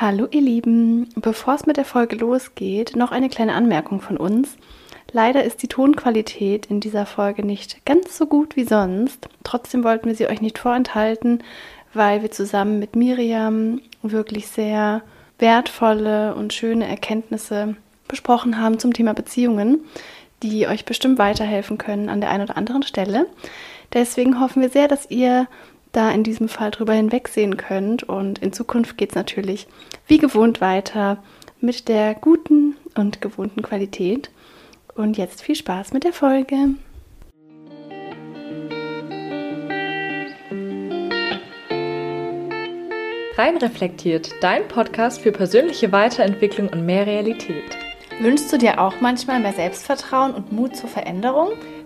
Hallo ihr Lieben, bevor es mit der Folge losgeht, noch eine kleine Anmerkung von uns. Leider ist die Tonqualität in dieser Folge nicht ganz so gut wie sonst. Trotzdem wollten wir sie euch nicht vorenthalten, weil wir zusammen mit Miriam wirklich sehr wertvolle und schöne Erkenntnisse besprochen haben zum Thema Beziehungen, die euch bestimmt weiterhelfen können an der einen oder anderen Stelle. Deswegen hoffen wir sehr, dass ihr da in diesem Fall drüber hinwegsehen könnt. Und in Zukunft geht es natürlich wie gewohnt weiter mit der guten und gewohnten Qualität. Und jetzt viel Spaß mit der Folge. Rein reflektiert, dein Podcast für persönliche Weiterentwicklung und mehr Realität. Wünschst du dir auch manchmal mehr Selbstvertrauen und Mut zur Veränderung?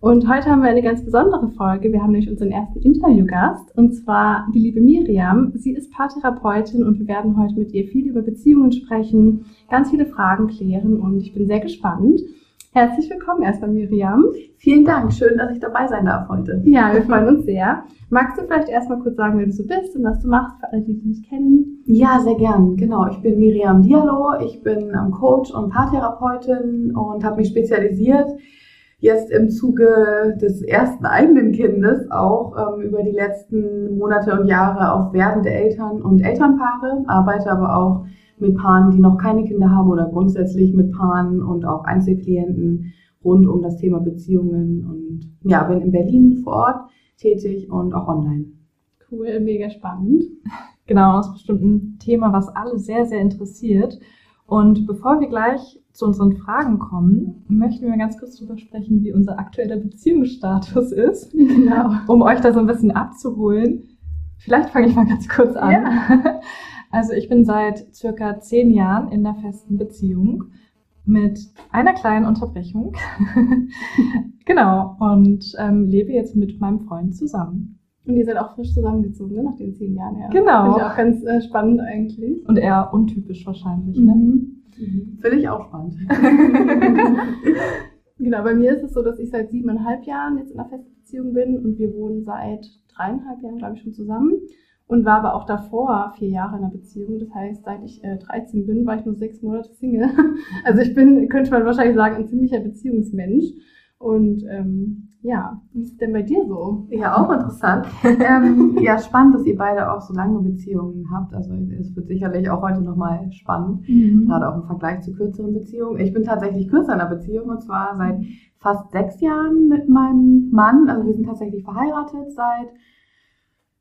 und heute haben wir eine ganz besondere Folge. Wir haben nämlich unseren ersten Interviewgast und zwar die liebe Miriam. Sie ist Paartherapeutin und wir werden heute mit ihr viel über Beziehungen sprechen, ganz viele Fragen klären und ich bin sehr gespannt. Herzlich willkommen erstmal, Miriam. Vielen Dank, schön, dass ich dabei sein darf heute. Ja, wir freuen uns sehr. Magst du vielleicht erstmal kurz sagen, wer du so bist und was du machst, für alle, die dich nicht kennen? Ja, sehr gern. Genau, ich bin Miriam Diallo, ich bin Coach und Paartherapeutin und habe mich spezialisiert jetzt im Zuge des ersten eigenen Kindes auch ähm, über die letzten Monate und Jahre auf werdende Eltern und Elternpaare, arbeite aber auch mit Paaren, die noch keine Kinder haben oder grundsätzlich mit Paaren und auch Einzelklienten rund um das Thema Beziehungen und ja, bin in Berlin vor Ort tätig und auch online. Cool, mega spannend. Genau, das ist bestimmt ein Thema, was alle sehr, sehr interessiert. Und bevor wir gleich zu unseren Fragen kommen, möchten wir ganz kurz darüber sprechen, wie unser aktueller Beziehungsstatus ist. Genau. Um euch da so ein bisschen abzuholen. Vielleicht fange ich mal ganz kurz an. Ja. Also ich bin seit circa zehn Jahren in einer festen Beziehung mit einer kleinen Unterbrechung. genau. Und ähm, lebe jetzt mit meinem Freund zusammen. Und ihr seid auch frisch zusammengezogen, ne? nach den zehn Jahren, ja. Genau. Finde ich auch ganz äh, spannend eigentlich. Und eher untypisch wahrscheinlich, ne? Mhm. Mhm. Finde ich auch spannend. genau, bei mir ist es so, dass ich seit siebeneinhalb Jahren jetzt in einer festen Beziehung bin und wir wohnen seit dreieinhalb Jahren, glaube ich, schon zusammen. Und war aber auch davor vier Jahre in einer Beziehung. Das heißt, seit ich äh, 13 bin, war ich nur sechs Monate Single. Also ich bin, könnte man wahrscheinlich sagen, ein ziemlicher Beziehungsmensch. Und ähm, ja, wie ist es denn bei dir so? Ja, auch interessant. ähm, ja, spannend, dass ihr beide auch so lange Beziehungen habt. Also es wird sicherlich auch heute nochmal spannend, mhm. gerade auch im Vergleich zu kürzeren Beziehungen. Ich bin tatsächlich kürzer in einer Beziehung und zwar seit fast sechs Jahren mit meinem Mann. Also wir sind tatsächlich verheiratet seit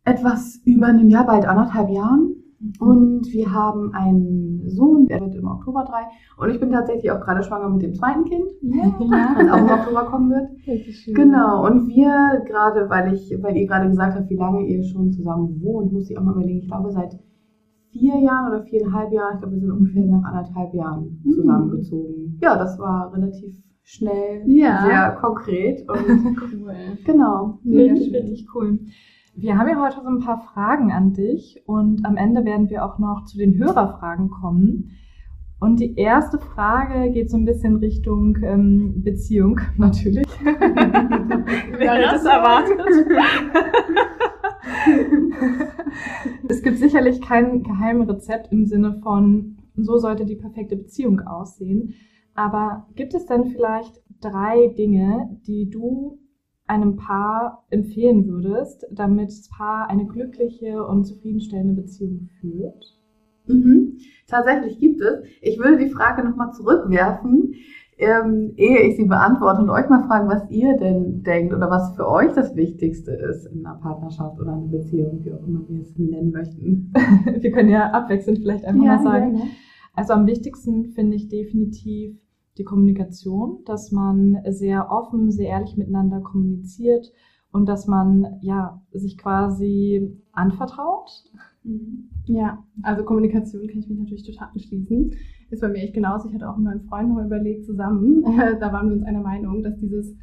etwas über einem Jahr, bald anderthalb Jahren. Und wir haben einen Sohn, der wird im Oktober drei. Und ich bin tatsächlich auch gerade schwanger mit dem zweiten Kind, ja. das auch im Oktober kommen wird. Schön. Genau. Und wir gerade, weil ich, weil ihr gerade gesagt habt, wie lange ihr schon zusammen wohnt, muss ich auch mal überlegen. Ich glaube, seit vier Jahren oder viereinhalb Jahren, ich glaube, wir sind ungefähr nach anderthalb Jahren mhm. zusammengezogen. Ja, das war relativ schnell, ja. sehr konkret und cool. genau. Richtig, richtig cool. Wir haben ja heute so ein paar Fragen an dich und am Ende werden wir auch noch zu den Hörerfragen kommen. Und die erste Frage geht so ein bisschen Richtung ähm, Beziehung, natürlich. Wer hätte das erwartet? es gibt sicherlich kein geheimes Rezept im Sinne von, so sollte die perfekte Beziehung aussehen. Aber gibt es denn vielleicht drei Dinge, die du einem Paar empfehlen würdest, damit das Paar eine glückliche und zufriedenstellende Beziehung führt? Mhm. Tatsächlich gibt es. Ich würde die Frage nochmal zurückwerfen, ähm, ehe ich sie beantworte und euch mal fragen, was ihr denn denkt oder was für euch das Wichtigste ist in einer Partnerschaft oder einer Beziehung, wie auch immer wir es nennen möchten. wir können ja abwechselnd vielleicht einfach ja, mal sagen. Gerne. Also am wichtigsten finde ich definitiv die Kommunikation, dass man sehr offen, sehr ehrlich miteinander kommuniziert und dass man ja sich quasi anvertraut. Mhm. Ja, also Kommunikation kann ich mich natürlich total anschließen. ist bei mir echt genauso. Ich hatte auch mit meinem Freund noch überlegt zusammen. da waren wir uns einer Meinung, dass dieses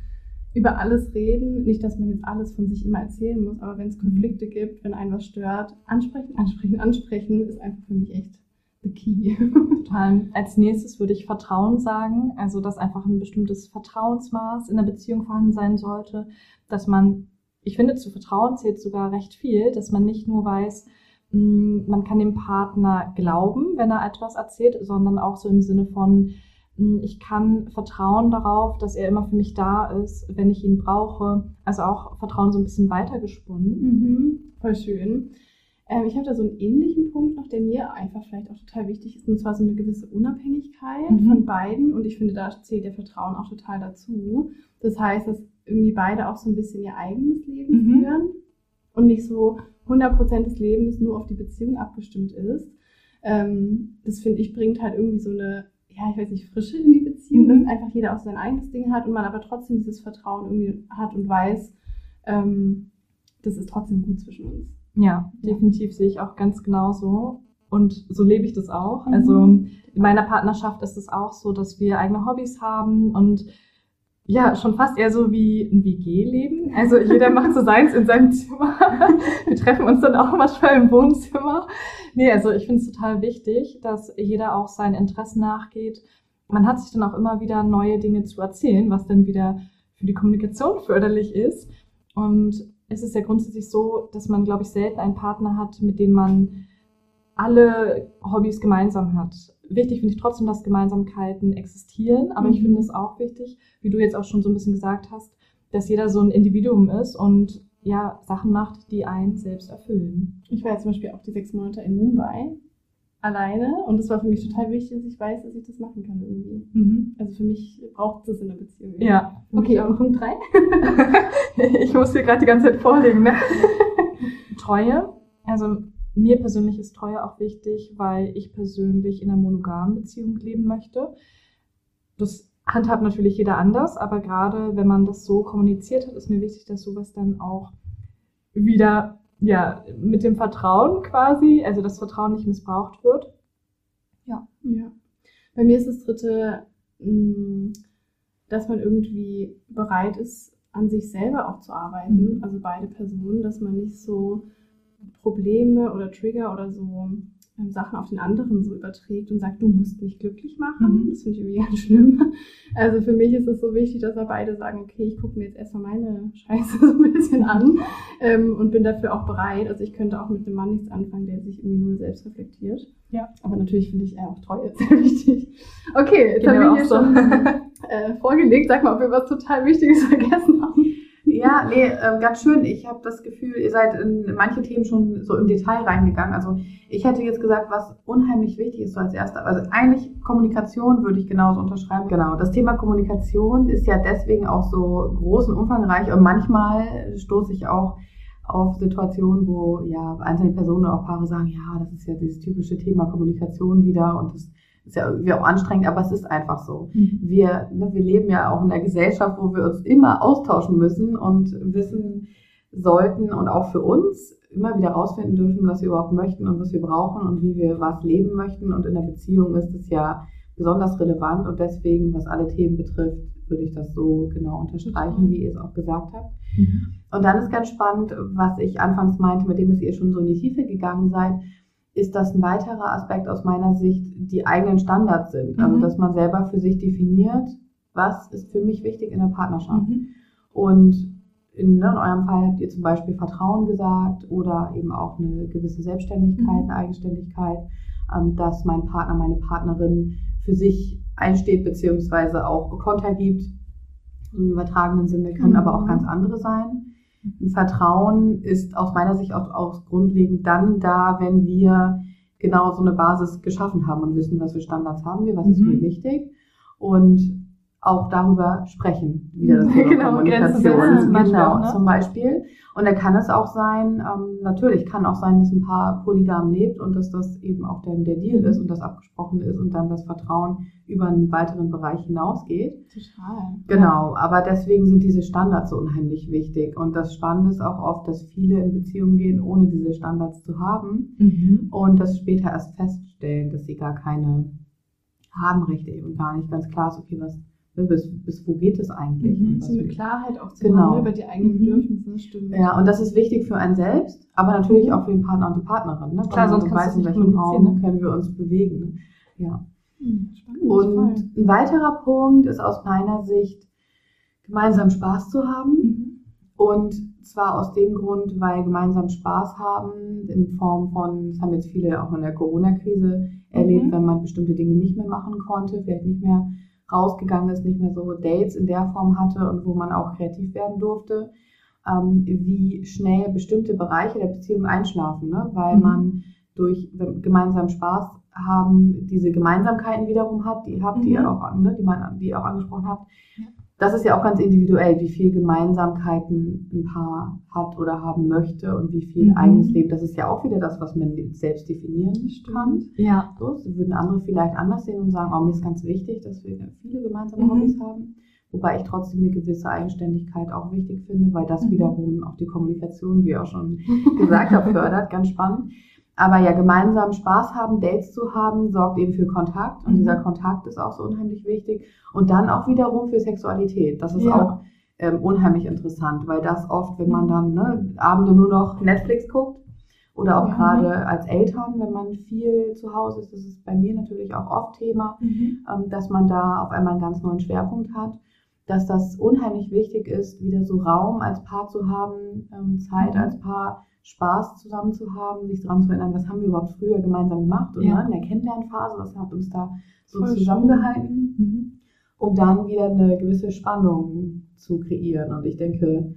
über alles reden, nicht, dass man jetzt alles von sich immer erzählen muss, aber wenn es. Konflikte gibt, wenn einen was stört, ansprechen, ansprechen, ansprechen, ist einfach für mich echt the key. Total. Als nächstes würde ich Vertrauen sagen, also dass einfach ein bestimmtes Vertrauensmaß in der Beziehung vorhanden sein sollte, dass man, ich finde, zu Vertrauen zählt sogar recht viel, dass man nicht nur weiß, hm, man kann dem Partner glauben, wenn er etwas erzählt, sondern auch so im Sinne von, hm, ich kann vertrauen darauf, dass er immer für mich da ist, wenn ich ihn brauche. Also auch Vertrauen so ein bisschen weitergesponnen. Mhm, voll schön. Ähm, ich habe da so einen ähnlichen Punkt noch, der mir einfach vielleicht auch total wichtig ist, und zwar so eine gewisse Unabhängigkeit mhm. von beiden. Und ich finde, da zählt der Vertrauen auch total dazu. Das heißt, dass irgendwie beide auch so ein bisschen ihr eigenes Leben mhm. führen und nicht so 100% des Lebens nur auf die Beziehung abgestimmt ist. Ähm, das finde ich bringt halt irgendwie so eine ja, ich weiß nicht, Frische in die Beziehung, mhm. dass einfach jeder auch sein eigenes Ding hat und man aber trotzdem dieses Vertrauen irgendwie hat und weiß, ähm, das ist trotzdem gut zwischen uns. Ja, definitiv sehe ich auch ganz genauso. Und so lebe ich das auch. Mhm. Also in meiner Partnerschaft ist es auch so, dass wir eigene Hobbys haben und ja, schon fast eher so wie ein WG-Leben. Also jeder macht so seins in seinem Zimmer. Wir treffen uns dann auch manchmal im Wohnzimmer. Nee, also ich finde es total wichtig, dass jeder auch seinen Interessen nachgeht. Man hat sich dann auch immer wieder neue Dinge zu erzählen, was dann wieder für die Kommunikation förderlich ist. Und es ist ja grundsätzlich so, dass man, glaube ich, selten einen Partner hat, mit dem man alle Hobbys gemeinsam hat wichtig finde ich trotzdem, dass Gemeinsamkeiten existieren, aber mhm. ich finde es auch wichtig, wie du jetzt auch schon so ein bisschen gesagt hast, dass jeder so ein Individuum ist und ja, Sachen macht, die einen selbst erfüllen. Ich war ja zum Beispiel auch die sechs Monate in Mumbai alleine und es war für mich total wichtig, dass ich weiß, dass ich das machen kann irgendwie. Mhm. Also für mich braucht es in der Beziehung. Ja. Okay, und Punkt drei? ich muss hier gerade die ganze Zeit vorlegen. Ne? Treue. Also mir persönlich ist Treue auch wichtig, weil ich persönlich in einer monogamen Beziehung leben möchte. Das handhabt natürlich jeder anders, aber gerade wenn man das so kommuniziert hat, ist mir wichtig, dass sowas dann auch wieder ja mit dem Vertrauen quasi, also das Vertrauen nicht missbraucht wird. Ja, ja. Bei mir ist das dritte, mm, dass man irgendwie bereit ist, an sich selber auch zu arbeiten, mhm. also beide Personen, dass man nicht so Probleme oder Trigger oder so Sachen auf den anderen so überträgt und sagt, du musst mich glücklich machen. Mhm. Das finde ich irgendwie ganz schlimm. Also für mich ist es so wichtig, dass wir beide sagen, okay, ich gucke mir jetzt erstmal meine Scheiße so ein bisschen an ähm, und bin dafür auch bereit. Also ich könnte auch mit einem Mann nichts anfangen, der sich irgendwie nur selbst reflektiert. Ja. Aber natürlich finde ich auch Treue sehr wichtig. Okay, jetzt haben wir hier so. schon äh, vorgelegt. Sag mal, ob wir was total Wichtiges vergessen haben. Ja, nee, äh, ganz schön. Ich habe das Gefühl, ihr seid in manche Themen schon so im Detail reingegangen. Also ich hätte jetzt gesagt, was unheimlich wichtig ist so als erster. Also eigentlich Kommunikation würde ich genauso unterschreiben. Genau, das Thema Kommunikation ist ja deswegen auch so groß und umfangreich und manchmal stoße ich auch auf Situationen, wo ja einzelne Personen oder auch Paare sagen, ja, das ist ja dieses typische Thema Kommunikation wieder und das ist ja irgendwie auch anstrengend, aber es ist einfach so. Mhm. Wir, ne, wir leben ja auch in einer Gesellschaft, wo wir uns immer austauschen müssen und wissen sollten und auch für uns immer wieder rausfinden dürfen, was wir überhaupt möchten und was wir brauchen und wie wir was leben möchten. Und in der Beziehung ist es ja besonders relevant und deswegen, was alle Themen betrifft, würde ich das so genau unterstreichen, wie ihr es auch gesagt habt. Mhm. Und dann ist ganz spannend, was ich anfangs meinte, mit dem, dass ihr schon so in die Tiefe gegangen seid ist das ein weiterer Aspekt aus meiner Sicht, die eigenen Standards sind. Also, mhm. dass man selber für sich definiert, was ist für mich wichtig in der Partnerschaft. Mhm. Und in, ne, in, eurem Fall habt ihr zum Beispiel Vertrauen gesagt oder eben auch eine gewisse Selbstständigkeit, mhm. eine Eigenständigkeit, ähm, dass mein Partner, meine Partnerin für sich einsteht, beziehungsweise auch Konter gibt, so im übertragenen Sinne, können mhm. aber auch ganz andere sein. Ein Vertrauen ist aus meiner Sicht auch, auch grundlegend dann da, wenn wir genau so eine Basis geschaffen haben und wissen, was für Standards haben wir, was mhm. ist mir wichtig. Und auch darüber sprechen, wieder das Thema genau, Kommunikation, genau, ne? zum Beispiel. Und dann kann es auch sein, ähm, natürlich kann auch sein, dass ein Paar polygam lebt und dass das eben auch dann der Deal ist und das abgesprochen ist und dann das Vertrauen über einen weiteren Bereich hinausgeht. Total. Genau, aber deswegen sind diese Standards so unheimlich wichtig. Und das Spannende ist auch oft, dass viele in Beziehungen gehen, ohne diese Standards zu haben mhm. und das später erst feststellen, dass sie gar keine haben richtig und gar nicht ganz klar ist, okay, was, bis, bis wo geht es eigentlich? Mhm. So eine Klarheit auch zu genau. haben ne, über die eigenen mhm. Bedürfnisse, stimmt. Ja, und das ist wichtig für einen selbst, aber natürlich mhm. auch für den Partner und die Partnerin. Ne? Klar, sonst weiß, in welchem Raum ne? können wir uns bewegen. Ne? Ja. Mhm, spannend, und voll. ein weiterer Punkt ist aus meiner Sicht, gemeinsam Spaß zu haben. Und zwar aus dem Grund, weil gemeinsam Spaß haben in Form von, das haben jetzt viele auch in der Corona-Krise erlebt, wenn man bestimmte Dinge nicht mehr machen konnte, vielleicht nicht mehr rausgegangen ist, nicht mehr so Dates in der Form hatte und wo man auch kreativ werden durfte, ähm, wie schnell bestimmte Bereiche der Beziehung einschlafen, ne? weil mhm. man durch gemeinsam Spaß haben diese Gemeinsamkeiten wiederum hat, die habt, mhm. ihr auch, ne, die man, die ihr auch angesprochen habt. Ja das ist ja auch ganz individuell, wie viel Gemeinsamkeiten ein Paar hat oder haben möchte und wie viel mhm. eigenes Leben. Das ist ja auch wieder das, was man selbst definieren kann. Ja. So, das würden andere vielleicht anders sehen und sagen, oh, mir ist ganz wichtig, dass wir viele gemeinsame mhm. Hobbys haben. Wobei ich trotzdem eine gewisse Eigenständigkeit auch wichtig finde, weil das mhm. wiederum auch die Kommunikation, wie ich auch schon gesagt habe, fördert. Ganz spannend. Aber ja, gemeinsam Spaß haben, Dates zu haben, sorgt eben für Kontakt. Und mhm. dieser Kontakt ist auch so unheimlich wichtig. Und dann auch wiederum für Sexualität. Das ist ja. auch ähm, unheimlich interessant, weil das oft, wenn man dann ne, Abende nur noch Netflix guckt, oder auch ja. gerade als Eltern, wenn man viel zu Hause ist, das ist bei mir natürlich auch oft Thema, mhm. ähm, dass man da auf einmal einen ganz neuen Schwerpunkt hat, dass das unheimlich wichtig ist, wieder so Raum als Paar zu haben, ähm, Zeit mhm. als Paar Spaß zusammen zu haben, sich daran zu erinnern, was haben wir überhaupt früher gemeinsam gemacht oder ja. in der Kennenlernphase, was hat uns da so Voll zusammengehalten, mhm. um dann wieder eine gewisse Spannung zu kreieren. Und ich denke,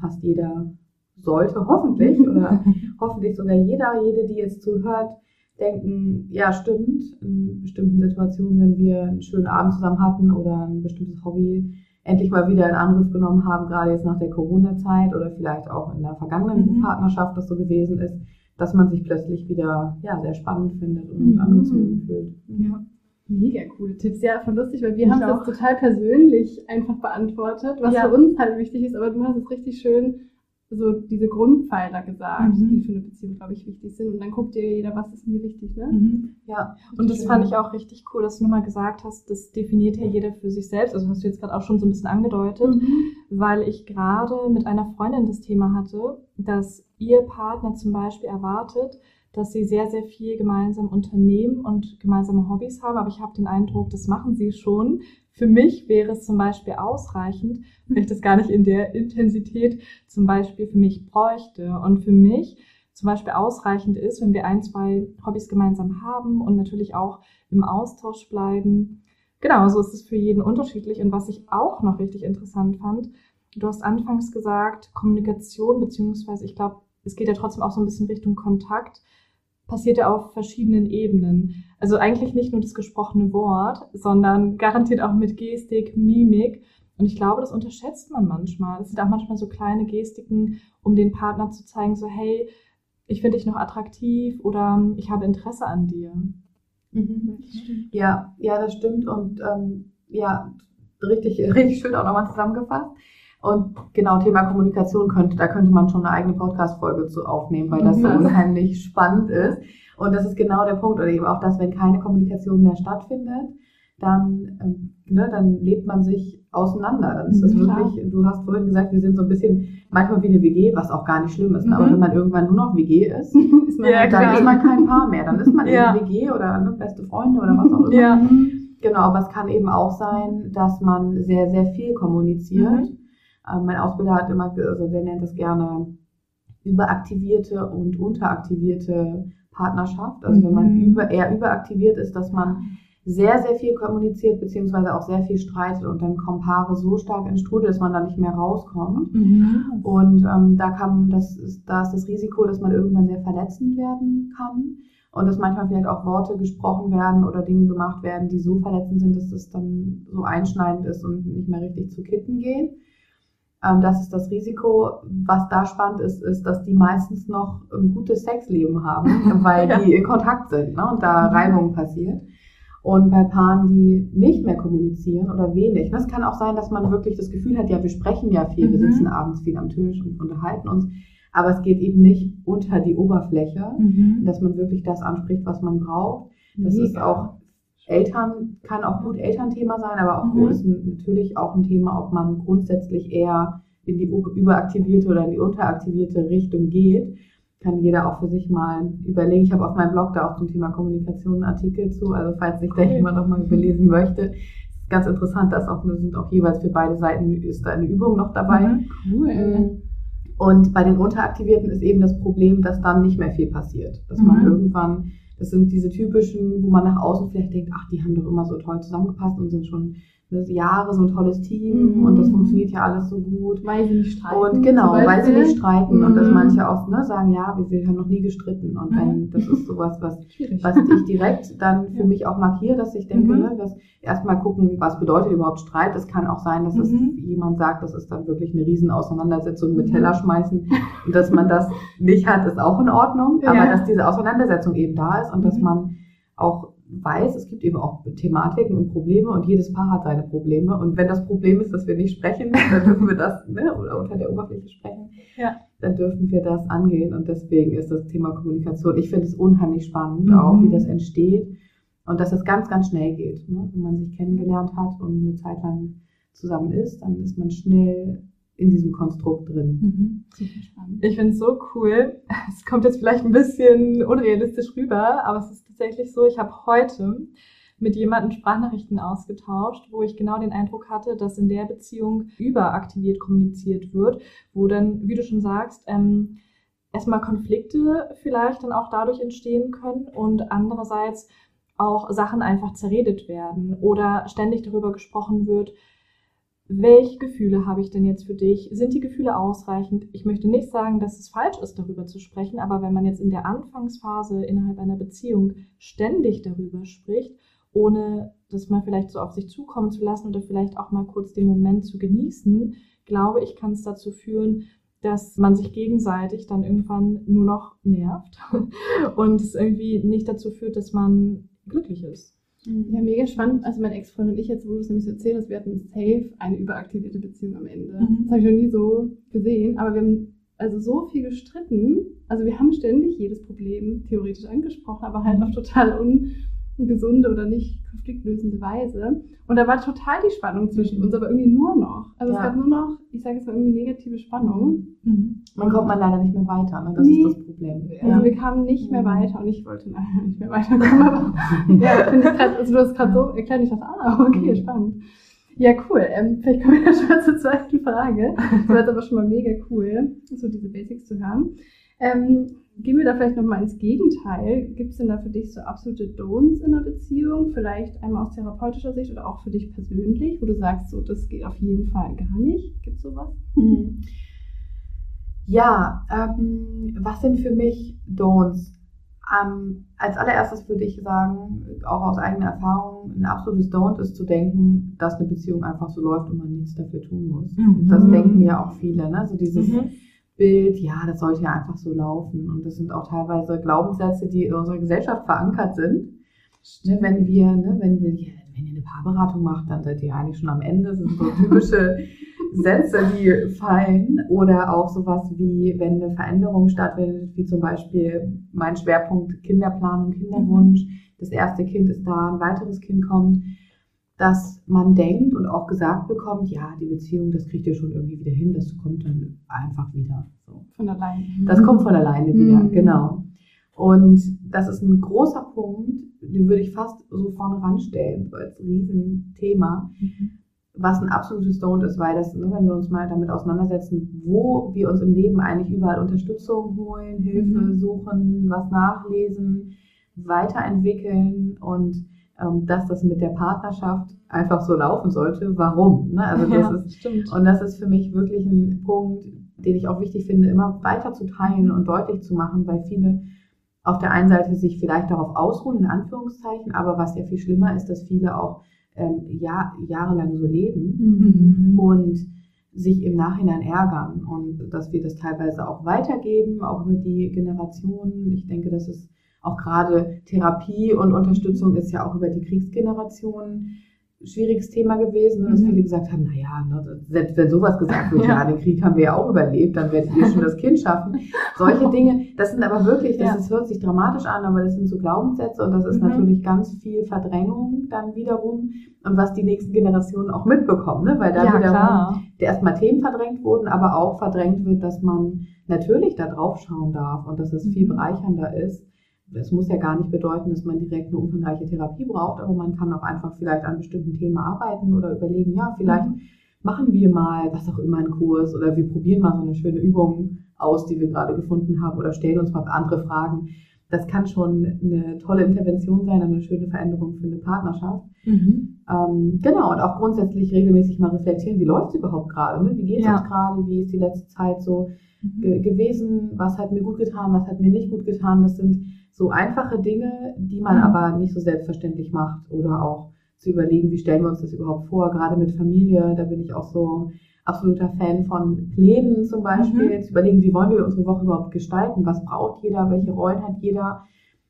fast jeder sollte hoffentlich oder hoffentlich sogar jeder, jede, die jetzt zuhört, denken, ja stimmt, in bestimmten Situationen, wenn wir einen schönen Abend zusammen hatten oder ein bestimmtes Hobby endlich mal wieder in Angriff genommen haben, gerade jetzt nach der Corona-Zeit oder vielleicht auch in der vergangenen mhm. Partnerschaft das so gewesen ist, dass man sich plötzlich wieder ja, sehr spannend findet und mhm. angezogen fühlt. Ja. Mega coole Tipps. Ja, voll lustig, weil wir haben es total persönlich einfach beantwortet, was ja. für uns halt wichtig ist, aber du hast es richtig schön so diese Grundpfeiler gesagt, mhm. die für eine Beziehung, glaube ich, wichtig sind. Und dann guckt dir jeder, was ist mir wichtig, ne? Mhm. Ja, und das fand ich auch richtig cool, dass du nochmal gesagt hast, das definiert ja jeder für sich selbst. Also hast du jetzt gerade auch schon so ein bisschen angedeutet, mhm. weil ich gerade mit einer Freundin das Thema hatte, dass ihr Partner zum Beispiel erwartet, dass sie sehr, sehr viel gemeinsam unternehmen und gemeinsame Hobbys haben. Aber ich habe den Eindruck, das machen sie schon. Für mich wäre es zum Beispiel ausreichend, wenn ich das gar nicht in der Intensität zum Beispiel für mich bräuchte. Und für mich zum Beispiel ausreichend ist, wenn wir ein, zwei Hobbys gemeinsam haben und natürlich auch im Austausch bleiben. Genau, so ist es für jeden unterschiedlich. Und was ich auch noch richtig interessant fand, du hast anfangs gesagt, Kommunikation, beziehungsweise ich glaube, es geht ja trotzdem auch so ein bisschen Richtung Kontakt passiert ja auf verschiedenen Ebenen. Also eigentlich nicht nur das gesprochene Wort, sondern garantiert auch mit Gestik, Mimik. Und ich glaube, das unterschätzt man manchmal. Es sind auch manchmal so kleine Gestiken, um den Partner zu zeigen, so hey, ich finde dich noch attraktiv oder ich habe Interesse an dir. Mhm. Ja, ja, das stimmt. Und ähm, ja, richtig, richtig schön auch nochmal zusammengefasst. Und genau, Thema Kommunikation könnte, da könnte man schon eine eigene Podcast-Folge zu aufnehmen, weil das so mhm. unheimlich spannend ist. Und das ist genau der Punkt, oder eben auch das, wenn keine Kommunikation mehr stattfindet, dann, ähm, ne, dann lebt man sich auseinander. Dann ist das mhm, wirklich, klar. du hast vorhin gesagt, wir sind so ein bisschen manchmal wie eine WG, was auch gar nicht schlimm ist. Ne? Aber mhm. wenn man irgendwann nur noch WG ist, ist man, ja, dann ist man kein Paar mehr. Dann ist man ja. eben WG oder ne, beste Freunde oder was auch immer. Ja. Genau, aber es kann eben auch sein, dass man sehr, sehr viel kommuniziert. Mhm ähm, mein Ausbilder hat immer, also der nennt das gerne überaktivierte und unteraktivierte Partnerschaft. Also wenn man mhm. über, eher überaktiviert ist, dass man sehr, sehr viel kommuniziert, beziehungsweise auch sehr viel streitet und dann kommen Paare so stark in Strudel, dass man da nicht mehr rauskommt. Mhm. Und ähm, da kann das ist, da ist das Risiko, dass man irgendwann sehr verletzend werden kann und dass manchmal vielleicht auch Worte gesprochen werden oder Dinge gemacht werden, die so verletzend sind, dass es dann so einschneidend ist und nicht mehr richtig zu kitten geht. Ähm, das ist das Risiko. Was da spannend ist, ist, dass die meistens noch ein gutes Sexleben haben, weil ja. die in Kontakt sind ne, und da mhm. Reibung passiert. Und bei Paaren, die nicht mehr kommunizieren oder wenig, das kann auch sein, dass man wirklich das Gefühl hat, ja, wir sprechen ja viel, mhm. wir sitzen abends viel am Tisch und unterhalten uns, aber es geht eben nicht unter die Oberfläche, mhm. dass man wirklich das anspricht, was man braucht. Das Mega. ist auch Eltern kann auch gut Elternthema sein, aber auch mhm. ist natürlich auch ein Thema, ob man grundsätzlich eher in die überaktivierte oder in die unteraktivierte Richtung geht. Kann jeder auch für sich mal überlegen. Ich habe auf meinem Blog da auch zum Thema Kommunikation einen Artikel zu, also falls sich da jemand noch mal belesen möchte. Ganz interessant, dass auch, sind auch jeweils für beide Seiten ist da eine Übung noch dabei. Mhm, cool. Mhm. Und bei den Unteraktivierten ist eben das Problem, dass dann nicht mehr viel passiert. Dass man mhm. irgendwann das sind diese typischen, wo man nach außen vielleicht denkt, ach, die haben doch immer so toll zusammengepasst und sind schon Jahre so ein tolles Team mhm. und das funktioniert ja alles so gut. Weil sie nicht streiten. Und genau, weil sie nicht streiten mhm. und dass mhm. manche auch ne, sagen, ja, wir, wir, haben noch nie gestritten und wenn mhm. das ist sowas, was, was ich direkt dann für ja. mich auch markiere, dass ich denke, mhm. ne, dass erstmal gucken, was bedeutet überhaupt Streit. Es kann auch sein, dass es jemand sagt, das ist dann wirklich eine Riesenauseinandersetzung mit Teller schmeißen und dass man das nicht hat, ist auch in Ordnung, ja. aber dass diese Auseinandersetzung eben da ist und dass man auch weiß, es gibt eben auch Thematiken und Probleme und jedes Paar hat seine Probleme. Und wenn das Problem ist, dass wir nicht sprechen, dann dürfen wir das, ne, oder unter der Oberfläche sprechen, ja. dann dürfen wir das angehen. Und deswegen ist das Thema Kommunikation, ich finde es unheimlich spannend, mhm. auch wie das entsteht und dass es ganz, ganz schnell geht. Ne? Wenn man sich kennengelernt hat und eine Zeit lang zusammen ist, dann ist man schnell in diesem Konstrukt drin. Mhm. Ich finde es so cool. Es kommt jetzt vielleicht ein bisschen unrealistisch rüber, aber es ist tatsächlich so, ich habe heute mit jemandem Sprachnachrichten ausgetauscht, wo ich genau den Eindruck hatte, dass in der Beziehung überaktiviert kommuniziert wird, wo dann, wie du schon sagst, ähm, erstmal Konflikte vielleicht dann auch dadurch entstehen können und andererseits auch Sachen einfach zerredet werden oder ständig darüber gesprochen wird, welche Gefühle habe ich denn jetzt für dich? Sind die Gefühle ausreichend? Ich möchte nicht sagen, dass es falsch ist, darüber zu sprechen, aber wenn man jetzt in der Anfangsphase innerhalb einer Beziehung ständig darüber spricht, ohne das mal vielleicht so auf sich zukommen zu lassen oder vielleicht auch mal kurz den Moment zu genießen, glaube ich, kann es dazu führen, dass man sich gegenseitig dann irgendwann nur noch nervt und es irgendwie nicht dazu führt, dass man glücklich ist. Ja, mega spannend. Also mein Ex-Freund und ich, jetzt wo du es nämlich so erzählst, wir hatten safe eine überaktivierte Beziehung am Ende. Mhm. Das habe ich noch nie so gesehen. Aber wir haben also so viel gestritten. Also wir haben ständig jedes Problem theoretisch angesprochen, aber halt mhm. auf total un gesunde oder nicht konfliktlösende Weise. Und da war total die Spannung zwischen uns, aber irgendwie nur noch. Also ja. es gab nur noch, ich sage jetzt mal irgendwie negative Spannung. Mhm. Man kommt man leider nicht mehr weiter, ne? das nee. ist das Problem. Also ja. wir kamen nicht mehr mhm. weiter und ich wollte leider nicht mehr weiterkommen. Aber ja, finde ich gerade, also du hast gerade so erklärt, ich dachte, ah, okay, mhm. spannend. Ja, cool. Ähm, vielleicht kommen wir ja schon mal zur zweiten Frage. Das war jetzt aber schon mal mega cool, so diese Basics zu hören. Ähm, Gehen wir da vielleicht nochmal ins Gegenteil. Gibt es denn da für dich so absolute Don'ts in einer Beziehung? Vielleicht einmal aus therapeutischer Sicht oder auch für dich persönlich, wo du sagst, so, das geht auf jeden Fall gar nicht. Gibt es sowas? Mhm. Ja, ähm, was sind für mich Don'ts? Ähm, als allererstes würde ich sagen, auch aus eigener Erfahrung, ein absolutes Don't ist zu denken, dass eine Beziehung einfach so läuft und man nichts dafür tun muss. Mhm. Das denken ja auch viele, ne? So dieses, mhm Bild, ja, das sollte ja einfach so laufen. Und das sind auch teilweise Glaubenssätze, die in unserer Gesellschaft verankert sind. Ne, wenn wir, ne, wenn wir, wenn ihr eine Paarberatung macht, dann seid ihr eigentlich schon am Ende. Das sind so typische Sätze, die fallen. Oder auch sowas wie, wenn eine Veränderung stattfindet, wie zum Beispiel mein Schwerpunkt Kinderplanung, Kinderwunsch. Mhm. Das erste Kind ist da, ein weiteres Kind kommt dass man denkt und auch gesagt bekommt, ja, die Beziehung, das kriegt ihr schon irgendwie wieder hin, das kommt dann einfach wieder. So. Von alleine. Das kommt von alleine mhm. wieder, genau. Und das ist ein großer Punkt, den würde ich fast so vorne ranstellen, so als Riesenthema, mhm. was ein absolutes Don't ist, weil das, ne, wenn wir uns mal damit auseinandersetzen, wo wir uns im Leben eigentlich überall Unterstützung holen, Hilfe mhm. suchen, was nachlesen, weiterentwickeln und dass das mit der Partnerschaft einfach so laufen sollte. Warum? Ne? Also das ja, ist, stimmt. Und das ist für mich wirklich ein Punkt, den ich auch wichtig finde, immer weiter zu teilen und deutlich zu machen, weil viele auf der einen Seite sich vielleicht darauf ausruhen, in Anführungszeichen, aber was ja viel schlimmer ist, dass viele auch ähm, Jahr, jahrelang so leben mhm. und sich im Nachhinein ärgern und dass wir das teilweise auch weitergeben, auch über die Generationen. Ich denke, das ist auch gerade Therapie und Unterstützung ist ja auch über die Kriegsgenerationen schwieriges Thema gewesen, dass mhm. viele gesagt haben, naja, ne, selbst wenn sowas gesagt wird, ja. ja. den Krieg haben wir ja auch überlebt, dann werdet ihr schon das Kind schaffen. Solche Dinge, das sind aber wirklich, das, ja. ist, hört sich dramatisch an, aber das sind so Glaubenssätze und das ist mhm. natürlich ganz viel Verdrängung dann wiederum und was die nächsten Generationen auch mitbekommen, ne? weil da ja, wiederum der erstmal Themen verdrängt wurden, aber auch verdrängt wird, dass man natürlich da drauf schauen darf und dass es viel mhm. bereichernder ist es muss ja gar nicht bedeuten, dass man direkt eine umfangreiche Therapie braucht, aber man kann auch einfach vielleicht an bestimmten Themen arbeiten oder überlegen, ja, vielleicht mhm. machen wir mal was auch immer einen Kurs oder wir probieren mal so eine schöne Übung aus, die wir gerade gefunden haben oder stellen uns mal andere Fragen. Das kann schon eine tolle Intervention sein, eine schöne Veränderung für eine Partnerschaft. Mhm. Ähm, genau, und auch grundsätzlich regelmäßig mal reflektieren, wie läuft es überhaupt gerade? Ne? Wie geht es ja. uns gerade? Wie ist die letzte Zeit so mhm. gewesen? Was hat mir gut getan? Was hat mir nicht gut getan? Das sind so einfache Dinge, die man mhm. aber nicht so selbstverständlich macht oder auch zu überlegen, wie stellen wir uns das überhaupt vor, gerade mit Familie, da bin ich auch so absoluter Fan von Plänen zum Beispiel, mhm. zu überlegen, wie wollen wir unsere Woche überhaupt gestalten, was braucht jeder, welche Rollen hat jeder,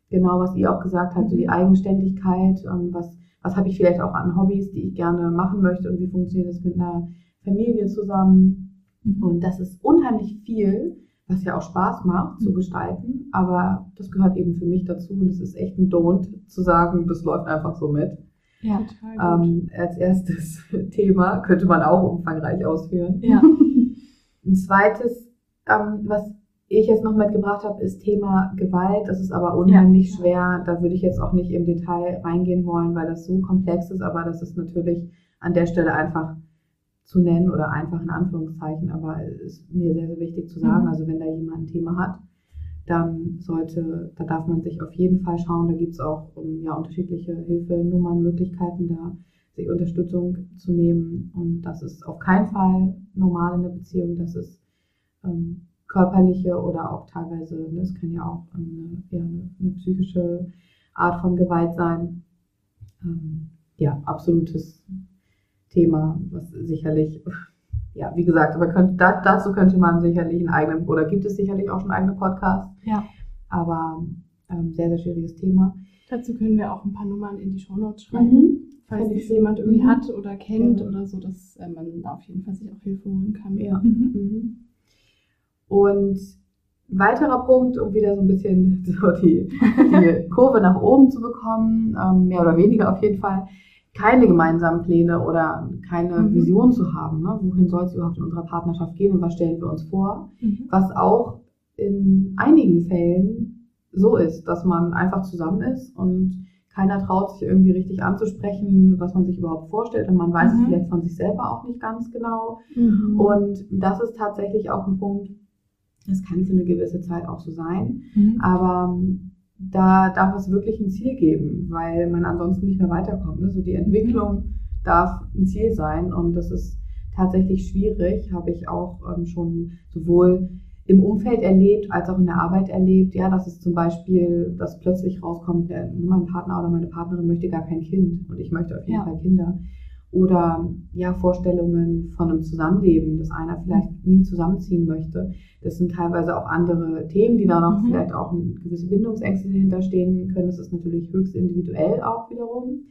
genau was ihr auch gesagt habt, so die mhm. Eigenständigkeit, ähm, was, was habe ich vielleicht auch an Hobbys, die ich gerne machen möchte und wie funktioniert das mit einer Familie zusammen. Mhm. Und das ist unheimlich viel, was ja auch Spaß macht zu mhm. gestalten, aber das gehört eben für mich dazu und es ist echt ein Don't zu sagen, das läuft einfach so mit. Ja, total gut. Ähm, als erstes Thema könnte man auch umfangreich ausführen. Ja. Ein zweites, ähm, was ich jetzt noch mitgebracht habe, ist Thema Gewalt. Das ist aber unheimlich ja. schwer. Da würde ich jetzt auch nicht im Detail reingehen wollen, weil das so komplex ist, aber das ist natürlich an der Stelle einfach zu nennen oder einfach in Anführungszeichen, aber es ist mir sehr, sehr wichtig zu sagen, mhm. also wenn da jemand ein Thema hat, dann sollte, da darf man sich auf jeden Fall schauen, da gibt es auch um, ja, unterschiedliche Hilfenummern, Möglichkeiten, da sich Unterstützung zu nehmen und das ist auf keinen Fall normal in der Beziehung, das ist ähm, körperliche oder auch teilweise, ne, es kann ja auch eine, ja, eine psychische Art von Gewalt sein. Ähm, ja, absolutes Thema, was sicherlich, ja, wie gesagt, aber könnte, da, dazu könnte man sicherlich einen eigenen, oder gibt es sicherlich auch schon eigene Podcasts. Ja. Aber ähm, sehr, sehr schwieriges Thema. Dazu können wir auch ein paar Nummern in die Shownotes schreiben. Mhm. Falls es jemand irgendwie mhm. hat oder kennt ja. oder so, dass äh, man auf jeden Fall sich auch Hilfe holen kann. Ja. Mhm. mhm. Und weiterer Punkt, um wieder so ein bisschen so die, die Kurve nach oben zu bekommen, ähm, mehr oder weniger auf jeden Fall, keine gemeinsamen Pläne oder keine mhm. Vision zu haben. Ne? Wohin soll es überhaupt in unserer Partnerschaft gehen und was stellen wir uns vor? Mhm. Was auch in einigen Fällen so ist, dass man einfach zusammen ist und keiner traut sich irgendwie richtig anzusprechen, was man sich überhaupt vorstellt und man weiß mhm. es vielleicht von sich selber auch nicht ganz genau. Mhm. Und das ist tatsächlich auch ein Punkt, das kann für eine gewisse Zeit auch so sein, mhm. aber da darf es wirklich ein Ziel geben, weil man ansonsten nicht mehr weiterkommt. Ne? So die Entwicklung mhm. darf ein Ziel sein und das ist tatsächlich schwierig, habe ich auch ähm, schon sowohl im Umfeld erlebt als auch in der Arbeit erlebt. Ja, dass es zum Beispiel, dass plötzlich rauskommt, der, mein Partner oder meine Partnerin möchte gar kein Kind und ich möchte auf jeden ja. Fall Kinder oder ja Vorstellungen von einem Zusammenleben, dass einer vielleicht nie zusammenziehen möchte. Das sind teilweise auch andere Themen, die da noch mhm. vielleicht auch gewisse Bindungsängste dahinter stehen können. Das ist natürlich höchst individuell auch wiederum.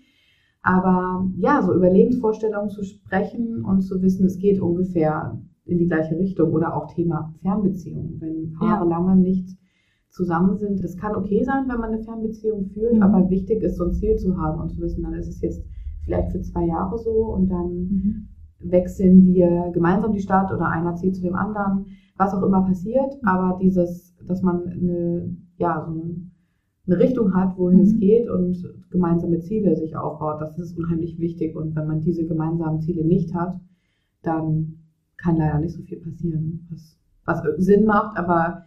Aber ja, so über Lebensvorstellungen zu sprechen und zu wissen, es geht ungefähr in die gleiche Richtung oder auch Thema Fernbeziehung. Wenn Paare ja. lange nicht zusammen sind, das kann okay sein, wenn man eine Fernbeziehung führt, mhm. aber wichtig ist, so ein Ziel zu haben und zu wissen, dann ist es jetzt vielleicht für zwei Jahre so und dann mhm. wechseln wir gemeinsam die Stadt oder einer zieht zu dem anderen, was auch immer passiert, aber dieses, dass man eine, ja, so eine Richtung hat, wohin mhm. es geht und gemeinsame Ziele sich aufbaut, das ist unheimlich wichtig und wenn man diese gemeinsamen Ziele nicht hat, dann kann leider nicht so viel passieren, was, was Sinn macht, aber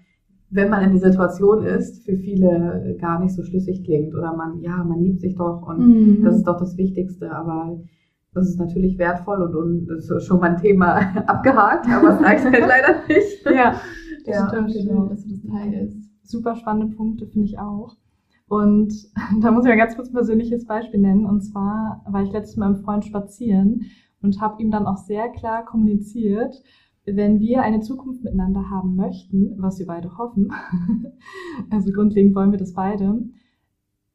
wenn man in der Situation ist, für viele gar nicht so schlüssig klingt oder man, ja, man liebt sich doch und mhm. das ist doch das Wichtigste, aber das ist natürlich wertvoll und, und das ist schon mal ein Thema abgehakt, aber es reicht halt leider nicht. Ja, das ja, stimmt, genau, dass du das teilst. Super spannende Punkte, finde ich auch. Und da muss ich mal ganz kurz ein persönliches Beispiel nennen. Und zwar war ich letztes Mal mit meinem Freund spazieren und habe ihm dann auch sehr klar kommuniziert, wenn wir eine Zukunft miteinander haben möchten, was wir beide hoffen, also grundlegend wollen wir das beide,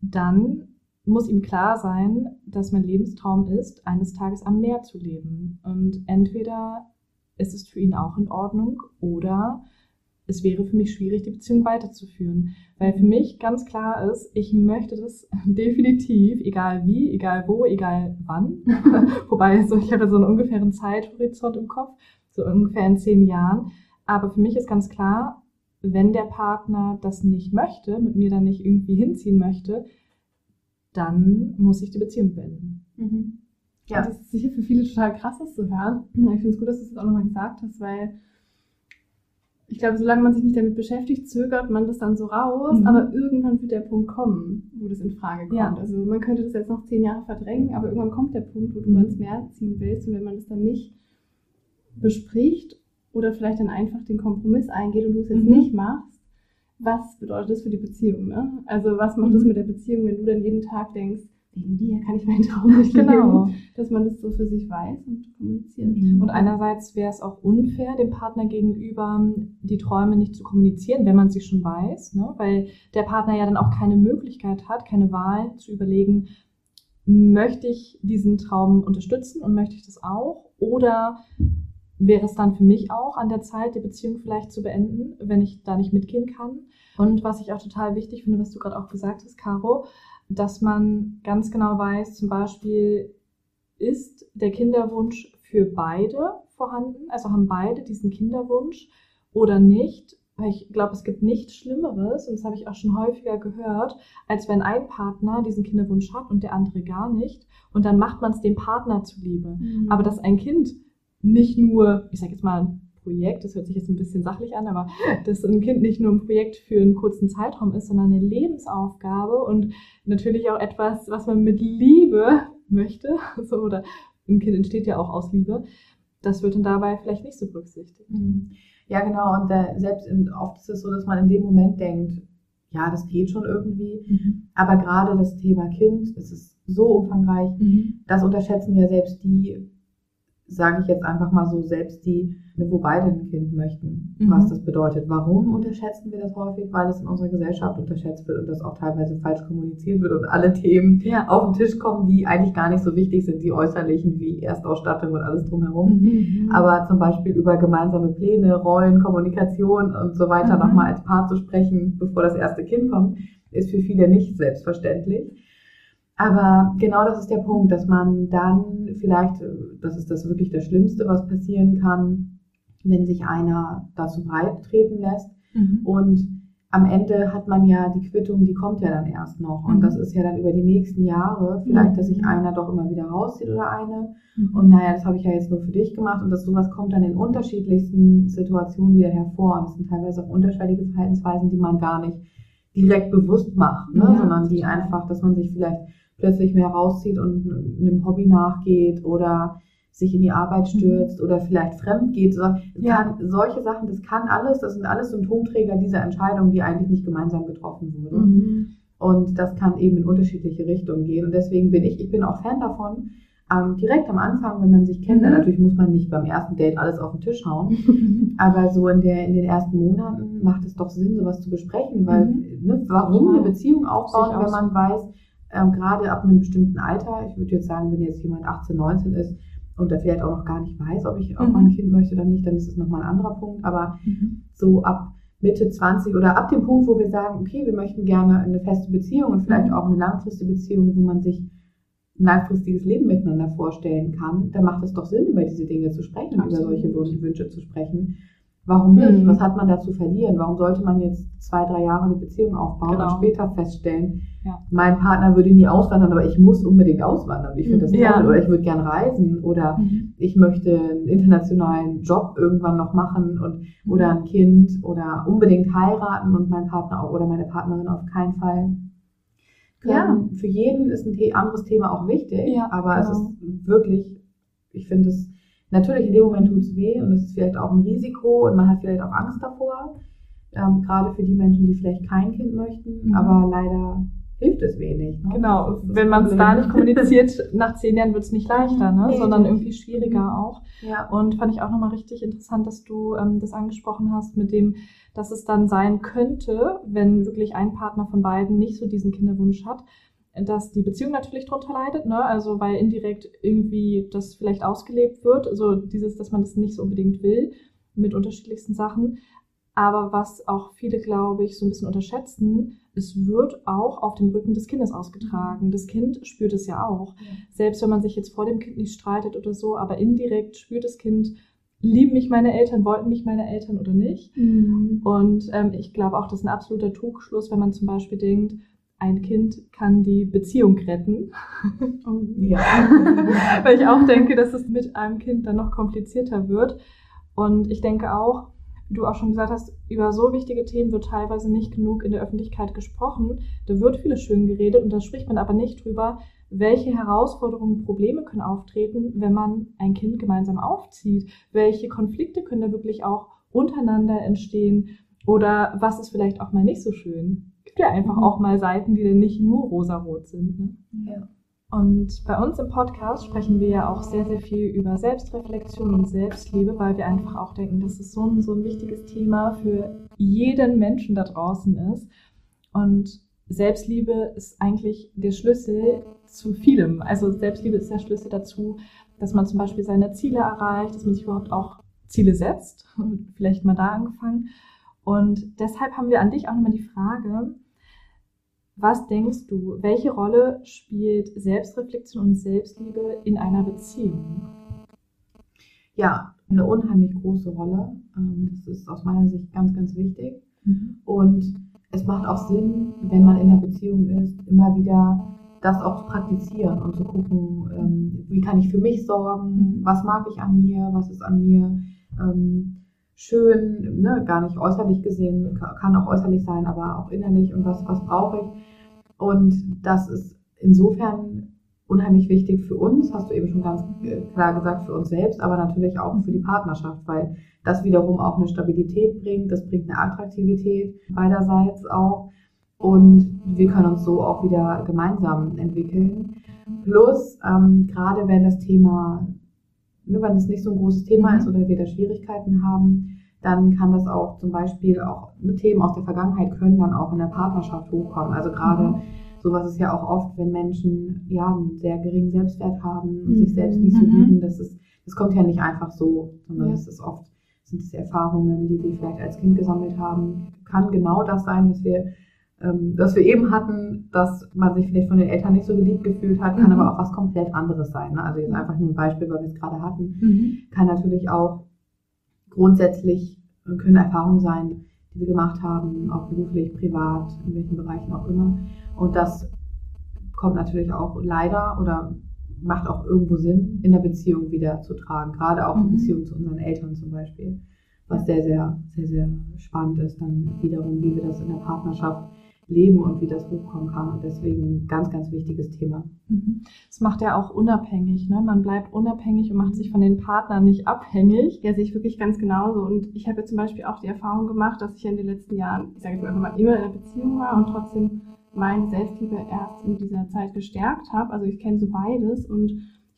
dann muss ihm klar sein, dass mein Lebenstraum ist, eines Tages am Meer zu leben. Und entweder ist es für ihn auch in Ordnung oder es wäre für mich schwierig, die Beziehung weiterzuführen. Weil für mich ganz klar ist, ich möchte das definitiv, egal wie, egal wo, egal wann. Wobei, so, ich habe so einen ungefähren Zeithorizont im Kopf, so ungefähr in zehn Jahren. Aber für mich ist ganz klar, wenn der Partner das nicht möchte, mit mir dann nicht irgendwie hinziehen möchte, dann muss ich die Beziehung beenden. Mhm. Ja, das ist sicher für viele total krass, das zu hören. Ich finde es gut, dass du es das auch nochmal gesagt hast, weil ich glaube, solange man sich nicht damit beschäftigt, zögert man das dann so raus, mhm. aber irgendwann wird der Punkt kommen, wo das in Frage kommt. Ja. Also man könnte das jetzt noch zehn Jahre verdrängen, aber irgendwann kommt der Punkt, wo du mhm. ins Meer ziehen willst und wenn man das dann nicht bespricht oder vielleicht dann einfach den Kompromiss eingeht und du es jetzt mhm. nicht machst, was bedeutet das für die Beziehung? Ne? Also was macht das mhm. mit der Beziehung, wenn du dann jeden Tag denkst, wegen dir kann ich meinen Traum nicht genau. leben, dass man das so für sich weiß und kommuniziert. Mhm. Und einerseits wäre es auch unfair, dem Partner gegenüber die Träume nicht zu kommunizieren, wenn man sie schon weiß, ne? weil der Partner ja dann auch keine Möglichkeit hat, keine Wahl zu überlegen, möchte ich diesen Traum unterstützen und möchte ich das auch oder wäre es dann für mich auch an der Zeit, die Beziehung vielleicht zu beenden, wenn ich da nicht mitgehen kann. Und was ich auch total wichtig finde, was du gerade auch gesagt hast, Caro, dass man ganz genau weiß, zum Beispiel, ist der Kinderwunsch für beide vorhanden? Also haben beide diesen Kinderwunsch oder nicht? Ich glaube, es gibt nichts Schlimmeres, und das habe ich auch schon häufiger gehört, als wenn ein Partner diesen Kinderwunsch hat und der andere gar nicht. Und dann macht man es dem Partner zuliebe. Mhm. Aber dass ein Kind nicht nur, ich sage jetzt mal, Projekt, das hört sich jetzt ein bisschen sachlich an, aber dass ein Kind nicht nur ein Projekt für einen kurzen Zeitraum ist, sondern eine Lebensaufgabe und natürlich auch etwas, was man mit Liebe möchte, so, oder ein Kind entsteht ja auch aus Liebe, das wird dann dabei vielleicht nicht so berücksichtigt. Mhm. Ja, genau, und äh, selbst in, oft ist es so, dass man in dem Moment denkt, ja, das geht schon irgendwie, mhm. aber gerade das Thema Kind, es ist so umfangreich, mhm. das unterschätzen ja selbst die, sage ich jetzt einfach mal so, selbst die, ne, wo beide ein Kind möchten, mhm. was das bedeutet. Warum unterschätzen wir das häufig? Weil es in unserer Gesellschaft unterschätzt wird und das auch teilweise falsch kommuniziert wird und alle Themen ja. auf den Tisch kommen, die eigentlich gar nicht so wichtig sind, die äußerlichen wie Erstausstattung und alles drumherum. Mhm. mhm. Aber zum Beispiel über gemeinsame Pläne, Rollen, Kommunikation und so weiter mhm. nochmal als Paar zu sprechen, bevor das erste Kind kommt, ist für viele nicht selbstverständlich. Aber genau das ist der Punkt, dass man dann vielleicht, das ist das wirklich das Schlimmste, was passieren kann, wenn sich einer dazu breit treten lässt. Mhm. Und am Ende hat man ja die Quittung, die kommt ja dann erst noch. Und mhm. das ist ja dann über die nächsten Jahre, vielleicht, dass sich mhm. einer doch immer wieder rauszieht oder eine. Mhm. Und naja, das habe ich ja jetzt nur für dich gemacht. Und dass sowas kommt dann in unterschiedlichsten Situationen wieder hervor. Und das sind teilweise auch unterschiedliche Verhaltensweisen, die man gar nicht direkt bewusst macht, ne? Ja, sondern die einfach, dass man sich vielleicht plötzlich mehr rauszieht und einem Hobby nachgeht oder sich in die Arbeit mhm. stürzt mhm. oder vielleicht fremd geht. So, ja. kann, solche Sachen, das kann alles, das sind alles Symptomträger dieser Entscheidung, die eigentlich nicht gemeinsam getroffen wurde. Mhm. Und das kann eben in unterschiedliche Richtungen gehen. Und deswegen bin ich, ich bin auch Fan davon, ähm, direkt am Anfang, wenn man sich kennt, mhm. natürlich muss man nicht beim ersten Date alles auf den Tisch hauen, aber so in, der, in den ersten Monaten macht es doch Sinn, sowas zu besprechen, weil mhm. ne, warum eine Beziehung aufbauen, wenn man weiß, ähm, gerade ab einem bestimmten Alter, ich würde jetzt sagen, wenn jetzt jemand 18, 19 ist und der vielleicht auch noch gar nicht weiß, ob ich auch mhm. mal ein Kind möchte oder nicht, dann ist es nochmal ein anderer Punkt. Aber mhm. so ab Mitte 20 oder ab dem Punkt, wo wir sagen, okay, wir möchten gerne eine feste Beziehung und vielleicht mhm. auch eine langfristige Beziehung, wo man sich ein langfristiges Leben miteinander vorstellen kann, dann macht es doch Sinn, über diese Dinge zu sprechen, Absolut. über solche Wünsche zu sprechen. Warum nicht? Mhm. Was hat man da zu verlieren? Warum sollte man jetzt zwei, drei Jahre eine Beziehung aufbauen genau. und später feststellen, ja. mein Partner würde nie auswandern, aber ich muss unbedingt auswandern. Ich finde das toll. Ja. Oder ich würde gern reisen oder mhm. ich möchte einen internationalen Job irgendwann noch machen und mhm. oder ein Kind oder unbedingt heiraten und mein Partner oder meine Partnerin auf keinen Fall. Ja. Für jeden ist ein anderes Thema auch wichtig, ja, aber genau. es ist wirklich, ich finde es Natürlich, in dem Moment tut es weh und es ist vielleicht auch ein Risiko und man hat vielleicht auch Angst davor. Ähm, gerade für die Menschen, die vielleicht kein Kind möchten, mhm. aber leider hilft es wenig. Ne? Genau, wenn man es da nicht kommuniziert, nach zehn Jahren wird es nicht leichter, ne? Nee, sondern irgendwie schwieriger mhm. auch. Ja. Und fand ich auch nochmal richtig interessant, dass du ähm, das angesprochen hast mit dem, dass es dann sein könnte, wenn wirklich ein Partner von beiden nicht so diesen Kinderwunsch hat, dass die Beziehung natürlich drunter leidet, ne? Also weil indirekt irgendwie das vielleicht ausgelebt wird, also dieses, dass man das nicht so unbedingt will, mit unterschiedlichsten Sachen. Aber was auch viele, glaube ich, so ein bisschen unterschätzen, es wird auch auf dem Rücken des Kindes ausgetragen. Das Kind spürt es ja auch. Ja. Selbst wenn man sich jetzt vor dem Kind nicht streitet oder so, aber indirekt spürt das Kind, lieben mich meine Eltern, wollten mich meine Eltern oder nicht. Mhm. Und ähm, ich glaube auch, das ist ein absoluter Trugschluss, wenn man zum Beispiel denkt, ein Kind kann die Beziehung retten. Oh, ja. Weil ich auch denke, dass es mit einem Kind dann noch komplizierter wird. Und ich denke auch, wie du auch schon gesagt hast, über so wichtige Themen wird teilweise nicht genug in der Öffentlichkeit gesprochen. Da wird vieles schön geredet und da spricht man aber nicht drüber, welche Herausforderungen, Probleme können auftreten, wenn man ein Kind gemeinsam aufzieht. Welche Konflikte können da wirklich auch untereinander entstehen oder was ist vielleicht auch mal nicht so schön. Gibt ja einfach mhm. auch mal Seiten, die dann nicht nur rosarot sind. Ne? Ja. Und bei uns im Podcast sprechen wir ja auch sehr, sehr viel über Selbstreflexion und Selbstliebe, weil wir einfach auch denken, dass es so ein, so ein wichtiges Thema für jeden Menschen da draußen ist. Und Selbstliebe ist eigentlich der Schlüssel zu vielem. Also Selbstliebe ist der Schlüssel dazu, dass man zum Beispiel seine Ziele erreicht, dass man sich überhaupt auch Ziele setzt. Vielleicht mal da angefangen. Und deshalb haben wir an dich auch nochmal die Frage, was denkst du, welche Rolle spielt Selbstreflexion und Selbstliebe in einer Beziehung? Ja, eine unheimlich große Rolle. Ähm, das ist aus meiner Sicht ganz, ganz wichtig. Mhm. Und es macht auch Sinn, wenn man in einer Beziehung ist, immer wieder das auch zu praktizieren und zu gucken, ähm, wie kann ich für mich sorgen, mhm. was mag ich an mir, was ist an mir ähm, schön, ne, gar nicht äußerlich gesehen, kann auch äußerlich sein, aber auch innerlich und was, was brauche ich. Und das ist insofern unheimlich wichtig für uns, hast du eben schon ganz äh, klar gesagt, für uns selbst, aber natürlich auch für die Partnerschaft, weil das wiederum auch eine Stabilität bringt, das bringt eine Attraktivität beiderseits auch und wir können uns so auch wieder gemeinsam entwickeln. Plus, ähm, gerade wenn das Thema ne, wenn es nicht so ein großes Thema ist oder wir da Schwierigkeiten haben, dann kann das auch zum Beispiel auch ne, Themen aus der Vergangenheit können dann auch in der Partnerschaft hochkommen. Also gerade mhm. sowas ist ja auch oft, wenn Menschen ja einen sehr geringen Selbstwert haben und mhm. sich selbst nicht so mhm. lieben, das ist, das kommt ja nicht einfach so, sondern ja. das ist oft sind es Erfahrungen, die wir vielleicht als Kind gesammelt haben. Kann genau das sein, was wir ähm, was wir eben hatten, dass man sich vielleicht von den Eltern nicht so geliebt gefühlt hat, kann mhm. aber auch was komplett anderes sein. Ne? Also jetzt einfach nur ein Beispiel, weil wir es gerade hatten, mhm. kann natürlich auch grundsätzlich äh, können Erfahrungen sein, die wir gemacht haben, auch beruflich, privat, in welchen Bereichen auch immer. Und das kommt natürlich auch leider oder macht auch irgendwo Sinn, in der Beziehung wieder zu tragen, gerade auch in mhm. Beziehung zu unseren Eltern zum Beispiel, was sehr, sehr, sehr, sehr spannend ist, dann wiederum, wie wir das in der Partnerschaft leben und wie das hochkommen kann. Und deswegen ganz, ganz wichtiges Thema. Mhm. Das macht ja auch unabhängig. Ne? Man bleibt unabhängig und macht sich von den Partnern nicht abhängig. Ja, sehe ich wirklich ganz genauso. Und ich habe ja zum Beispiel auch die Erfahrung gemacht, dass ich in den letzten Jahren, ich sage jetzt einfach mal, immer in einer Beziehung war und trotzdem meine Selbstliebe erst in dieser Zeit gestärkt habe. Also ich kenne so beides und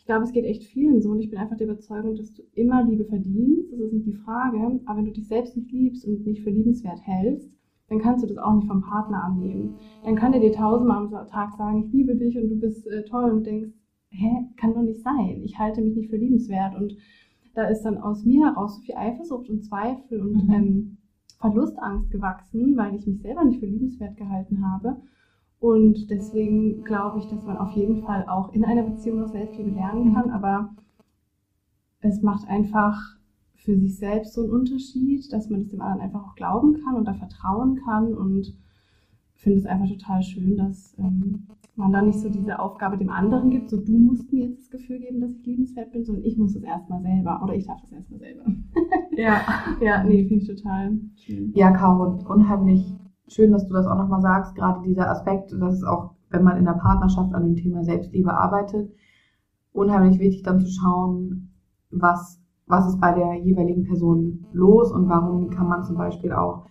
ich glaube, es geht echt vielen so und ich bin einfach der Überzeugung, dass du immer Liebe verdienst. Das ist nicht die Frage. Aber wenn du dich selbst nicht liebst und nicht für liebenswert hältst, dann kannst du das auch nicht vom Partner annehmen. Dann kann er dir tausendmal am Tag sagen, ich liebe dich und du bist äh, toll und denkst, hä, kann doch nicht sein. Ich halte mich nicht für liebenswert. Und da ist dann aus mir heraus so viel Eifersucht und Zweifel und mhm. ähm, Verlustangst gewachsen, weil ich mich selber nicht für liebenswert gehalten habe. Und deswegen glaube ich, dass man auf jeden Fall auch in einer Beziehung noch Selbstliebe lernen kann, aber es macht einfach für sich selbst so ein Unterschied, dass man es dem anderen einfach auch glauben kann und da vertrauen kann und finde es einfach total schön, dass ähm, man da nicht so diese Aufgabe dem anderen gibt, so du musst mir jetzt das Gefühl geben, dass ich liebenswert bin, sondern ich muss es erstmal selber oder ich darf das erstmal selber. ja, ja, nee, finde ich total schön. Ja, Caro, unheimlich schön, dass du das auch nochmal sagst, gerade dieser Aspekt, dass es auch, wenn man in der Partnerschaft an dem Thema Selbstliebe arbeitet, unheimlich wichtig dann zu schauen, was was ist bei der jeweiligen Person los und warum kann man zum Beispiel auch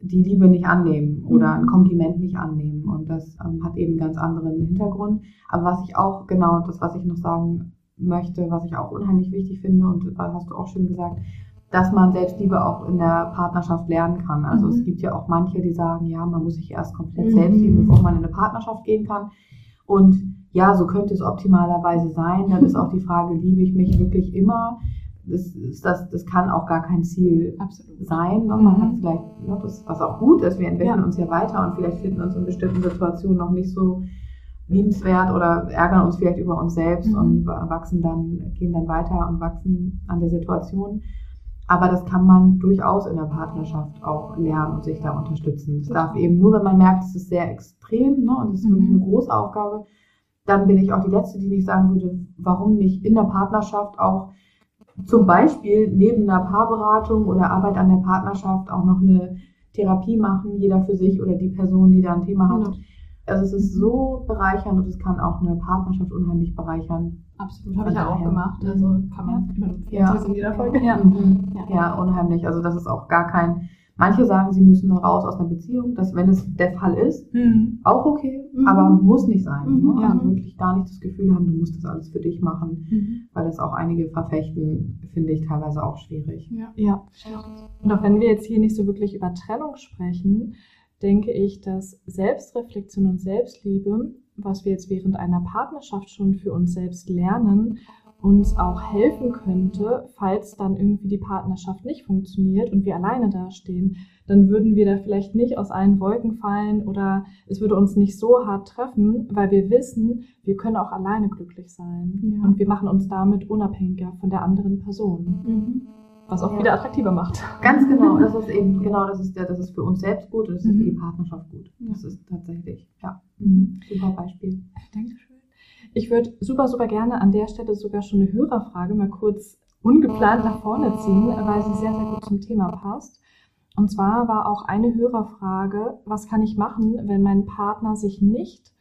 die Liebe nicht annehmen oder ein mhm. Kompliment nicht annehmen. Und das ähm, hat eben einen ganz anderen Hintergrund. Aber was ich auch, genau, das, was ich noch sagen möchte, was ich auch unheimlich wichtig finde, und das hast du auch schön gesagt, dass man Selbstliebe auch in der Partnerschaft lernen kann. Also mhm. es gibt ja auch manche, die sagen, ja, man muss sich erst komplett mhm. selbst lieben, bevor man in eine Partnerschaft gehen kann. Und ja, so könnte es optimalerweise sein. Dann ist auch die Frage, liebe ich mich wirklich immer? Das, ist das, das kann auch gar kein Ziel Absolut. sein. Ne? Man hat vielleicht, ne, das, was auch gut ist, wir entwickeln ja. uns ja weiter und vielleicht finden uns in bestimmten Situationen noch nicht so liebenswert oder ärgern uns vielleicht über uns selbst mhm. und wachsen dann, gehen dann weiter und wachsen an der Situation. Aber das kann man durchaus in der Partnerschaft auch lernen und sich da unterstützen. Es darf eben nur, wenn man merkt, es ist sehr extrem ne, und es ist mhm. wirklich eine große Aufgabe, dann bin ich auch die Letzte, die nicht sagen würde, warum nicht in der Partnerschaft auch zum Beispiel neben einer Paarberatung oder Arbeit an der Partnerschaft auch noch eine Therapie machen, jeder für sich oder die Person, die da ein Thema hat. Genau. Also es ist so bereichernd und es kann auch eine Partnerschaft unheimlich bereichern. Absolut, habe ich ja auch gemacht. Also kann man ja. in jeder Folge. Ja. Mhm. ja. ja, unheimlich. Also das ist auch gar kein Manche sagen, sie müssen raus aus einer Beziehung. Das, wenn es der Fall ist, mhm. auch okay, mhm. aber muss nicht sein. Mhm. Ne? Also wirklich gar nicht das Gefühl haben, du musst das alles für dich machen, mhm. weil das auch einige verfechten, finde ich teilweise auch schwierig. Ja. ja. Und auch wenn wir jetzt hier nicht so wirklich über Trennung sprechen, denke ich, dass Selbstreflexion und Selbstliebe, was wir jetzt während einer Partnerschaft schon für uns selbst lernen, uns auch helfen könnte, falls dann irgendwie die Partnerschaft nicht funktioniert und wir alleine dastehen, dann würden wir da vielleicht nicht aus allen Wolken fallen oder es würde uns nicht so hart treffen, weil wir wissen, wir können auch alleine glücklich sein ja. und wir machen uns damit unabhängiger von der anderen Person. Mhm. Was auch ja. wieder attraktiver macht. Ganz genau. Das ist eben, genau, das ist, das ist für uns selbst gut und das ist mhm. für die Partnerschaft gut. Das ist tatsächlich, ja, mhm. super Beispiel. Dankeschön. Ich würde super, super gerne an der Stelle sogar schon eine Hörerfrage mal kurz ungeplant nach vorne ziehen, weil sie sehr, sehr gut zum Thema passt. Und zwar war auch eine Hörerfrage, was kann ich machen, wenn mein Partner sich nicht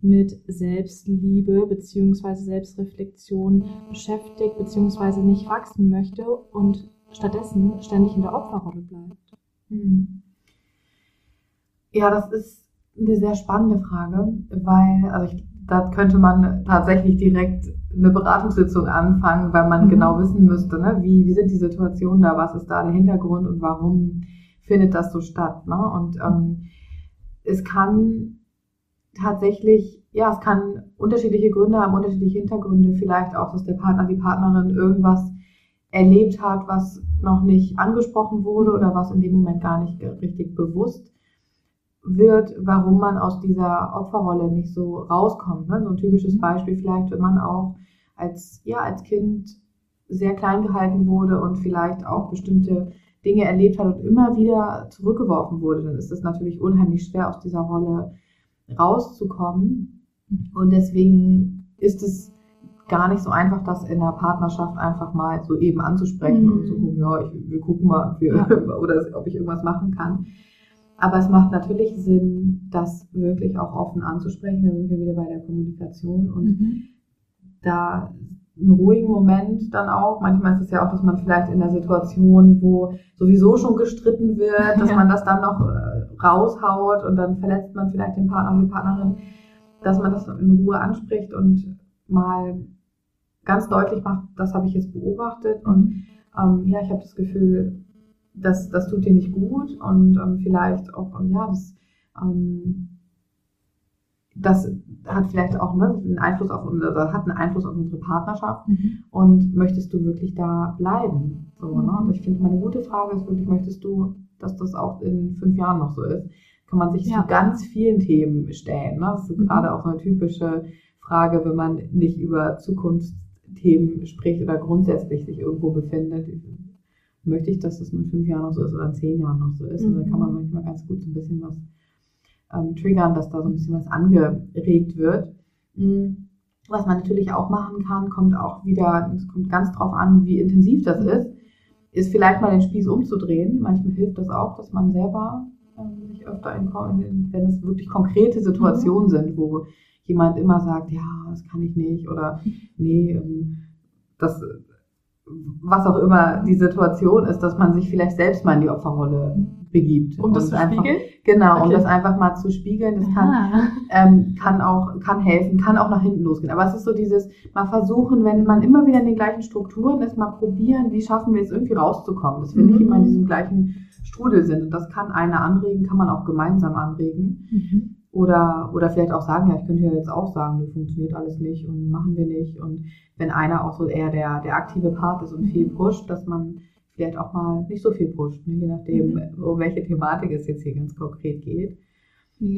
mit Selbstliebe beziehungsweise Selbstreflexion beschäftigt beziehungsweise nicht wachsen möchte und stattdessen ständig in der Opferrolle bleibt? Hm. Ja, das ist eine sehr spannende Frage, weil, also ich da könnte man tatsächlich direkt eine Beratungssitzung anfangen, weil man mhm. genau wissen müsste, ne, wie, wie sind die Situationen da, was ist da der Hintergrund und warum findet das so statt. Ne? Und ähm, es kann tatsächlich, ja, es kann unterschiedliche Gründe haben, unterschiedliche Hintergründe, vielleicht auch, dass der Partner, die Partnerin irgendwas erlebt hat, was noch nicht angesprochen wurde oder was in dem Moment gar nicht richtig bewusst wird, warum man aus dieser Opferrolle nicht so rauskommt. Ne? So ein typisches mhm. Beispiel vielleicht, wenn man auch als, ja, als Kind sehr klein gehalten wurde und vielleicht auch bestimmte Dinge erlebt hat und immer wieder zurückgeworfen wurde, dann ist es natürlich unheimlich schwer, aus dieser Rolle rauszukommen. Mhm. Und deswegen ist es gar nicht so einfach, das in der Partnerschaft einfach mal so eben anzusprechen mhm. und zu gucken, ja, ich, wir gucken mal, wir, ja. oder ob ich irgendwas machen kann. Aber es macht natürlich Sinn, das wirklich auch offen anzusprechen. Da sind wir wieder bei der Kommunikation und mhm. da einen ruhigen Moment dann auch. Manchmal ist es ja auch, dass man vielleicht in der Situation, wo sowieso schon gestritten wird, dass ja. man das dann noch äh, raushaut und dann verletzt man vielleicht den Partner und die Partnerin, dass man das in Ruhe anspricht und mal ganz deutlich macht, das habe ich jetzt beobachtet und mhm. ähm, ja, ich habe das Gefühl, das, das tut dir nicht gut und ähm, vielleicht auch, ähm, ja, das, ähm, das hat vielleicht auch ne, einen Einfluss auf unsere, hat einen Einfluss auf unsere Partnerschaft mhm. und möchtest du wirklich da bleiben? So, ne? Und ich finde, meine gute Frage ist wirklich, möchtest du, dass das auch in fünf Jahren noch so ist? Kann man sich ja. zu ganz vielen Themen stellen. Ne? Das ist mhm. gerade auch eine typische Frage, wenn man nicht über Zukunftsthemen spricht oder grundsätzlich sich irgendwo befindet möchte ich, dass es in fünf Jahren noch so ist oder in zehn Jahren noch so ist. Mhm. Und da kann man manchmal ganz gut so ein bisschen was ähm, triggern, dass da so ein bisschen was angeregt wird. Mhm. Was man natürlich auch machen kann, kommt auch wieder, es kommt ganz drauf an, wie intensiv das mhm. ist, ist vielleicht mal den Spieß umzudrehen. Manchmal hilft das auch, dass man selber ähm, sich öfter in, wenn es wirklich konkrete Situationen mhm. sind, wo jemand immer sagt, ja, das kann ich nicht oder nee, ähm, das was auch immer die Situation ist, dass man sich vielleicht selbst mal in die Opferrolle begibt. Um das zu einfach, spiegeln? Genau, okay. um das einfach mal zu spiegeln. Das kann, ähm, kann auch, kann helfen, kann auch nach hinten losgehen. Aber es ist so dieses, mal versuchen, wenn man immer wieder in den gleichen Strukturen ist, mal probieren, wie schaffen wir es irgendwie rauszukommen, dass wir mhm. nicht immer in diesem gleichen Strudel sind. Und das kann einer anregen, kann man auch gemeinsam anregen. Mhm. Oder, oder vielleicht auch sagen, ja, ich könnte ja jetzt auch sagen, das funktioniert alles nicht und machen wir nicht. Und wenn einer auch so eher der, der aktive Part ist und viel mhm. pusht, dass man vielleicht auch mal nicht so viel pusht, ne? je nachdem, mhm. um welche Thematik es jetzt hier ganz konkret geht.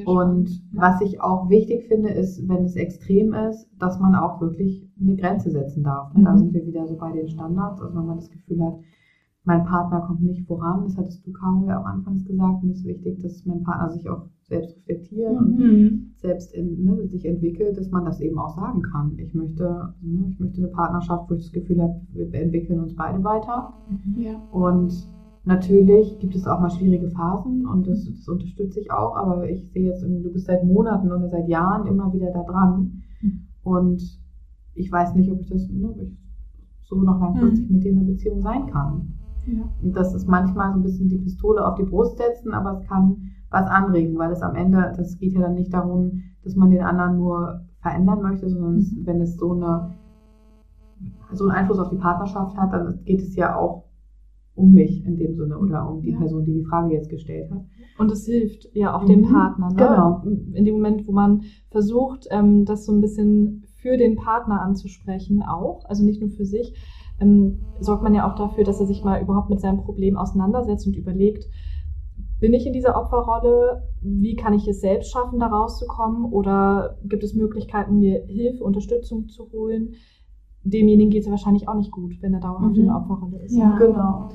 Und was ich auch wichtig finde, ist, wenn es extrem ist, dass man auch wirklich eine Grenze setzen darf. Mhm. Da sind wir wieder so bei den Standards. Also wenn man das Gefühl hat, mein Partner kommt nicht voran, das hattest du, Caro, ja auch anfangs gesagt, mir ist wichtig, dass mein Partner sich auch selbst reflektiert mhm. und selbst in, ne, sich entwickelt, dass man das eben auch sagen kann. Ich möchte, ne, ich möchte eine Partnerschaft, wo ich das Gefühl habe, wir entwickeln uns beide weiter. Mhm. Ja. Und natürlich gibt es auch mal schwierige Phasen und das, das unterstütze ich auch, aber ich sehe jetzt, du bist seit Monaten oder seit Jahren immer wieder da dran. Mhm. Und ich weiß nicht, ob ich das, ne, ob ich so noch langfristig mhm. mit dir in einer Beziehung sein kann. Ja. Und das ist manchmal so ein bisschen die Pistole auf die Brust setzen, aber es kann was anregen, weil es am Ende, das geht ja dann nicht darum, dass man den anderen nur verändern möchte, sondern mhm. wenn es so eine so einen Einfluss auf die Partnerschaft hat, dann geht es ja auch um mich in dem Sinne oder um die ja. Person, die die Frage jetzt gestellt hat. Und es hilft ja auch mhm. dem Partner. Ne? Genau. In dem Moment, wo man versucht, ähm, das so ein bisschen für den Partner anzusprechen, auch, also nicht nur für sich, ähm, sorgt man ja auch dafür, dass er sich mal überhaupt mit seinem Problem auseinandersetzt und überlegt, bin ich in dieser Opferrolle? Wie kann ich es selbst schaffen, da rauszukommen? Oder gibt es Möglichkeiten, mir Hilfe, Unterstützung zu holen? Demjenigen geht es ja wahrscheinlich auch nicht gut, wenn er dauerhaft mhm. in der Opferrolle ist. Ja, genau.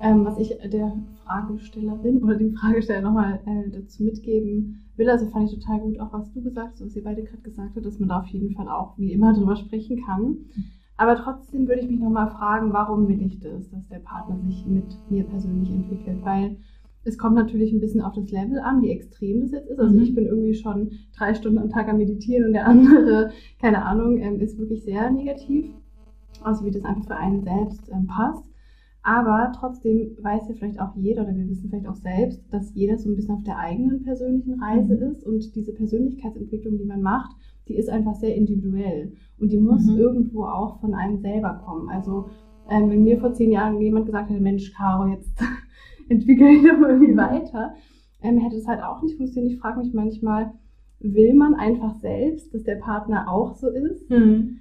Ähm, was ich der Fragestellerin oder dem Fragesteller nochmal äh, dazu mitgeben will, also fand ich total gut, auch was du gesagt hast, was ihr beide gerade gesagt habt, dass man da auf jeden Fall auch wie immer drüber sprechen kann. Aber trotzdem würde ich mich nochmal fragen, warum will ich das, dass der Partner sich mit mir persönlich entwickelt? Weil es kommt natürlich ein bisschen auf das Level an, wie extrem das jetzt ist. Also mhm. ich bin irgendwie schon drei Stunden am Tag am Meditieren und der andere, keine Ahnung, ähm, ist wirklich sehr negativ. Also wie das einfach für einen selbst ähm, passt. Aber trotzdem weiß ja vielleicht auch jeder oder wir wissen vielleicht auch selbst, dass jeder so ein bisschen auf der eigenen persönlichen Reise mhm. ist und diese Persönlichkeitsentwicklung, die man macht, die ist einfach sehr individuell und die muss mhm. irgendwo auch von einem selber kommen. Also ähm, wenn mir vor zehn Jahren jemand gesagt hätte, Mensch, Caro, jetzt entwickle ich doch irgendwie mhm. weiter, ähm, hätte es halt auch nicht funktioniert. Ich frage mich manchmal, will man einfach selbst, dass der Partner auch so ist? Mhm.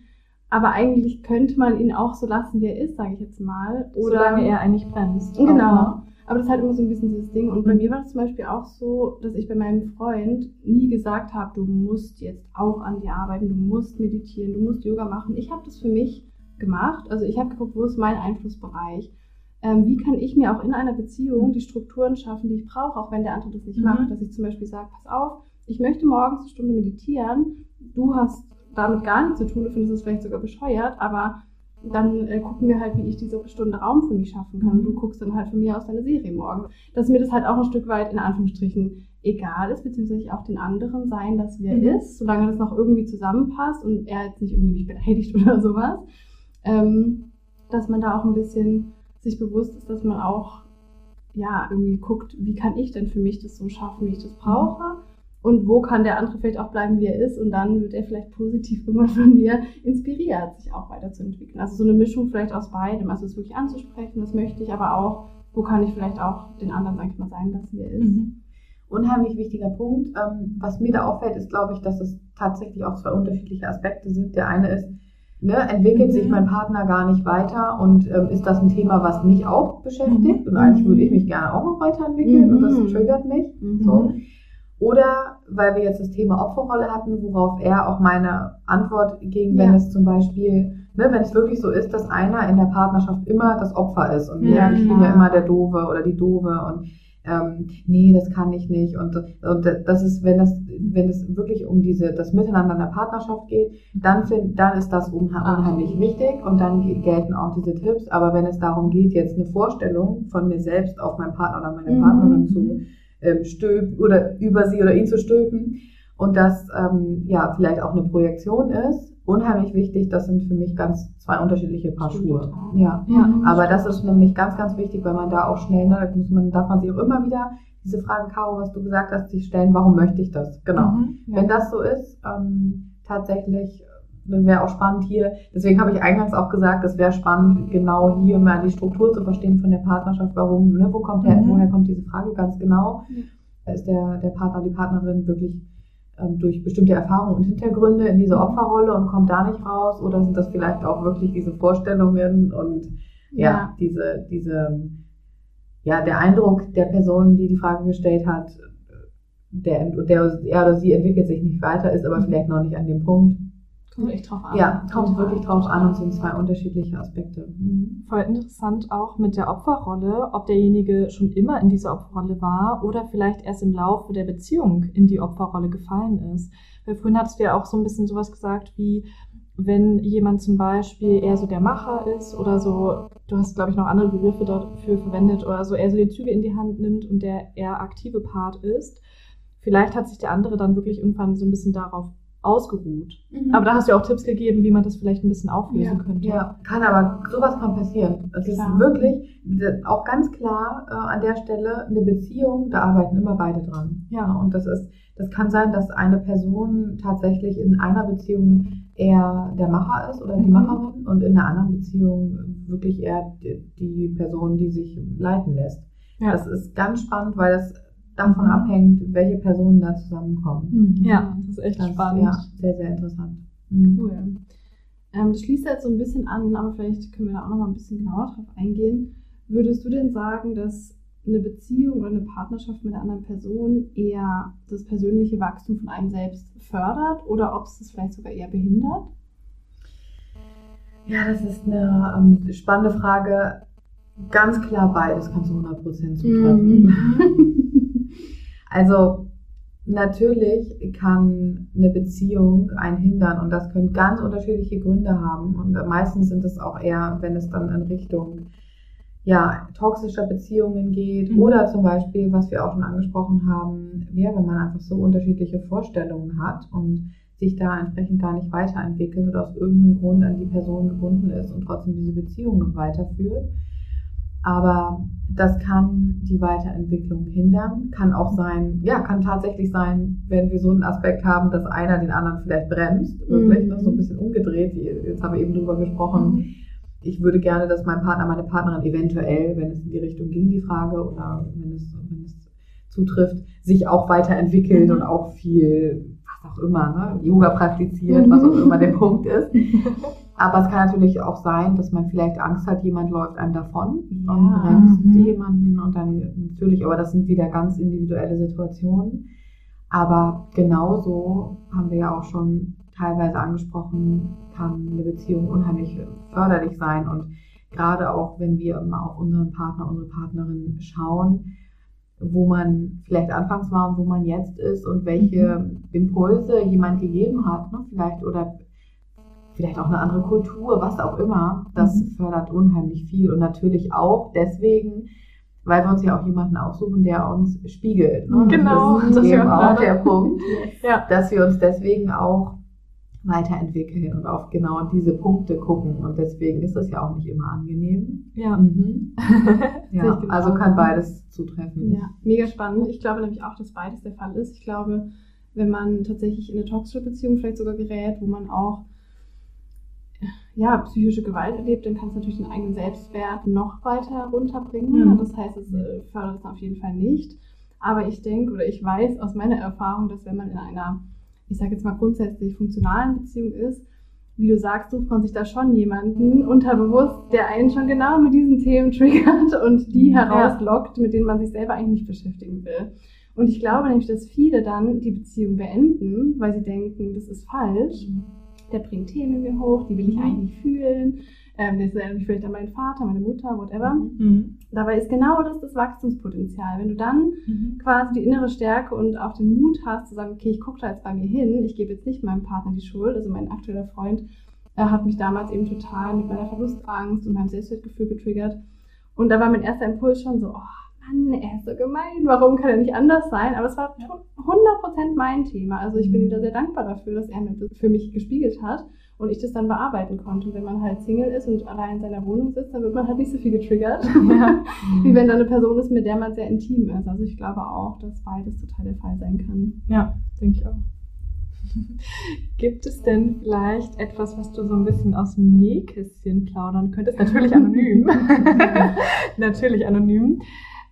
Aber eigentlich könnte man ihn auch so lassen, wie er ist, sage ich jetzt mal. Oder Solange er eigentlich bremst. Genau. Aber das ist halt immer so ein bisschen dieses Ding. Und bei mhm. mir war es zum Beispiel auch so, dass ich bei meinem Freund nie gesagt habe, du musst jetzt auch an dir arbeiten, du musst meditieren, du musst Yoga machen. Ich habe das für mich gemacht. Also ich habe geguckt, wo ist mein Einflussbereich? Ähm, wie kann ich mir auch in einer Beziehung die Strukturen schaffen, die ich brauche, auch wenn der andere das nicht mhm. macht. Dass ich zum Beispiel sage, pass auf, ich möchte morgens eine Stunde meditieren, du hast damit gar nichts zu tun, du findest es vielleicht sogar bescheuert, aber dann äh, gucken wir halt, wie ich diese Stunde Raum für mich schaffen kann. Und du mhm. guckst dann halt von mir aus deine Serie morgen. Dass mir das halt auch ein Stück weit in Anführungsstrichen egal ist, beziehungsweise auch den anderen sein, dass wer mhm. ist, solange das noch irgendwie zusammenpasst und er jetzt nicht irgendwie mich beleidigt oder sowas. Ähm, dass man da auch ein bisschen sich bewusst ist, dass man auch ja irgendwie guckt, wie kann ich denn für mich das so schaffen, wie ich das brauche und wo kann der andere vielleicht auch bleiben, wie er ist und dann wird er vielleicht positiv immer von mir inspiriert, sich auch weiterzuentwickeln. Also so eine Mischung vielleicht aus beidem, also es wirklich anzusprechen, das möchte ich, aber auch, wo kann ich vielleicht auch den anderen, sag ich mal, sein lassen, wie er ist. Mhm. Unheimlich wichtiger Punkt. Ähm, was mir da auffällt, ist, glaube ich, dass es tatsächlich auch zwei unterschiedliche Aspekte sind. Der eine ist, ne, entwickelt mhm. sich mein Partner gar nicht weiter und ähm, ist das ein Thema, was mich auch beschäftigt mhm. und eigentlich würde ich mich gerne auch noch weiterentwickeln mhm. und das mhm. triggert mich. Mhm. So. Oder weil wir jetzt das Thema Opferrolle hatten, worauf er auch meine Antwort ging, wenn ja. es zum Beispiel, ne, wenn es wirklich so ist, dass einer in der Partnerschaft immer das Opfer ist und ja, ich bin ja immer der Doofe oder die Doofe und ähm, nee, das kann ich nicht. Und, und das ist, wenn das, wenn es wirklich um diese, das Miteinander in der Partnerschaft geht, dann find, dann ist das unheimlich wichtig und dann gelten auch diese Tipps. Aber wenn es darum geht, jetzt eine Vorstellung von mir selbst auf meinen Partner oder meine mhm. Partnerin zu ähm, stülpen oder über sie oder ihn zu stülpen und das ähm, ja vielleicht auch eine Projektion ist, unheimlich wichtig. Das sind für mich ganz zwei unterschiedliche Paar Schuhe. Ja. ja. Aber das ist nämlich ganz, ganz wichtig, weil man da auch schnell, ne, da muss man, darf man sich auch immer wieder diese Fragen, Caro, was du gesagt hast, sich stellen, warum möchte ich das? Genau. Mhm, ja. Wenn das so ist, ähm, tatsächlich, wäre auch spannend hier, deswegen habe ich eingangs auch gesagt, es wäre spannend, genau hier mal die Struktur zu verstehen von der Partnerschaft, warum, ne, wo kommt der, mhm. woher kommt diese Frage ganz genau? Ja. Ist der, der Partner, die Partnerin wirklich ähm, durch bestimmte Erfahrungen und Hintergründe in diese Opferrolle und kommt da nicht raus? Oder sind das vielleicht auch wirklich diese Vorstellungen und ja, ja diese, diese, ja, der Eindruck der Person, die die Frage gestellt hat, der, der er oder sie entwickelt sich nicht weiter, ist aber vielleicht noch nicht an dem Punkt. Kommt echt drauf an. Ja, kommt wirklich drauf an und sind zwei unterschiedliche Aspekte. Mhm. Voll interessant auch mit der Opferrolle, ob derjenige schon immer in dieser Opferrolle war oder vielleicht erst im Laufe der Beziehung in die Opferrolle gefallen ist. Weil vorhin hattest du ja auch so ein bisschen sowas gesagt wie, wenn jemand zum Beispiel eher so der Macher ist oder so, du hast, glaube ich, noch andere Begriffe dafür verwendet oder so, eher so die Züge in die Hand nimmt und der eher aktive Part ist, vielleicht hat sich der andere dann wirklich irgendwann so ein bisschen darauf ausgeruht. Mhm. Aber da hast du ja auch Tipps gegeben, wie man das vielleicht ein bisschen auflösen ja, könnte. Ja, kann aber, sowas kann passieren. Es ist wirklich auch ganz klar äh, an der Stelle eine Beziehung, da arbeiten immer beide dran. Ja. Und das ist, das kann sein, dass eine Person tatsächlich in einer Beziehung eher der Macher ist oder die mhm. Macherin und in einer anderen Beziehung wirklich eher die, die Person, die sich leiten lässt. Ja. Das ist ganz spannend, weil das davon mhm. abhängt, welche Personen da zusammenkommen. Mhm. Ja, das ist echt das, spannend. Ja, sehr, sehr interessant. Mhm. Cool. Ähm, das schließt jetzt so ein bisschen an, aber vielleicht können wir da auch noch mal ein bisschen genauer drauf eingehen. Würdest du denn sagen, dass eine Beziehung oder eine Partnerschaft mit einer anderen Person eher das persönliche Wachstum von einem selbst fördert oder ob es das vielleicht sogar eher behindert? Ja, das ist eine ähm, spannende Frage. Ganz klar beides kann zu 100% zutreffen. Mhm. Also natürlich kann eine Beziehung einen hindern und das können ganz unterschiedliche Gründe haben. Und meistens sind es auch eher, wenn es dann in Richtung ja, toxischer Beziehungen geht mhm. oder zum Beispiel, was wir auch schon angesprochen haben, ja, wenn man einfach so unterschiedliche Vorstellungen hat und sich da entsprechend gar nicht weiterentwickelt oder aus irgendeinem Grund an die Person gebunden ist und trotzdem diese Beziehung noch weiterführt. Aber das kann die Weiterentwicklung hindern. Kann auch sein, ja, kann tatsächlich sein, wenn wir so einen Aspekt haben, dass einer den anderen vielleicht bremst, wirklich, mhm. noch so ein bisschen umgedreht. Jetzt haben wir eben drüber gesprochen. Mhm. Ich würde gerne, dass mein Partner, meine Partnerin eventuell, wenn es in die Richtung ging, die Frage, oder wenn es, wenn es zutrifft, sich auch weiterentwickelt mhm. und auch viel, was auch immer, ne, Yoga praktiziert, was auch mhm. immer der Punkt ist. Aber es kann natürlich auch sein, dass man vielleicht Angst hat, jemand läuft einem davon ja. und bremst mhm. jemanden und dann natürlich, aber das sind wieder ganz individuelle Situationen. Aber genauso haben wir ja auch schon teilweise angesprochen, kann eine Beziehung unheimlich förderlich sein und gerade auch, wenn wir immer auf unseren Partner, unsere Partnerin schauen, wo man vielleicht anfangs war und wo man jetzt ist und welche mhm. Impulse jemand gegeben hat, ne, vielleicht oder vielleicht auch eine andere Kultur, was auch immer, das mhm. fördert unheimlich viel und natürlich auch deswegen, weil wir uns ja auch jemanden aussuchen, der uns spiegelt. Ne? Genau, das ist das eben auch der Punkt, ja. dass wir uns deswegen auch weiterentwickeln und auf genau diese Punkte gucken. Und deswegen ist das ja auch nicht immer angenehm. Ja. Mhm. ja also kann beides zutreffen. Ja, mega spannend. Ich glaube nämlich auch, dass beides der Fall ist. Ich glaube, wenn man tatsächlich in eine toxische Beziehung vielleicht sogar gerät, wo man auch ja, psychische Gewalt erlebt, dann kann es natürlich den eigenen Selbstwert noch weiter runterbringen. Mhm. Das heißt, es äh, fördert es auf jeden Fall nicht. Aber ich denke oder ich weiß aus meiner Erfahrung, dass wenn man in einer, ich sage jetzt mal grundsätzlich funktionalen Beziehung ist, wie du sagst, sucht man sich da schon jemanden unterbewusst, der einen schon genau mit diesen Themen triggert und die herauslockt, mit denen man sich selber eigentlich nicht beschäftigen will. Und ich glaube nämlich, dass viele dann die Beziehung beenden, weil sie denken, das ist falsch. Mhm der bringt Themen in mir hoch, die will ich mhm. eigentlich fühlen. Ähm, das erinnert mich vielleicht an meinen Vater, meine Mutter, whatever. Mhm. Dabei ist genau das das Wachstumspotenzial. Wenn du dann mhm. quasi die innere Stärke und auch den Mut hast, zu sagen, okay, ich gucke da jetzt bei mir hin, ich gebe jetzt nicht meinem Partner die Schuld, also mein aktueller Freund er hat mich damals eben total mit meiner Verlustangst und meinem Selbstwertgefühl getriggert. Und da war mein erster Impuls schon so, oh Mann, er ist so gemein, warum kann er nicht anders sein? Aber es war schon 100% mein Thema. Also ich bin ihm da sehr dankbar dafür, dass er mir das für mich gespiegelt hat und ich das dann bearbeiten konnte. Und wenn man halt Single ist und allein in seiner Wohnung sitzt, dann wird man halt nicht so viel getriggert, ja. wie wenn da eine Person ist, mit der man sehr intim ist. Also ich glaube auch, dass beides total der Fall sein kann. Ja, denke ich auch. Gibt es denn vielleicht etwas, was du so ein bisschen aus dem Nähkästchen plaudern könntest? Natürlich anonym. Natürlich anonym.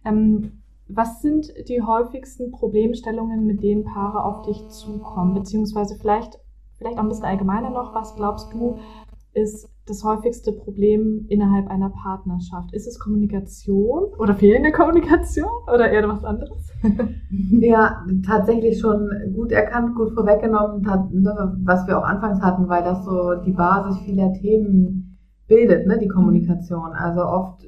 Ähm, Was sind die häufigsten Problemstellungen, mit denen Paare auf dich zukommen? Beziehungsweise vielleicht, vielleicht auch ein bisschen allgemeiner noch, was glaubst du, ist das häufigste Problem innerhalb einer Partnerschaft? Ist es Kommunikation oder fehlende Kommunikation oder eher was anderes? ja, tatsächlich schon gut erkannt, gut vorweggenommen, ne, was wir auch anfangs hatten, weil das so die Basis vieler Themen bildet, ne, die Kommunikation. Also oft,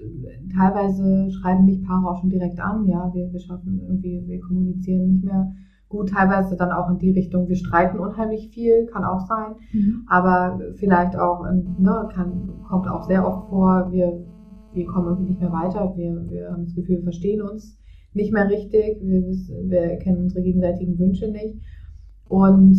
teilweise schreiben mich Paare auch schon direkt an, ja, wir, wir schaffen irgendwie, wir kommunizieren nicht mehr gut, teilweise dann auch in die Richtung, wir streiten unheimlich viel, kann auch sein, mhm. aber vielleicht auch, ne, kann, kommt auch sehr oft vor, wir, wir kommen irgendwie nicht mehr weiter, wir, wir haben das Gefühl, wir verstehen uns nicht mehr richtig, wir, wir kennen unsere gegenseitigen Wünsche nicht und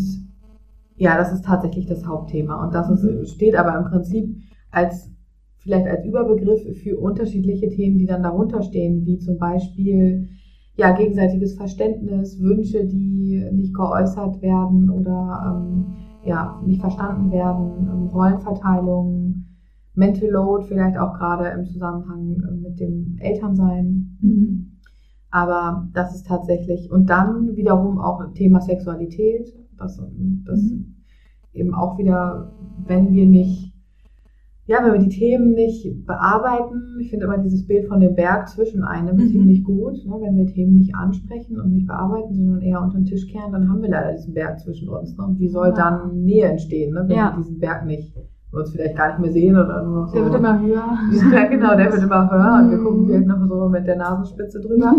ja, das ist tatsächlich das Hauptthema und das ist, mhm. steht aber im Prinzip als vielleicht als Überbegriff für unterschiedliche Themen, die dann darunter stehen, wie zum Beispiel ja, gegenseitiges Verständnis, Wünsche, die nicht geäußert werden oder ähm, ja, nicht verstanden werden, ähm, Rollenverteilung, Mental Load, vielleicht auch gerade im Zusammenhang äh, mit dem Elternsein. Mhm. Aber das ist tatsächlich, und dann wiederum auch Thema Sexualität, das, das mhm. eben auch wieder, wenn wir nicht ja, wenn wir die Themen nicht bearbeiten, ich finde immer dieses Bild von dem Berg zwischen einem mhm. ziemlich gut. Ne? Wenn wir Themen nicht ansprechen und nicht bearbeiten, sondern eher unter den Tisch kehren, dann haben wir leider diesen Berg zwischen uns. Ne? Und wie soll ja. dann Nähe entstehen, ne? wenn ja. wir diesen Berg nicht wir uns vielleicht gar nicht mehr sehen oder nur so. Der wird immer höher. Ja, genau, der wird immer höher und wir gucken mhm. vielleicht noch so mit der Nasenspitze drüber.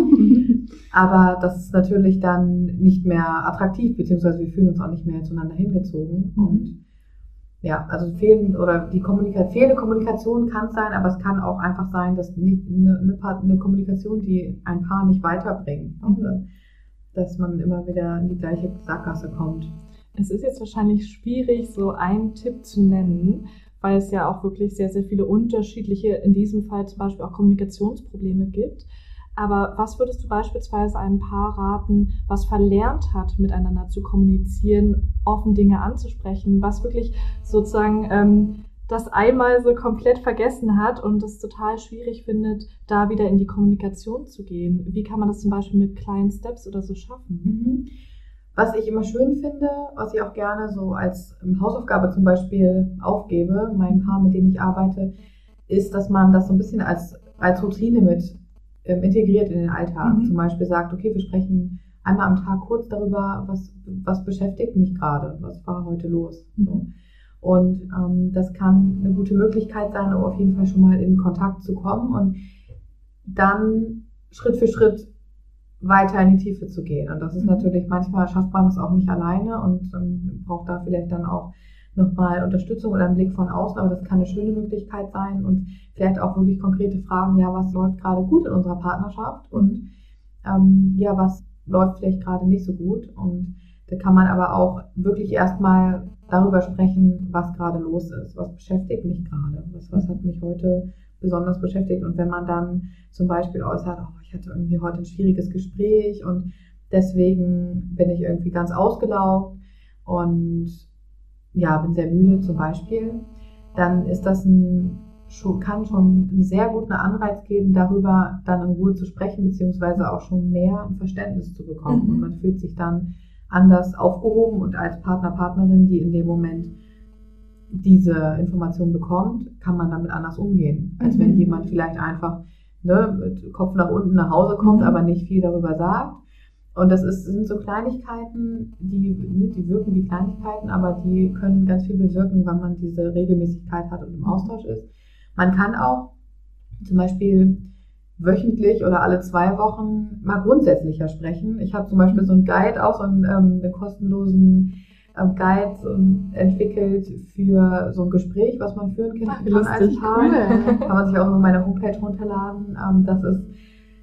Aber das ist natürlich dann nicht mehr attraktiv, beziehungsweise wir fühlen uns auch nicht mehr zueinander hingezogen. Mhm. Und ja, also fehlen oder die Kommunikation, fehlende Kommunikation kann es sein, aber es kann auch einfach sein, dass nicht eine, eine, eine Kommunikation, die ein Paar nicht weiterbringt, mhm. dass man immer wieder in die gleiche Sackgasse kommt. Es ist jetzt wahrscheinlich schwierig, so einen Tipp zu nennen, weil es ja auch wirklich sehr, sehr viele unterschiedliche, in diesem Fall zum Beispiel auch Kommunikationsprobleme gibt. Aber was würdest du beispielsweise einem Paar raten, was verlernt hat, miteinander zu kommunizieren, offen Dinge anzusprechen, was wirklich sozusagen ähm, das einmal so komplett vergessen hat und es total schwierig findet, da wieder in die Kommunikation zu gehen? Wie kann man das zum Beispiel mit kleinen Steps oder so schaffen? Mhm. Was ich immer schön finde, was ich auch gerne so als Hausaufgabe zum Beispiel aufgebe, meinen Paar, mit denen ich arbeite, ist, dass man das so ein bisschen als, als Routine mit ähm, integriert in den Alltag. Mhm. Zum Beispiel sagt, okay, wir sprechen einmal am Tag kurz darüber, was, was beschäftigt mich gerade, was war heute los. Mhm. So. Und ähm, das kann eine gute Möglichkeit sein, um auf jeden Fall schon mal in Kontakt zu kommen und dann Schritt für Schritt weiter in die Tiefe zu gehen. Und das ist mhm. natürlich, manchmal schafft man das auch nicht alleine und ähm, braucht da vielleicht dann auch nochmal Unterstützung oder einen Blick von außen, aber das kann eine schöne Möglichkeit sein und vielleicht auch wirklich konkrete Fragen, ja, was läuft gerade gut in unserer Partnerschaft und ähm, ja, was läuft vielleicht gerade nicht so gut und da kann man aber auch wirklich erstmal darüber sprechen, was gerade los ist, was beschäftigt mich gerade, was, was hat mich heute besonders beschäftigt und wenn man dann zum Beispiel äußert, oh, ich hatte irgendwie heute ein schwieriges Gespräch und deswegen bin ich irgendwie ganz ausgelaugt und ja, bin sehr müde zum Beispiel, dann ist das ein, kann schon einen sehr guten Anreiz geben, darüber dann in Ruhe zu sprechen, beziehungsweise auch schon mehr ein Verständnis zu bekommen. Mhm. Und man fühlt sich dann anders aufgehoben und als Partner, Partnerin, die in dem Moment diese Information bekommt, kann man damit anders umgehen, als mhm. wenn jemand vielleicht einfach ne, mit Kopf nach unten nach Hause kommt, mhm. aber nicht viel darüber sagt und das ist, sind so Kleinigkeiten, die, die wirken wie Kleinigkeiten, aber die können ganz viel bewirken, wenn man diese Regelmäßigkeit hat und im Austausch ist. Man kann auch zum Beispiel wöchentlich oder alle zwei Wochen mal grundsätzlicher sprechen. Ich habe zum Beispiel so einen Guide, auch so einen, ähm, einen kostenlosen ähm, Guide ähm, entwickelt für so ein Gespräch, was man führen kann, Ach, Paar. Cool. Kann man sich auch auf meine Homepage runterladen. Ähm, das ist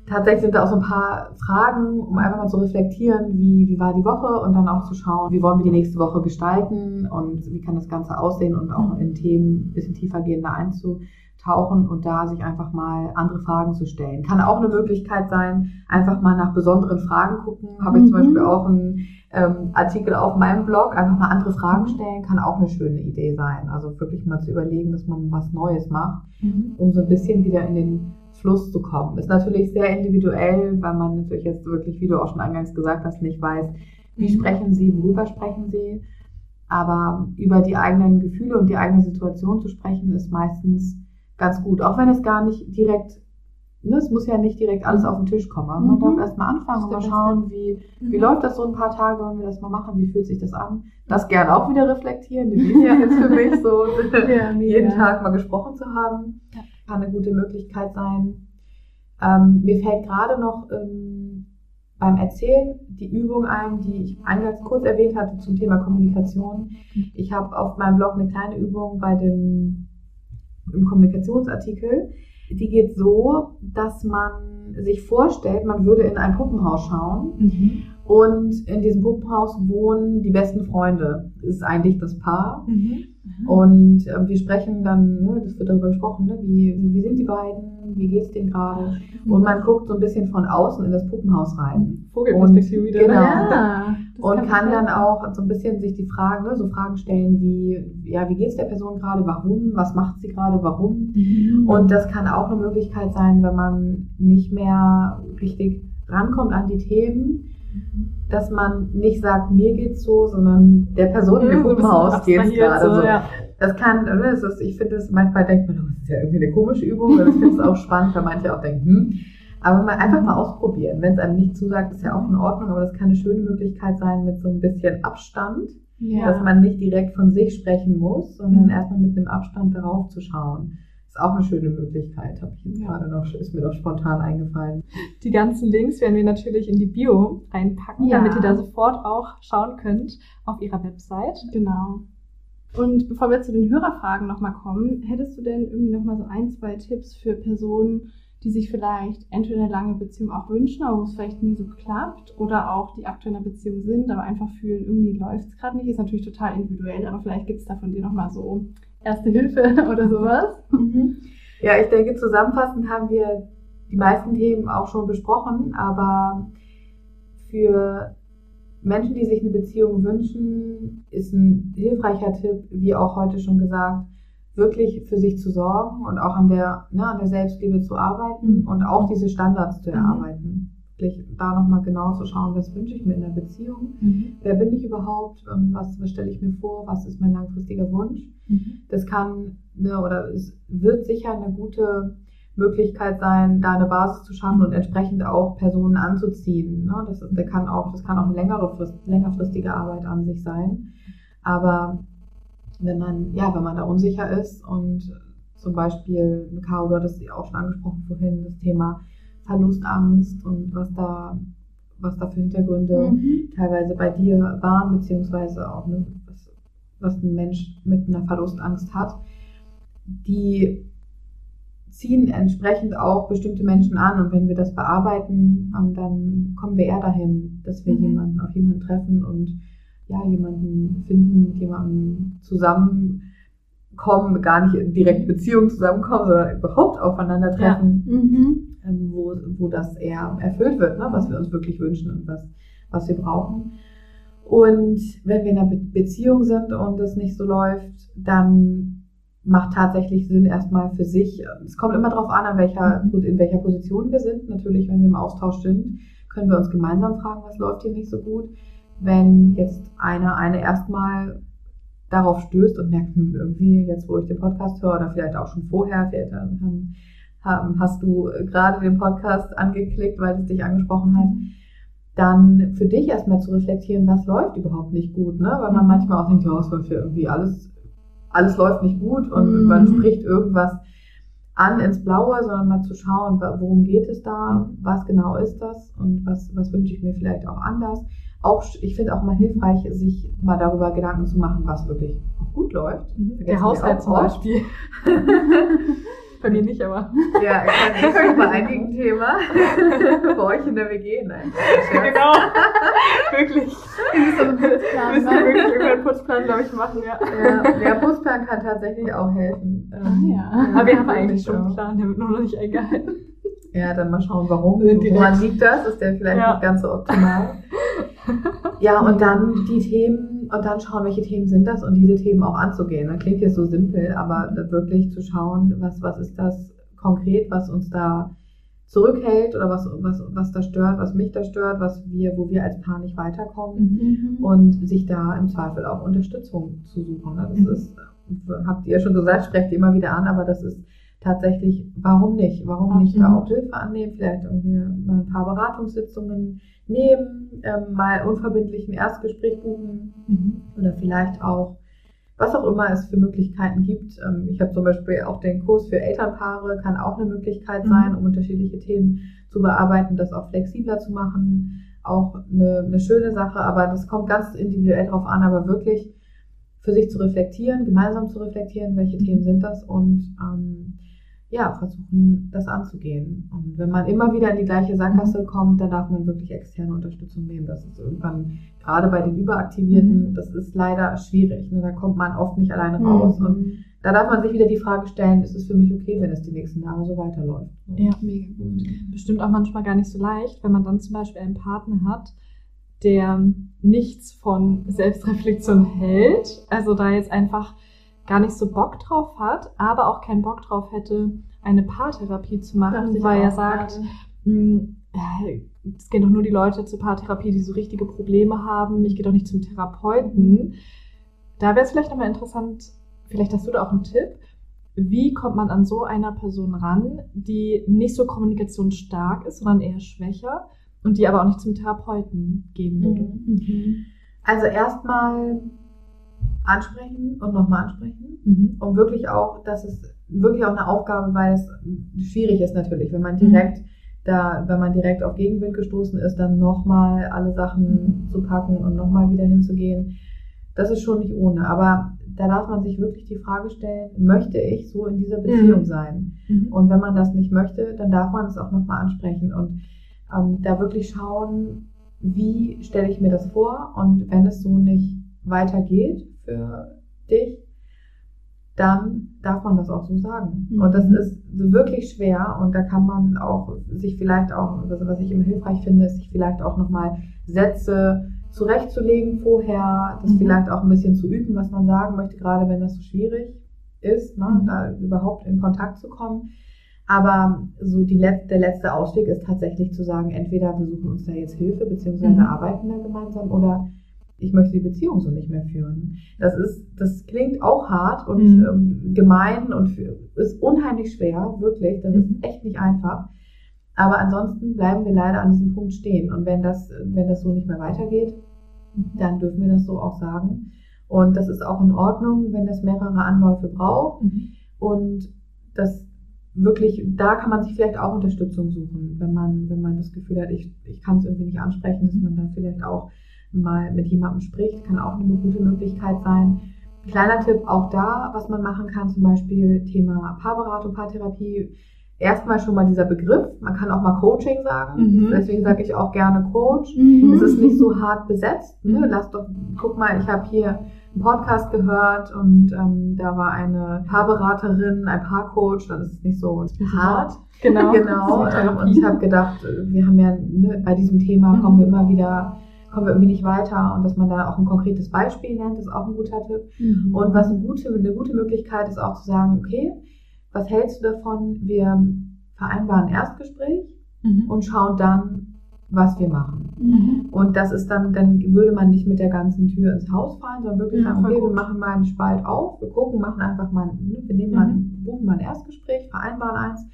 tatsächlich sind da auch so ein paar Fragen, um einfach mal zu reflektieren, wie, wie war die Woche und dann auch zu schauen, wie wollen wir die nächste Woche gestalten und wie kann das Ganze aussehen und auch in Themen ein bisschen tiefergehender einzutauchen und da sich einfach mal andere Fragen zu stellen. Kann auch eine Möglichkeit sein, einfach mal nach besonderen Fragen gucken. Habe ich zum mhm. Beispiel auch einen ähm, Artikel auf meinem Blog, einfach mal andere Fragen stellen, kann auch eine schöne Idee sein. Also wirklich mal zu überlegen, dass man was Neues macht, mhm. um so ein bisschen wieder in den Fluss zu kommen. Ist natürlich sehr individuell, weil man natürlich jetzt wirklich, wie du auch schon eingangs gesagt hast, nicht weiß, wie mhm. sprechen sie, worüber sprechen sie. Aber über die eigenen Gefühle und die eigene Situation zu sprechen, ist meistens ganz gut. Auch wenn es gar nicht direkt, ne, es muss ja nicht direkt alles auf den Tisch kommen. Man mhm. darf erstmal anfangen und mal schauen, wie, mhm. wie läuft das so ein paar Tage, wenn wir das mal machen, wie fühlt sich das an. Das gern auch wieder reflektieren. Die Linie ist für mich so, jeden Tag mal gesprochen zu haben. Kann eine gute Möglichkeit sein. Ähm, mir fällt gerade noch ähm, beim Erzählen die Übung ein, die ich eingangs kurz erwähnt hatte zum Thema Kommunikation. Ich habe auf meinem Blog eine kleine Übung bei dem im Kommunikationsartikel. Die geht so, dass man sich vorstellt, man würde in ein Puppenhaus schauen mhm. und in diesem Puppenhaus wohnen die besten Freunde. Das ist eigentlich das Paar. Mhm. Und äh, wir sprechen dann, ne, das wird darüber gesprochen, ne, wie, wie sind die beiden, wie geht es denen gerade? Und man guckt so ein bisschen von außen in das Puppenhaus rein. Vogelperspektive wieder. Genau. Ja, und kann, kann dann auch so ein bisschen sich die Fragen, ne, so Fragen stellen wie, ja, wie geht es der Person gerade, warum, was macht sie gerade, warum? Mhm. Und das kann auch eine Möglichkeit sein, wenn man nicht mehr richtig rankommt an die Themen, dass man nicht sagt, mir geht's so, sondern der Person im Puppenhaus geht's gerade so. Ja. Das kann, das ist, ich finde es, manchmal denkt man, oh, das ist ja irgendwie eine komische Übung, ich finde es auch spannend, weil manche auch denken, hm, aber mal einfach mal ausprobieren. Wenn es einem nicht zusagt, ist ja auch in Ordnung, aber das kann eine schöne Möglichkeit sein mit so ein bisschen Abstand, ja. dass man nicht direkt von sich sprechen muss, sondern mhm. erstmal mit einem Abstand darauf zu schauen. Ist auch eine schöne Möglichkeit, habe ich ja. gerade noch, ist mir doch spontan eingefallen. Die ganzen Links werden wir natürlich in die Bio reinpacken, ja. damit ihr da sofort auch schauen könnt auf ihrer Website. Genau. Und bevor wir zu den Hörerfragen nochmal kommen, hättest du denn irgendwie nochmal so ein, zwei Tipps für Personen, die sich vielleicht entweder eine lange Beziehung auch wünschen, aber wo es vielleicht nie so klappt, oder auch die aktuell in einer Beziehung sind, aber einfach fühlen, irgendwie läuft es gerade nicht. Ist natürlich total individuell, aber vielleicht gibt es da von dir nochmal so Erste Hilfe oder sowas. Mhm. Ja, ich denke, zusammenfassend haben wir die meisten Themen auch schon besprochen, aber für Menschen, die sich eine Beziehung wünschen, ist ein hilfreicher Tipp, wie auch heute schon gesagt, wirklich für sich zu sorgen und auch an der, ne, an der Selbstliebe zu arbeiten mhm. und auch diese Standards zu mhm. erarbeiten wirklich da nochmal genau zu schauen, was wünsche ich mir in der Beziehung, mhm. wer bin ich überhaupt, ähm, was, was stelle ich mir vor, was ist mein langfristiger Wunsch. Mhm. Das kann ne, oder es wird sicher eine gute Möglichkeit sein, da eine Basis zu schaffen und entsprechend auch Personen anzuziehen. Ne? Das, das, kann auch, das kann auch eine längere Frist, längerfristige Arbeit an sich sein. Aber wenn man, ja, wenn man da unsicher ist und zum Beispiel, Caro, du hattest auch schon angesprochen vorhin, das Thema Verlustangst und was da, was da für Hintergründe mhm. teilweise bei dir waren, beziehungsweise auch ne, was, was ein Mensch mit einer Verlustangst hat, die ziehen entsprechend auch bestimmte Menschen an und wenn wir das bearbeiten, ähm, dann kommen wir eher dahin, dass wir mhm. jemanden auf jemanden treffen und ja, jemanden finden, mit jemandem zusammenkommen, gar nicht direkt Beziehung zusammenkommen, sondern überhaupt aufeinandertreffen. Ja. Mhm. Ähm, wo, wo das eher erfüllt wird, ne? was wir uns wirklich wünschen und was, was wir brauchen. Und wenn wir in einer Be Beziehung sind und es nicht so läuft, dann macht tatsächlich Sinn erstmal für sich. Es kommt immer darauf an, an welcher, mhm. in welcher Position wir sind. Natürlich, wenn wir im Austausch sind, können wir uns gemeinsam fragen, was läuft hier nicht so gut. Wenn jetzt einer eine erstmal darauf stößt und merkt, hm, irgendwie jetzt, wo ich den Podcast höre, oder vielleicht auch schon vorher, vielleicht haben hast du gerade den Podcast angeklickt, weil es dich angesprochen hat, dann für dich erstmal zu reflektieren, was läuft überhaupt nicht gut, ne? Weil man mhm. manchmal auch denkt, ja, es läuft ja irgendwie alles, alles läuft nicht gut und mhm. man spricht irgendwas an ins Blaue, sondern mal zu schauen, worum geht es da, was genau ist das und was, was wünsche ich mir vielleicht auch anders. Auch, ich finde auch mal hilfreich, sich mal darüber Gedanken zu machen, was wirklich auch gut läuft. Mhm. Der Haushalt zum Beispiel. Bei mir nicht, aber. Ja, ich kann nicht bei einigen Thema. bei euch in der WG, nein. Genau. wirklich. Wir müssen wirklich irgendeinen Putzplan, glaube ich, machen, ja. ja. Der Putzplan kann tatsächlich auch helfen. Ah, ja. Aber wir haben eigentlich schon einen Plan, der wird nur noch nicht eingehalten. Ja, dann mal schauen, warum. Woran liegt das? Ist der vielleicht ja. nicht ganz so optimal? Ja, und dann die Themen, und dann schauen, welche Themen sind das und diese Themen auch anzugehen. Das klingt jetzt so simpel, aber wirklich zu schauen, was, was ist das konkret, was uns da zurückhält oder was, was, was da stört, was mich da stört, was wir, wo wir als Paar nicht weiterkommen mhm. und sich da im Zweifel auch Unterstützung zu suchen. Ne? Das mhm. ist, habt ihr schon gesagt, sprecht ihr immer wieder an, aber das ist tatsächlich, warum nicht? Warum nicht da auch Hilfe annehmen? Vielleicht irgendwie mal ein paar Beratungssitzungen nehmen, ähm, mal unverbindlichen Erstgespräch buchen mhm. oder vielleicht auch was auch immer es für Möglichkeiten gibt. Ähm, ich habe zum Beispiel auch den Kurs für Elternpaare, kann auch eine Möglichkeit mhm. sein, um unterschiedliche Themen zu bearbeiten, das auch flexibler zu machen. Auch eine, eine schöne Sache, aber das kommt ganz individuell drauf an, aber wirklich für sich zu reflektieren, gemeinsam zu reflektieren, welche Themen sind das und ähm, ja, versuchen, das anzugehen. Und wenn man immer wieder in die gleiche Sackgasse mhm. kommt, dann darf man wirklich externe Unterstützung nehmen. Das ist irgendwann, gerade bei den Überaktivierten, mhm. das ist leider schwierig. Ne? Da kommt man oft nicht alleine mhm. raus. Mhm. Und da darf man sich wieder die Frage stellen, ist es für mich okay, wenn es die nächsten Jahre so weiterläuft? Ja, mega gut. Bestimmt auch manchmal gar nicht so leicht, wenn man dann zum Beispiel einen Partner hat, der nichts von Selbstreflexion hält. Also da jetzt einfach gar nicht so Bock drauf hat, aber auch keinen Bock drauf hätte, eine Paartherapie zu machen, weil er sagt, hm, es gehen doch nur die Leute zur Paartherapie, die so richtige Probleme haben. Ich gehe doch nicht zum Therapeuten. Da wäre es vielleicht nochmal interessant, vielleicht hast du da auch einen Tipp. Wie kommt man an so einer Person ran, die nicht so kommunikationsstark ist, sondern eher schwächer und die aber auch nicht zum Therapeuten gehen würde? Mhm. Also erstmal ansprechen und nochmal ansprechen. Mhm. Und wirklich auch, das ist wirklich auch eine Aufgabe, weil es schwierig ist natürlich, wenn man direkt mhm. da, wenn man direkt auf Gegenwind gestoßen ist, dann nochmal alle Sachen mhm. zu packen und nochmal wieder hinzugehen. Das ist schon nicht ohne. Aber da darf man sich wirklich die Frage stellen, möchte ich so in dieser Beziehung mhm. sein? Mhm. Und wenn man das nicht möchte, dann darf man es auch nochmal ansprechen und ähm, da wirklich schauen, wie stelle ich mir das vor und wenn es so nicht weitergeht, für dich, dann darf man das auch so sagen. Mhm. Und das ist wirklich schwer und da kann man auch sich vielleicht auch, also was ich immer hilfreich finde, ist sich vielleicht auch nochmal Sätze zurechtzulegen vorher, das mhm. vielleicht auch ein bisschen zu üben, was man sagen möchte, gerade wenn das so schwierig ist, ne, mhm. da überhaupt in Kontakt zu kommen. Aber so die Let der letzte Ausweg ist tatsächlich zu sagen, entweder wir suchen uns da jetzt Hilfe, beziehungsweise mhm. arbeiten da gemeinsam oder ich möchte die Beziehung so nicht mehr führen. Das ist, das klingt auch hart und mhm. ähm, gemein und ist unheimlich schwer, wirklich. Das mhm. ist echt nicht einfach. Aber ansonsten bleiben wir leider an diesem Punkt stehen. Und wenn das, wenn das so nicht mehr weitergeht, mhm. dann dürfen wir das so auch sagen. Und das ist auch in Ordnung, wenn das mehrere Anläufe braucht. Mhm. Und das wirklich, da kann man sich vielleicht auch Unterstützung suchen, wenn man, wenn man das Gefühl hat, ich, ich kann es irgendwie nicht ansprechen, dass man da vielleicht auch mal mit jemandem spricht, kann auch eine gute Möglichkeit sein. Kleiner Tipp auch da, was man machen kann, zum Beispiel Thema Paarberatung, Paartherapie. Erstmal schon mal dieser Begriff. Man kann auch mal Coaching sagen. Mhm. Deswegen sage ich auch gerne Coach. Mhm. Es ist nicht so hart besetzt. Ne? Mhm. Lass doch, guck mal, ich habe hier einen Podcast gehört und ähm, da war eine Paarberaterin, ein Paarcoach. Dann ist es nicht so hart. Genau. genau. Ähm, und ich habe gedacht, wir haben ja ne, bei diesem Thema kommen wir immer wieder kommen wir irgendwie nicht weiter und dass man da auch ein konkretes Beispiel nennt, ist auch ein guter Tipp. Mhm. Und was eine gute, eine gute Möglichkeit ist auch zu sagen, okay, was hältst du davon? Wir vereinbaren ein Erstgespräch mhm. und schauen dann, was wir machen. Mhm. Und das ist dann, dann würde man nicht mit der ganzen Tür ins Haus fallen, sondern wirklich ja, sagen, okay, gut. wir machen mal einen Spalt auf, wir gucken, machen einfach mal, ne, wir nehmen mal, mhm. buchen mal ein Erstgespräch, vereinbaren eins.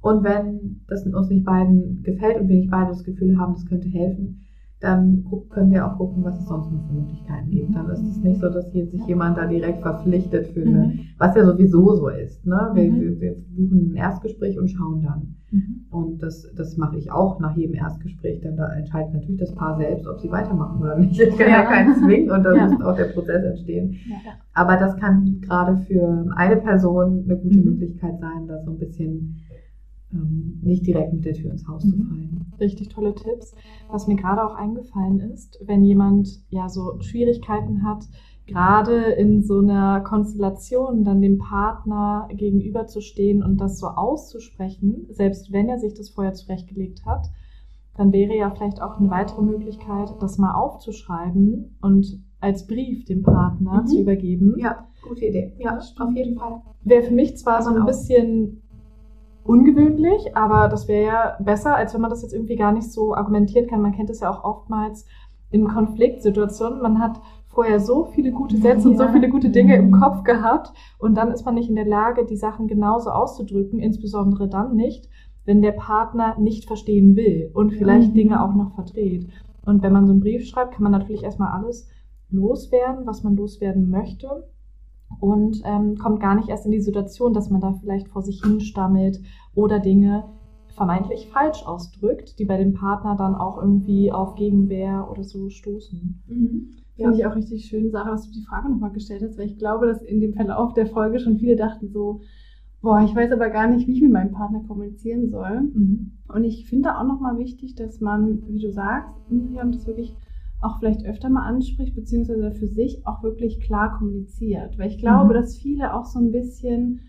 Und wenn das uns nicht beiden gefällt und wir nicht beide das Gefühl haben, das könnte helfen, dann können wir auch gucken, was es sonst noch für Möglichkeiten gibt. Dann ist es nicht so, dass hier sich jemand da direkt verpflichtet eine, mhm. was ja sowieso so ist. Ne? Wir, mhm. wir, wir buchen ein Erstgespräch und schauen dann. Mhm. Und das, das mache ich auch nach jedem Erstgespräch. Denn da entscheidet natürlich das Paar selbst, ob sie weitermachen oder nicht. Ich kann ja, ja keinen zwingen und da ja. muss auch der Prozess entstehen. Ja. Aber das kann gerade für eine Person eine gute mhm. Möglichkeit sein, da so ein bisschen nicht direkt mit der Tür ins Haus mhm. zu fallen. Richtig tolle Tipps. Was mir gerade auch eingefallen ist, wenn jemand ja so Schwierigkeiten hat, gerade in so einer Konstellation dann dem Partner gegenüberzustehen und das so auszusprechen, selbst wenn er sich das vorher zurechtgelegt hat, dann wäre ja vielleicht auch eine weitere Möglichkeit, das mal aufzuschreiben und als Brief dem Partner mhm. zu übergeben. Ja, gute Idee. Ja, auf jeden Fall. Wäre für mich zwar so ein bisschen ungewöhnlich, aber das wäre ja besser, als wenn man das jetzt irgendwie gar nicht so argumentieren kann. Man kennt es ja auch oftmals in Konfliktsituationen. Man hat vorher so viele gute Sätze ja. und so viele gute Dinge im Kopf gehabt und dann ist man nicht in der Lage, die Sachen genauso auszudrücken, insbesondere dann nicht, wenn der Partner nicht verstehen will und vielleicht mhm. Dinge auch noch verdreht. Und wenn man so einen Brief schreibt, kann man natürlich erstmal alles loswerden, was man loswerden möchte und ähm, kommt gar nicht erst in die Situation, dass man da vielleicht vor sich hinstammelt oder Dinge vermeintlich falsch ausdrückt, die bei dem Partner dann auch irgendwie auf Gegenwehr oder so stoßen. Mhm. Ja. Finde ich auch richtig schön, Sarah, dass du die Frage nochmal gestellt hast, weil ich glaube, dass in dem Verlauf der Folge schon viele dachten so, boah, ich weiß aber gar nicht, wie ich mit meinem Partner kommunizieren soll. Mhm. Und ich finde auch nochmal wichtig, dass man, wie du sagst, Miriam, das wirklich auch vielleicht öfter mal anspricht, beziehungsweise für sich auch wirklich klar kommuniziert. Weil ich glaube, mhm. dass viele auch so ein bisschen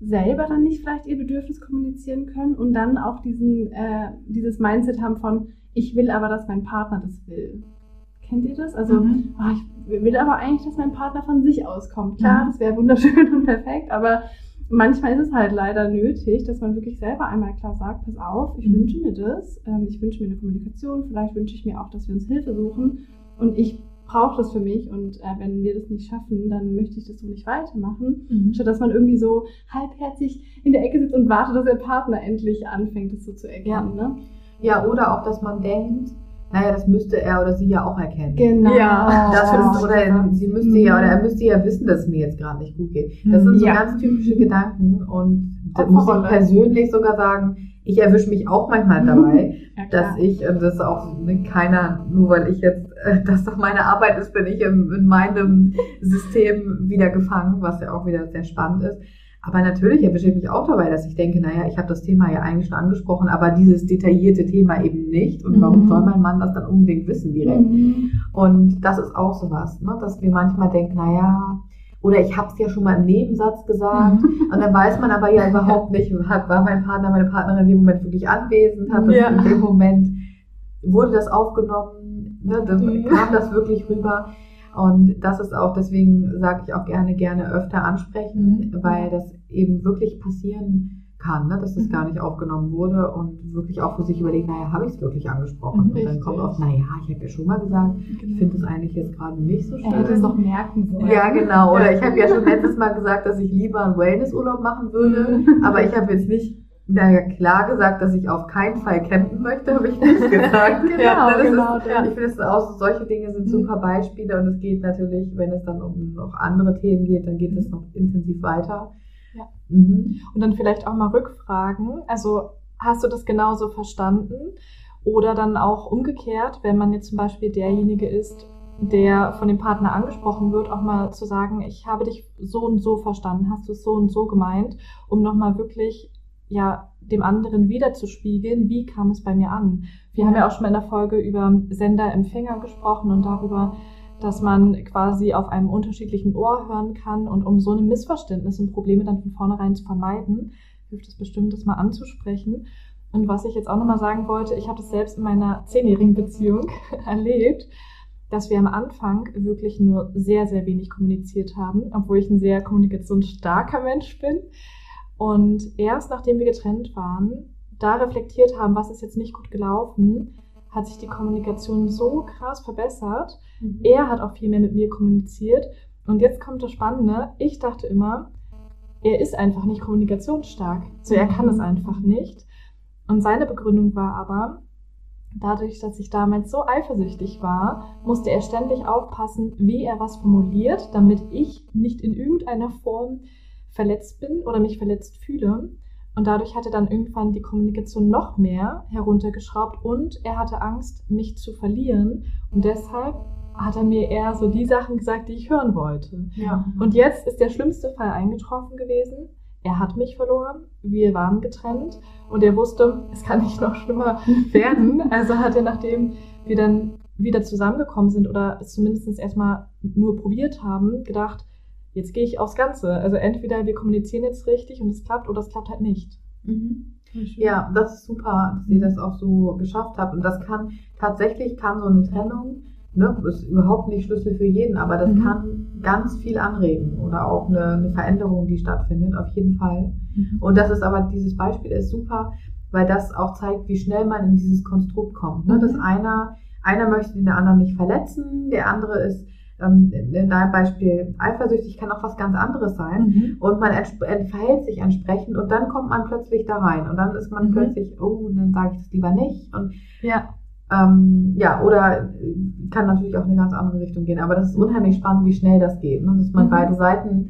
selber dann nicht vielleicht ihr Bedürfnis kommunizieren können und dann auch diesen, äh, dieses Mindset haben von, ich will aber, dass mein Partner das will. Kennt ihr das? Also, mhm. oh, ich will aber eigentlich, dass mein Partner von sich auskommt. Klar, mhm. das wäre wunderschön und perfekt, aber manchmal ist es halt leider nötig, dass man wirklich selber einmal klar sagt, pass auf, ich mhm. wünsche mir das, ähm, ich wünsche mir eine Kommunikation, vielleicht wünsche ich mir auch, dass wir uns Hilfe suchen und ich brauche das für mich und äh, wenn wir das nicht schaffen, dann möchte ich das so nicht weitermachen, mhm. statt dass man irgendwie so halbherzig in der Ecke sitzt und wartet, dass der Partner endlich anfängt, das so zu erkennen. Ja, ne? ja oder auch, dass man denkt, naja, das müsste er oder sie ja auch erkennen. Genau. Ja. Das ist, oder sie müsste mhm. ja, oder er müsste ja wissen, dass es mir jetzt gerade nicht gut geht. Das sind so ja. ganz typische Gedanken und da muss ich persönlich sogar sagen, ich erwische mich auch manchmal dabei, ja, dass ich, und das ist auch keiner, nur weil ich jetzt, äh, dass das meine Arbeit ist, bin ich in, in meinem System wieder gefangen, was ja auch wieder sehr spannend ist aber natürlich erwische ich mich auch dabei, dass ich denke, naja, ich habe das Thema ja eigentlich schon angesprochen, aber dieses detaillierte Thema eben nicht. Und warum mhm. soll mein Mann das dann unbedingt wissen direkt? Mhm. Und das ist auch sowas, ne? dass wir manchmal denken, naja, oder ich habe es ja schon mal im Nebensatz gesagt. Mhm. Und dann weiß man aber ja überhaupt nicht, war mein Partner, meine Partnerin in dem Moment wirklich anwesend, hat das ja. in dem Moment, wurde das aufgenommen, ne? dann mhm. kam das wirklich rüber. Und das ist auch, deswegen sage ich auch gerne, gerne öfter ansprechen, mhm. weil das eben wirklich passieren kann, ne? dass das mhm. gar nicht aufgenommen wurde und wirklich auch für sich überlegen, naja, habe ich es wirklich angesprochen? Richtig. Und dann kommt auch, naja, ich habe ja schon mal gesagt, genau. ich finde es eigentlich jetzt gerade nicht so schön. Hätte es doch merken sollen. Ja, genau. Oder ich habe ja schon letztes Mal gesagt, dass ich lieber einen Wellnessurlaub machen würde, mhm. aber ich habe jetzt nicht naja, klar gesagt, dass ich auf keinen Fall campen möchte, habe ich nicht gesagt. genau, ja, genau. Ist, ja. Ich finde es auch, solche Dinge sind mhm. super Beispiele und es geht natürlich, wenn es dann um noch andere Themen geht, dann geht es noch intensiv weiter. Ja. Mhm. Und dann vielleicht auch mal rückfragen. Also hast du das genauso verstanden? Oder dann auch umgekehrt, wenn man jetzt zum Beispiel derjenige ist, der von dem Partner angesprochen wird, auch mal zu sagen, ich habe dich so und so verstanden, hast du es so und so gemeint, um nochmal wirklich ja dem anderen wiederzuspiegeln, wie kam es bei mir an. Wir haben ja auch schon mal in der Folge über Sender-Empfänger gesprochen und darüber, dass man quasi auf einem unterschiedlichen Ohr hören kann und um so ein Missverständnis und Probleme dann von vornherein zu vermeiden, hilft es bestimmt, das mal anzusprechen. Und was ich jetzt auch nochmal sagen wollte, ich habe das selbst in meiner zehnjährigen Beziehung erlebt, dass wir am Anfang wirklich nur sehr, sehr wenig kommuniziert haben, obwohl ich ein sehr kommunikationsstarker Mensch bin. Und erst nachdem wir getrennt waren, da reflektiert haben, was ist jetzt nicht gut gelaufen, hat sich die Kommunikation so krass verbessert. Mhm. Er hat auch viel mehr mit mir kommuniziert. Und jetzt kommt das Spannende. Ich dachte immer, er ist einfach nicht kommunikationsstark. So, er kann es mhm. einfach nicht. Und seine Begründung war aber, dadurch, dass ich damals so eifersüchtig war, musste er ständig aufpassen, wie er was formuliert, damit ich nicht in irgendeiner Form verletzt bin oder mich verletzt fühle. Und dadurch hat er dann irgendwann die Kommunikation noch mehr heruntergeschraubt und er hatte Angst, mich zu verlieren. Und deshalb hat er mir eher so die Sachen gesagt, die ich hören wollte. Ja. Und jetzt ist der schlimmste Fall eingetroffen gewesen. Er hat mich verloren, wir waren getrennt und er wusste, es kann nicht noch schlimmer werden. Also hat er, nachdem wir dann wieder zusammengekommen sind oder es zumindest erstmal nur probiert haben, gedacht, jetzt gehe ich aufs Ganze. Also entweder wir kommunizieren jetzt richtig und es klappt oder es klappt halt nicht. Mhm. Ja, das ist super, dass ihr das auch so geschafft habt. Und das kann, tatsächlich kann so eine Trennung ne, ist überhaupt nicht Schlüssel für jeden, aber das mhm. kann ganz viel anregen oder auch eine, eine, Veränderung, die stattfindet, auf jeden Fall. Mhm. Und das ist aber, dieses Beispiel ist super, weil das auch zeigt, wie schnell man in dieses Konstrukt kommt. Ne? Mhm. Dass einer, einer möchte den anderen nicht verletzen, der andere ist ähm, in deinem Beispiel eifersüchtig kann auch was ganz anderes sein mhm. und man verhält sich entsprechend und dann kommt man plötzlich da rein und dann ist man mhm. plötzlich, oh, dann sage ich das lieber nicht und ja. Ähm, ja, oder kann natürlich auch in eine ganz andere Richtung gehen. Aber das ist unheimlich spannend, wie schnell das geht. Ne? Dass man mhm. beide Seiten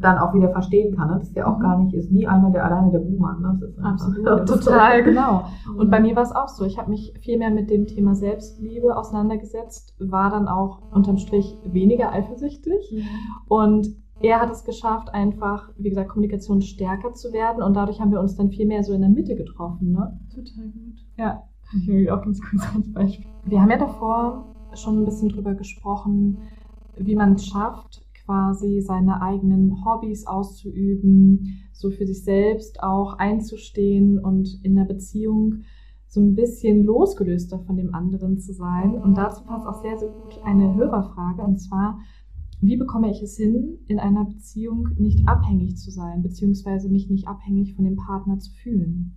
dann auch wieder verstehen kann. Ne? Das ist ja auch mhm. gar nicht, ist nie einer, der alleine der Buhmann. Ne? Das ist Absolut, total, genau. Und bei mir war es auch so. Ich habe mich viel mehr mit dem Thema Selbstliebe auseinandergesetzt, war dann auch unterm Strich weniger eifersüchtig. Mhm. Und er hat es geschafft, einfach, wie gesagt, Kommunikation stärker zu werden. Und dadurch haben wir uns dann viel mehr so in der Mitte getroffen. Ne? Total gut. Ja. Ich will auch ganz kurz als Beispiel. Wir haben ja davor schon ein bisschen drüber gesprochen, wie man es schafft, quasi seine eigenen Hobbys auszuüben, so für sich selbst auch einzustehen und in der Beziehung so ein bisschen losgelöster von dem anderen zu sein. Und dazu passt auch sehr, sehr gut eine Hörerfrage und zwar, wie bekomme ich es hin, in einer Beziehung nicht abhängig zu sein, beziehungsweise mich nicht abhängig von dem Partner zu fühlen?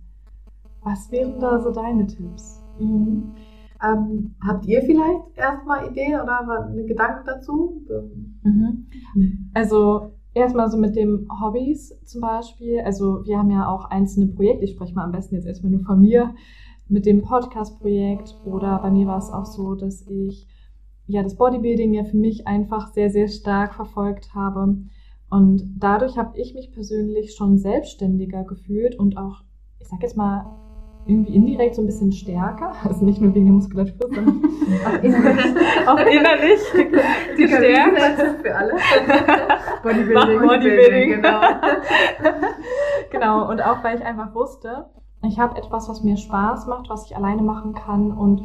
Was wären da so deine Tipps? Mhm. Ähm, habt ihr vielleicht erstmal Ideen oder eine Gedanken dazu? Mhm. Also erstmal so mit dem Hobbys zum Beispiel. Also wir haben ja auch einzelne Projekte. Ich spreche mal am besten jetzt erstmal nur von mir mit dem Podcast-Projekt. Oder bei mir war es auch so, dass ich ja das Bodybuilding ja für mich einfach sehr, sehr stark verfolgt habe. Und dadurch habe ich mich persönlich schon selbstständiger gefühlt und auch, ich sag jetzt mal, irgendwie indirekt so ein bisschen stärker. Also nicht nur wegen der Muskulatur, sondern auch innerlich. auch innerlich gestärkt. für alle. Bodybuilding. Bodybuilding, genau. genau, und auch weil ich einfach wusste, ich habe etwas, was mir Spaß macht, was ich alleine machen kann und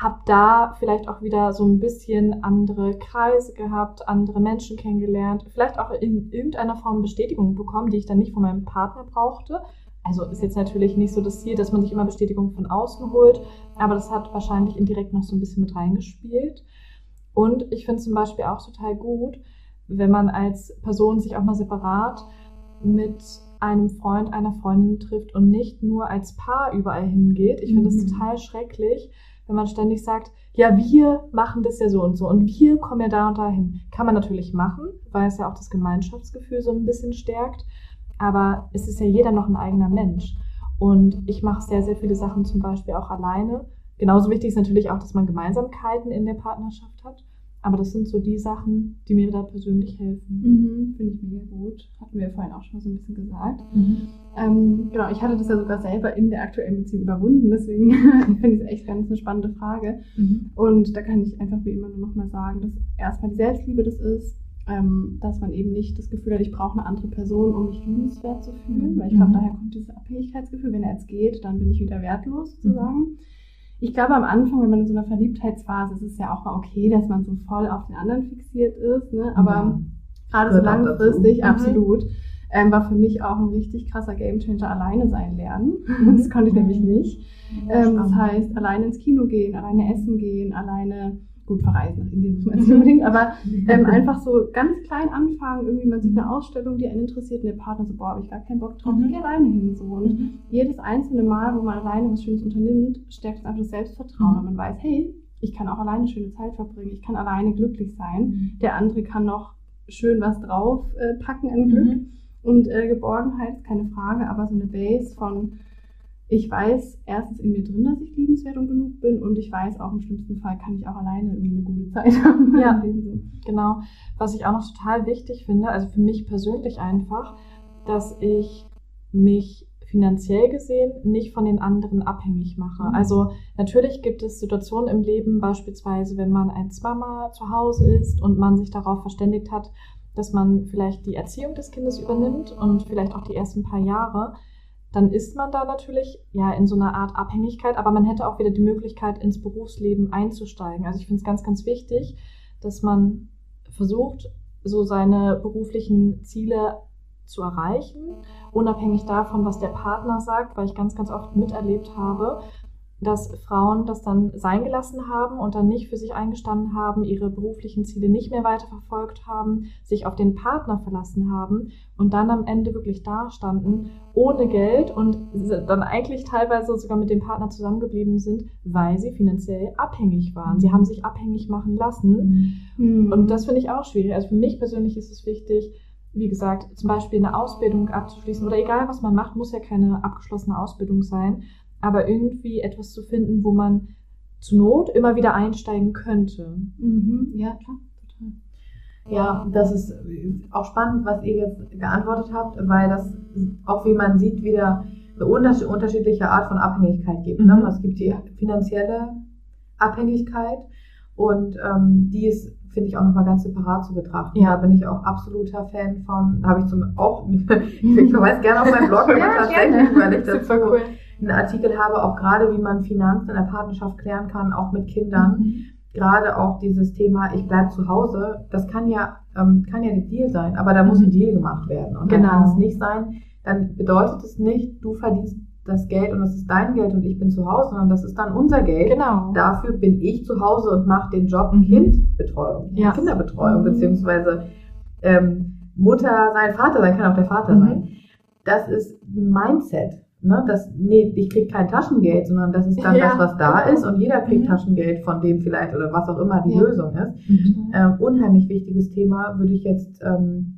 habe da vielleicht auch wieder so ein bisschen andere Kreise gehabt, andere Menschen kennengelernt, vielleicht auch in irgendeiner Form Bestätigung bekommen, die ich dann nicht von meinem Partner brauchte, also ist jetzt natürlich nicht so das Ziel, dass man sich immer Bestätigung von außen holt, aber das hat wahrscheinlich indirekt noch so ein bisschen mit reingespielt. Und ich finde zum Beispiel auch total gut, wenn man als Person sich auch mal separat mit einem Freund, einer Freundin trifft und nicht nur als Paar überall hingeht. Ich finde es mhm. total schrecklich, wenn man ständig sagt, ja, wir machen das ja so und so und wir kommen ja da und dahin. Kann man natürlich machen, weil es ja auch das Gemeinschaftsgefühl so ein bisschen stärkt aber es ist ja jeder noch ein eigener Mensch. Und ich mache sehr, sehr viele Sachen zum Beispiel auch alleine. Genauso wichtig ist natürlich auch, dass man Gemeinsamkeiten in der Partnerschaft hat. Aber das sind so die Sachen, die mir da persönlich helfen. Mhm, Finde ich mega gut. Hatten wir vorhin auch schon so ein bisschen gesagt. Mhm. Ähm, genau, ich hatte das ja sogar selber in der aktuellen Beziehung überwunden. Deswegen finde ich es echt ganz eine spannende Frage. Mhm. Und da kann ich einfach wie immer nur nochmal sagen, dass erstmal die Selbstliebe das ist, ähm, dass man eben nicht das Gefühl hat, ich brauche eine andere Person, um mich liebenswert zu fühlen, weil ich glaube, mhm. daher kommt dieses Abhängigkeitsgefühl, wenn er jetzt geht, dann bin ich wieder wertlos sozusagen. Mhm. Ich glaube, am Anfang, wenn man in so einer Verliebtheitsphase ist, ist es ja auch mal okay, dass man so voll auf den anderen fixiert ist, ne? aber mhm. gerade so langfristig, mhm. absolut, ähm, war für mich auch ein richtig krasser Gamechanger alleine sein lernen. Mhm. Das konnte ich nämlich nicht. Ähm, das heißt, alleine ins Kino gehen, alleine essen gehen, alleine gut verreisen nach Indien muss man jetzt nicht unbedingt, aber ähm, einfach so ganz klein anfangen, irgendwie man sieht eine Ausstellung, die einen interessiert und der Partner so, boah, habe ich gar keinen Bock drauf, mhm. geh alleine hin so. Und mhm. jedes einzelne Mal, wo man alleine was Schönes unternimmt, stärkt einfach das Selbstvertrauen, mhm. und man weiß, hey, ich kann auch alleine schöne Zeit verbringen, ich kann alleine glücklich sein, mhm. der andere kann noch schön was drauf äh, packen an Glück mhm. und äh, Geborgenheit ist keine Frage, aber so eine Base von ich weiß erstens in mir drin, dass ich liebenswert und genug bin und ich weiß auch im schlimmsten Fall kann ich auch alleine irgendwie eine gute Zeit haben. Ja, genau. Was ich auch noch total wichtig finde, also für mich persönlich einfach, dass ich mich finanziell gesehen nicht von den anderen abhängig mache. Mhm. Also natürlich gibt es Situationen im Leben, beispielsweise wenn man als Mama zu Hause ist und man sich darauf verständigt hat, dass man vielleicht die Erziehung des Kindes übernimmt und vielleicht auch die ersten paar Jahre, dann ist man da natürlich ja in so einer Art Abhängigkeit, aber man hätte auch wieder die Möglichkeit, ins Berufsleben einzusteigen. Also ich finde es ganz, ganz wichtig, dass man versucht, so seine beruflichen Ziele zu erreichen, unabhängig davon, was der Partner sagt, weil ich ganz, ganz oft miterlebt habe, dass Frauen das dann sein gelassen haben und dann nicht für sich eingestanden haben, ihre beruflichen Ziele nicht mehr weiterverfolgt haben, sich auf den Partner verlassen haben und dann am Ende wirklich dastanden ohne Geld und dann eigentlich teilweise sogar mit dem Partner zusammengeblieben sind, weil sie finanziell abhängig waren. Sie haben sich abhängig machen lassen mhm. und das finde ich auch schwierig. Also für mich persönlich ist es wichtig, wie gesagt, zum Beispiel eine Ausbildung abzuschließen oder egal was man macht, muss ja keine abgeschlossene Ausbildung sein, aber irgendwie etwas zu finden, wo man zur Not immer wieder einsteigen könnte. Mhm. Ja, klar. Total. Ja, das ist auch spannend, was ihr jetzt geantwortet habt, weil das auch, wie man sieht, wieder eine unterschiedliche Art von Abhängigkeit gibt. Ne? Mhm. Es gibt die finanzielle Abhängigkeit und ähm, die ist finde ich auch nochmal ganz separat zu betrachten. Ja. Da bin ich auch absoluter Fan von. Da habe ich zum auch, ich verweise gerne auf meinen Blog, ja, tatsächlich, weil ich dazu cool. Einen Artikel habe, auch gerade wie man Finanzen in der Partnerschaft klären kann, auch mit Kindern. Mhm. Gerade auch dieses Thema, ich bleibe zu Hause, das kann ja, ähm, kann ja ein Deal sein, aber da muss mhm. ein Deal gemacht werden. Und genau. dann kann es nicht sein, dann bedeutet es nicht, du verdienst das Geld und das ist dein Geld und ich bin zu Hause, sondern das ist dann unser Geld. Genau. Dafür bin ich zu Hause und mache den Job mhm. Kindbetreuung, ja. Kinderbetreuung, mhm. beziehungsweise ähm, Mutter sein, Vater sein, kann auch der Vater mhm. sein. Das ist ein Mindset. Ne? Das, nee, ich krieg kein Taschengeld, sondern das ist dann ja, das, was da genau. ist und jeder kriegt mhm. Taschengeld von dem vielleicht oder was auch immer die ja. Lösung ist. Mhm. Ähm, unheimlich wichtiges Thema würde ich jetzt ähm,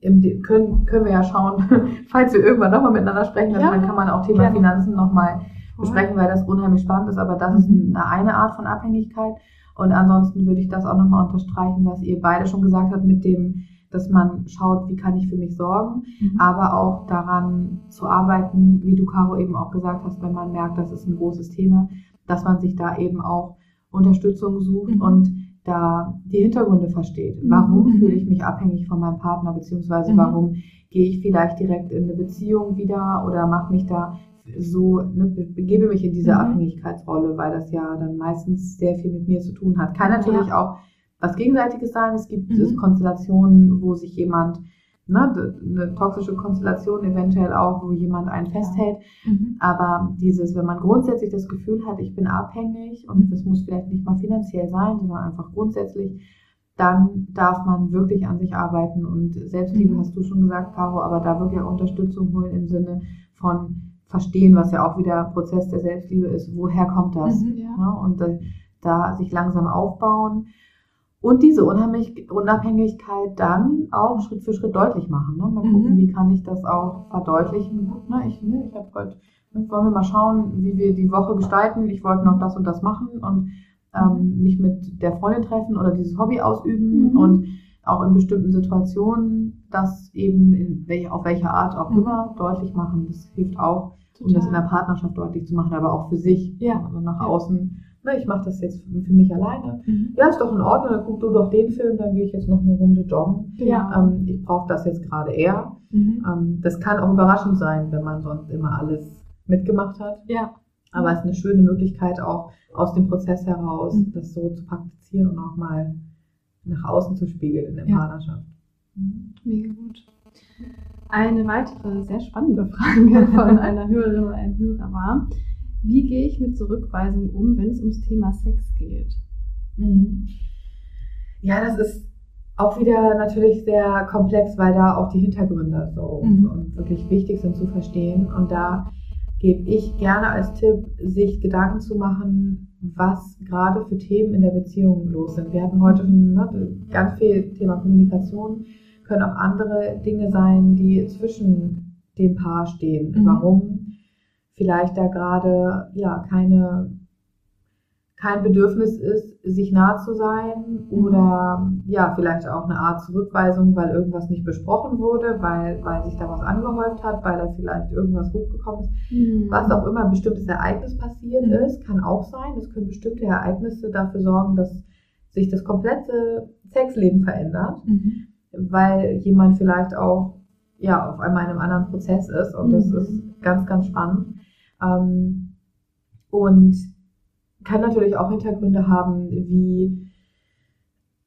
im, können, können wir ja schauen, falls wir irgendwann nochmal miteinander sprechen, ja, dann kann man auch Thema gerne. Finanzen nochmal besprechen, weil das unheimlich spannend ist. Aber das mhm. ist eine, eine Art von Abhängigkeit. Und ansonsten würde ich das auch nochmal unterstreichen, was ihr beide schon gesagt habt, mit dem, dass man schaut, wie kann ich für mich sorgen, mhm. aber auch daran zu arbeiten, wie du, Caro, eben auch gesagt hast, wenn man merkt, das ist ein großes Thema, dass man sich da eben auch Unterstützung sucht mhm. und da die Hintergründe versteht. Mhm. Warum mhm. fühle ich mich abhängig von meinem Partner, beziehungsweise mhm. warum gehe ich vielleicht direkt in eine Beziehung wieder oder mache mich da so, ne, begebe mich in diese mhm. Abhängigkeitsrolle, weil das ja dann meistens sehr viel mit mir zu tun hat. Kann natürlich ja. auch was Gegenseitiges sein. Es gibt mhm. Konstellationen, wo sich jemand ne, eine toxische Konstellation eventuell auch, wo jemand einen festhält. Ja. Mhm. Aber dieses, wenn man grundsätzlich das Gefühl hat, ich bin abhängig und das muss vielleicht nicht mal finanziell sein, sondern einfach grundsätzlich, dann darf man wirklich an sich arbeiten und Selbstliebe mhm. hast du schon gesagt, Caro, aber da wirklich auch Unterstützung holen im Sinne von verstehen, was ja auch wieder Prozess der Selbstliebe ist, woher kommt das? Mhm, ja. ne? Und da, da sich langsam aufbauen und diese Unabhängigkeit dann auch Schritt für Schritt deutlich machen. Ne? Mal gucken, mhm. wie kann ich das auch verdeutlichen. Ne? Ich, ne, ich habe heute, ne, wollen wir mal schauen, wie wir die Woche gestalten. Ich wollte noch das und das machen und ähm, mich mit der Freundin treffen oder dieses Hobby ausüben mhm. und auch in bestimmten Situationen das eben in welch, auf welche Art auch mhm. immer deutlich machen. Das hilft auch, Total. um das in der Partnerschaft deutlich zu machen, aber auch für sich, ja. also nach ja. außen ne, ich mache das jetzt für mich alleine. Mhm. Ja, ist doch in Ordnung, dann guck du doch den Film, dann gehe ich jetzt noch eine Runde joggen. Ja. Ähm, ich brauche das jetzt gerade eher. Mhm. Ähm, das kann auch überraschend sein, wenn man sonst immer alles mitgemacht hat. Ja. Aber es ist eine schöne Möglichkeit, auch aus dem Prozess heraus, mhm. das so zu praktizieren und auch mal nach außen zu spiegeln in der ja. Partnerschaft. Mhm. Mega gut. Eine weitere sehr spannende Frage von einer Hörerin oder einem Hörer war, wie gehe ich mit Zurückweisung um, wenn es ums Thema Sex geht? Mhm. Ja, das ist auch wieder natürlich sehr komplex, weil da auch die Hintergründe so mhm. wirklich wichtig sind zu verstehen. Und da gebe ich gerne als Tipp, sich Gedanken zu machen, was gerade für Themen in der Beziehung los sind. Wir hatten heute schon ne, ganz viel Thema Kommunikation, können auch andere Dinge sein, die zwischen dem Paar stehen. Mhm. Warum vielleicht da gerade ja keine kein Bedürfnis ist, sich nah zu sein mhm. oder ja, vielleicht auch eine Art Zurückweisung, weil irgendwas nicht besprochen wurde, weil, weil sich da was angehäuft hat, weil da vielleicht irgendwas hochgekommen ist. Mhm. Was auch immer ein bestimmtes Ereignis passiert mhm. ist, kann auch sein. Es können bestimmte Ereignisse dafür sorgen, dass sich das komplette Sexleben verändert, mhm. weil jemand vielleicht auch ja, auf einmal in einem anderen Prozess ist und das mhm. ist ganz, ganz spannend. Ähm, und kann natürlich auch Hintergründe haben, wie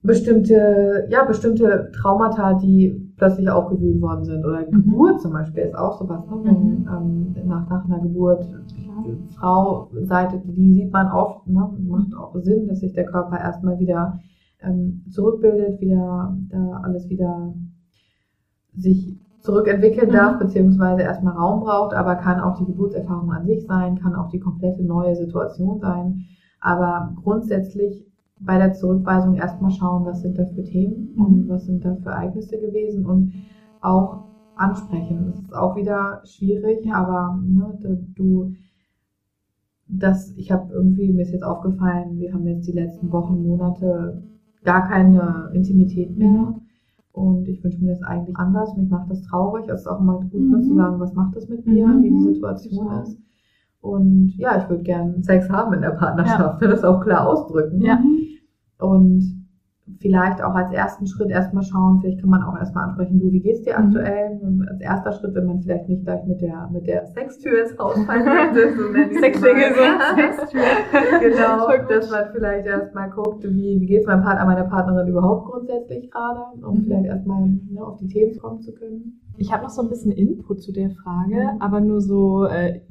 bestimmte, ja, bestimmte Traumata, die plötzlich aufgewühlt worden sind. Oder mhm. Geburt zum Beispiel ist auch sowas, ne? wenn mhm. ähm, nach, nach einer Geburt, ich Frau-Seite, die sieht man oft, ne? macht auch Sinn, dass sich der Körper erstmal wieder ähm, zurückbildet, wieder da alles wieder sich zurückentwickeln darf, mhm. beziehungsweise erstmal Raum braucht, aber kann auch die Geburtserfahrung an sich sein, kann auch die komplette neue Situation sein. Aber grundsätzlich bei der Zurückweisung erstmal schauen, was sind da für Themen mhm. und was sind da für Ereignisse gewesen und auch ansprechen. Das ist auch wieder schwierig, aber ne, du, das, ich habe irgendwie, mir ist jetzt aufgefallen, wir haben jetzt die letzten Wochen, Monate gar keine Intimität mehr. Mhm. Und ich wünsche mir das eigentlich anders. Mich macht das traurig. Es ist auch immer gut mhm. zu sagen, was macht das mit mir, mhm. wie die Situation ja. ist. Und ja, ich würde gerne Sex haben in der Partnerschaft, ja. das auch klar ausdrücken. Ja. Und vielleicht auch als ersten Schritt erstmal schauen, vielleicht kann man auch erstmal ansprechen, du, wie geht's dir mhm. aktuell? Als erster Schritt, wenn man vielleicht nicht gleich mit der, mit der Sextür ins Haus fallen möchte, so Sextür, genau, dass man vielleicht erstmal guckt, wie, wie geht's meinem Partner, meiner Partnerin überhaupt grundsätzlich gerade, um mhm. vielleicht erstmal ne, auf die Themen kommen zu können. Ich habe noch so ein bisschen Input zu der Frage, mhm. aber nur so äh,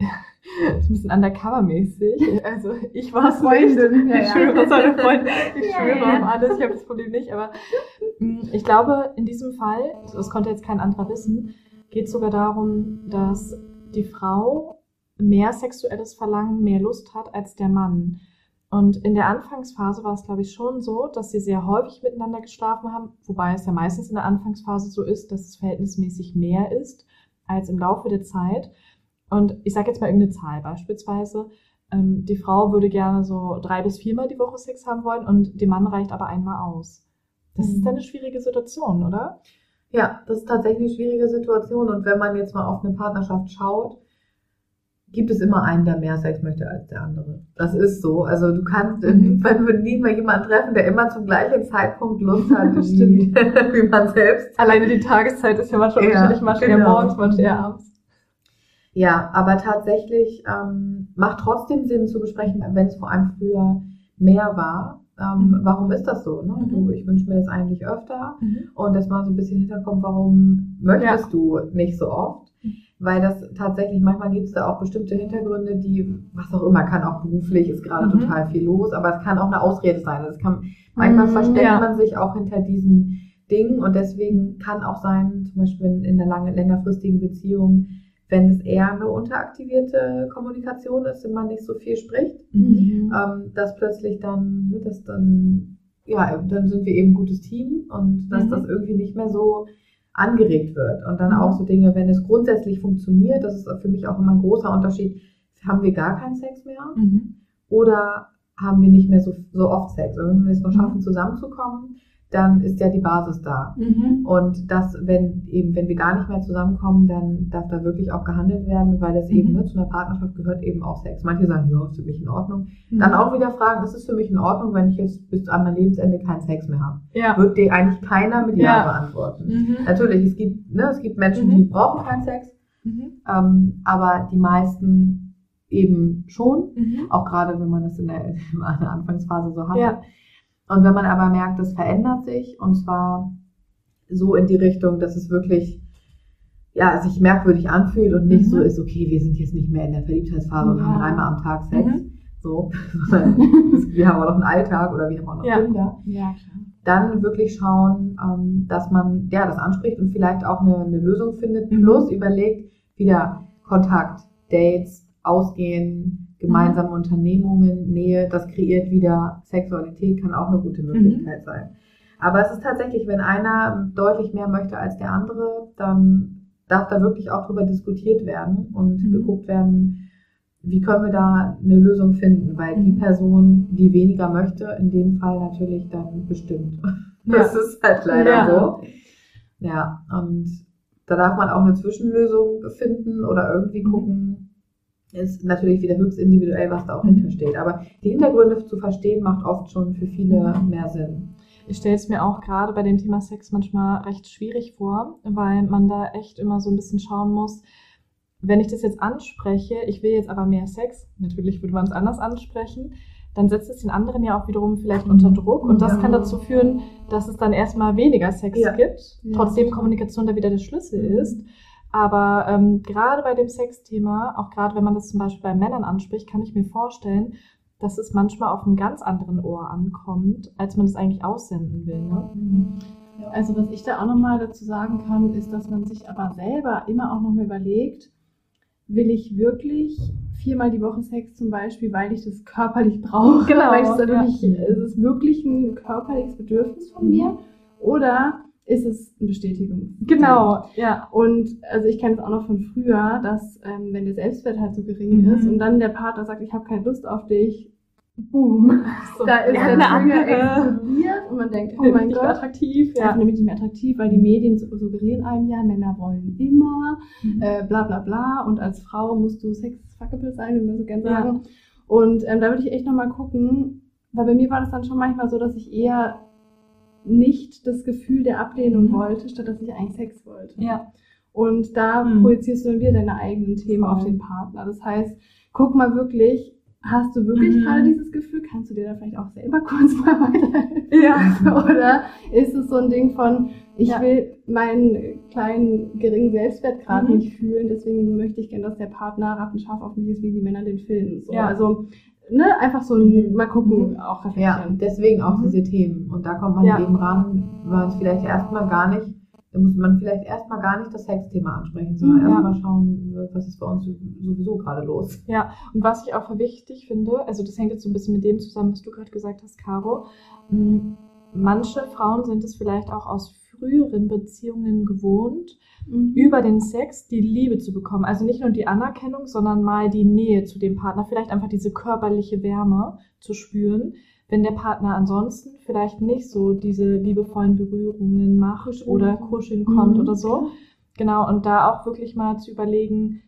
ein bisschen undercover-mäßig. Also ich war es Freundin. Ich schwöre, es eine Freundin. Ich schwöre auf alles. Ich habe das Problem nicht. Aber mm, ich glaube, in diesem Fall, das konnte jetzt kein anderer wissen, geht es sogar darum, dass die Frau mehr sexuelles Verlangen, mehr Lust hat als der Mann. Und in der Anfangsphase war es, glaube ich, schon so, dass sie sehr häufig miteinander geschlafen haben, wobei es ja meistens in der Anfangsphase so ist, dass es verhältnismäßig mehr ist als im Laufe der Zeit. Und ich sage jetzt mal irgendeine Zahl, beispielsweise, ähm, die Frau würde gerne so drei bis viermal die Woche Sex haben wollen und dem Mann reicht aber einmal aus. Das mhm. ist dann eine schwierige Situation, oder? Ja, das ist tatsächlich eine schwierige Situation. Und wenn man jetzt mal auf eine Partnerschaft schaut, gibt es immer einen, der mehr Sex möchte als der andere. Das ist so. Also du kannst, mhm. wenn wir nie mal jemanden treffen, der immer zum gleichen Zeitpunkt Lust hat, wie, wie man selbst. Alleine die Tageszeit ist ja manchmal ja, unterschiedlich, manchmal genau. eher morgens, manchmal eher abends. Ja, aber tatsächlich ähm, macht trotzdem Sinn zu besprechen, wenn es vor allem früher mehr war. Ähm, mhm. Warum ist das so? Ne? Mhm. Du, ich wünsche mir das eigentlich öfter mhm. und dass mal so ein bisschen hinterkommt, warum möchtest ja. du nicht so oft? Mhm. Weil das tatsächlich, manchmal gibt es da auch bestimmte Hintergründe, die, was auch immer, kann auch beruflich, ist gerade mhm. total viel los, aber es kann auch eine Ausrede sein. Es kann, manchmal mhm, versteckt ja. man sich auch hinter diesen Dingen und deswegen kann auch sein, zum Beispiel in, in einer lange, längerfristigen Beziehung, wenn es eher eine unteraktivierte Kommunikation ist, wenn man nicht so viel spricht, mhm. ähm, dass plötzlich dann, ne, dass dann, ja, dann sind wir eben ein gutes Team und dass mhm. das irgendwie nicht mehr so angeregt wird. Und dann mhm. auch so Dinge, wenn es grundsätzlich funktioniert, das ist für mich auch immer ein großer Unterschied, haben wir gar keinen Sex mehr mhm. oder haben wir nicht mehr so, so oft Sex. Und wenn wir es noch mhm. schaffen, zusammenzukommen, dann ist ja die Basis da. Mhm. Und das, wenn eben, wenn wir gar nicht mehr zusammenkommen, dann darf da wirklich auch gehandelt werden, weil das mhm. eben ne, zu einer Partnerschaft gehört eben auch Sex. Manche sagen, ja, ist für mich in Ordnung. Mhm. Dann auch wieder fragen, ist es für mich in Ordnung, wenn ich jetzt bis an mein Lebensende keinen Sex mehr habe? Ja. Wird dir eigentlich keiner mit Ja, ja beantworten. Mhm. Natürlich, es gibt, ne, es gibt Menschen, die mhm. brauchen keinen Sex, mhm. ähm, aber die meisten eben schon, auch gerade wenn man das in der, in der Anfangsphase so hat. Ja. Und wenn man aber merkt, das verändert sich und zwar so in die Richtung, dass es wirklich ja, sich merkwürdig anfühlt und nicht mhm. so ist, okay, wir sind jetzt nicht mehr in der Verliebtheitsphase ja. und haben dreimal am Tag Sex. Mhm. So, wir haben auch noch einen Alltag oder wir haben auch noch ja. Kinder. Ja, klar. Dann wirklich schauen, ähm, dass man ja das anspricht und vielleicht auch eine, eine Lösung findet. Mhm. Plus überlegt, wieder Kontakt, Dates, Ausgehen, gemeinsame. Unternehmungen, Nähe, das kreiert wieder Sexualität, kann auch eine gute mhm. Möglichkeit mhm. sein. Aber es ist tatsächlich, wenn einer deutlich mehr möchte als der andere, dann darf da wirklich auch drüber diskutiert werden und mhm. geguckt werden, wie können wir da eine Lösung finden, weil die mhm. Person, die weniger möchte, in dem Fall natürlich dann bestimmt. Ja. Das ist halt leider ja. so. Ja, und da darf man auch eine Zwischenlösung finden oder irgendwie mhm. gucken, ist natürlich wieder höchst individuell, was da auch hintersteht. Aber die Hintergründe zu verstehen, macht oft schon für viele mehr Sinn. Ich stelle es mir auch gerade bei dem Thema Sex manchmal recht schwierig vor, weil man da echt immer so ein bisschen schauen muss, wenn ich das jetzt anspreche, ich will jetzt aber mehr Sex, natürlich würde man es anders ansprechen, dann setzt es den anderen ja auch wiederum vielleicht mhm. unter Druck und das ja. kann dazu führen, dass es dann erstmal weniger Sex ja. gibt, trotzdem Kommunikation da wieder der Schlüssel ist. Aber ähm, gerade bei dem Sexthema, auch gerade wenn man das zum Beispiel bei Männern anspricht, kann ich mir vorstellen, dass es manchmal auf einem ganz anderen Ohr ankommt, als man es eigentlich aussenden will. Ne? Also was ich da auch nochmal dazu sagen kann, ist, dass man sich aber selber immer auch nochmal überlegt, will ich wirklich viermal die Woche Sex zum Beispiel, weil ich das körperlich brauche, Genau, weil ich das ja. wirklich, es ist wirklich ein körperliches Bedürfnis von mir oder ist es eine Bestätigung? Genau, ja. Und also ich kenne es auch noch von früher, dass ähm, wenn der Selbstwert halt so gering Mhm. ist und dann der Partner sagt, ich habe keine Lust auf dich, boom, So, da ist ja, der andere- explodiert und man denkt, oh mein nicht Gott, attraktiv. ja. Nämlich nicht mehr attraktiv, weil die Medien so- suggerieren einem ja, Männer wollen immer, Mhm. äh, bla bla bla. Und als Frau musst du sexfuckable sein, wie wir so gerne Ja. sagen. Und ähm, da würde ich echt nochmal gucken, weil bei mir war das dann schon manchmal so, dass ich eher nicht das Gefühl der Ablehnung Mhm. wollte, statt dass ich eigentlich Sex wollte. ja. Und da Mhm. projizierst du dann wieder deine eigenen Themen auf Voll. den Partner. Das heißt, guck mal wirklich, hast du wirklich Mhm. gerade dieses Gefühl? Kannst du dir da vielleicht auch selber kurz mal weiterhelfen? Ja. Oder ist es so ein Ding von, ich Ja. will meinen kleinen, geringen Selbstwert gerade Mhm. nicht fühlen, deswegen möchte ich gerne, dass der Partner rattenscharf auf mich ist, wie die Männer den Filmen. So. Ja. Also, ne, einfach so ein, Mhm. mal gucken, Mhm. auch Ja, reflektieren. deswegen auch Mhm. diese Themen. Und da kommt man Ja. eben ran, weil man es vielleicht erstmal gar nicht, da muss man vielleicht erstmal gar nicht das Sexthema ansprechen, sondern Mhm. Ja. erstmal schauen, was ist bei uns sowieso gerade los. Ja, und was ich auch für wichtig finde, also das hängt jetzt so ein bisschen mit dem zusammen, was du gerade gesagt hast, Caro. Manche Frauen sind es vielleicht auch aus früheren Beziehungen gewohnt, Mhm. über den Sex die Liebe zu bekommen. Also nicht nur die Anerkennung, sondern mal die Nähe zu dem Partner, vielleicht einfach diese körperliche Wärme zu spüren, wenn der Partner ansonsten vielleicht nicht so diese liebevollen Berührungen macht Kuscheln. oder kuscheln kommt Mhm. oder so. Genau, und da auch wirklich mal zu überlegen,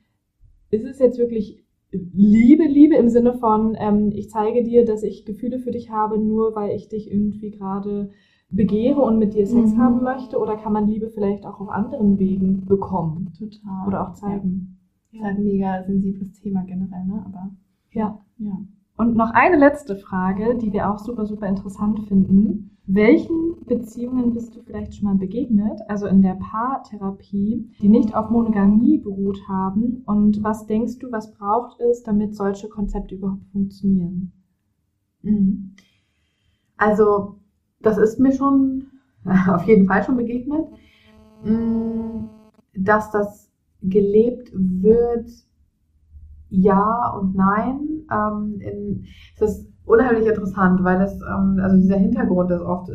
ist es jetzt wirklich Liebe, Liebe im Sinne von, ähm, ich zeige dir, dass ich Gefühle für dich habe, nur weil ich dich irgendwie gerade begehre und mit dir Sex Mhm. haben möchte? Oder kann man Liebe vielleicht auch auf anderen Wegen bekommen Total. oder auch zeigen? Ja. Ist halt ein mega sensibles Thema generell, ne? Aber Ja. ja. Und noch eine letzte Frage, die wir auch super, super interessant finden. Welchen Beziehungen bist du vielleicht schon mal begegnet, also in der Paartherapie, die nicht auf Monogamie beruht haben? Und was denkst du, was braucht es, damit solche Konzepte überhaupt funktionieren? Mhm. Also, das ist mir schon auf jeden Fall schon begegnet, Mm, dass das gelebt wird, ja und nein. Ähm, es ist unheimlich interessant, weil es, ähm, also dieser Hintergrund ist oft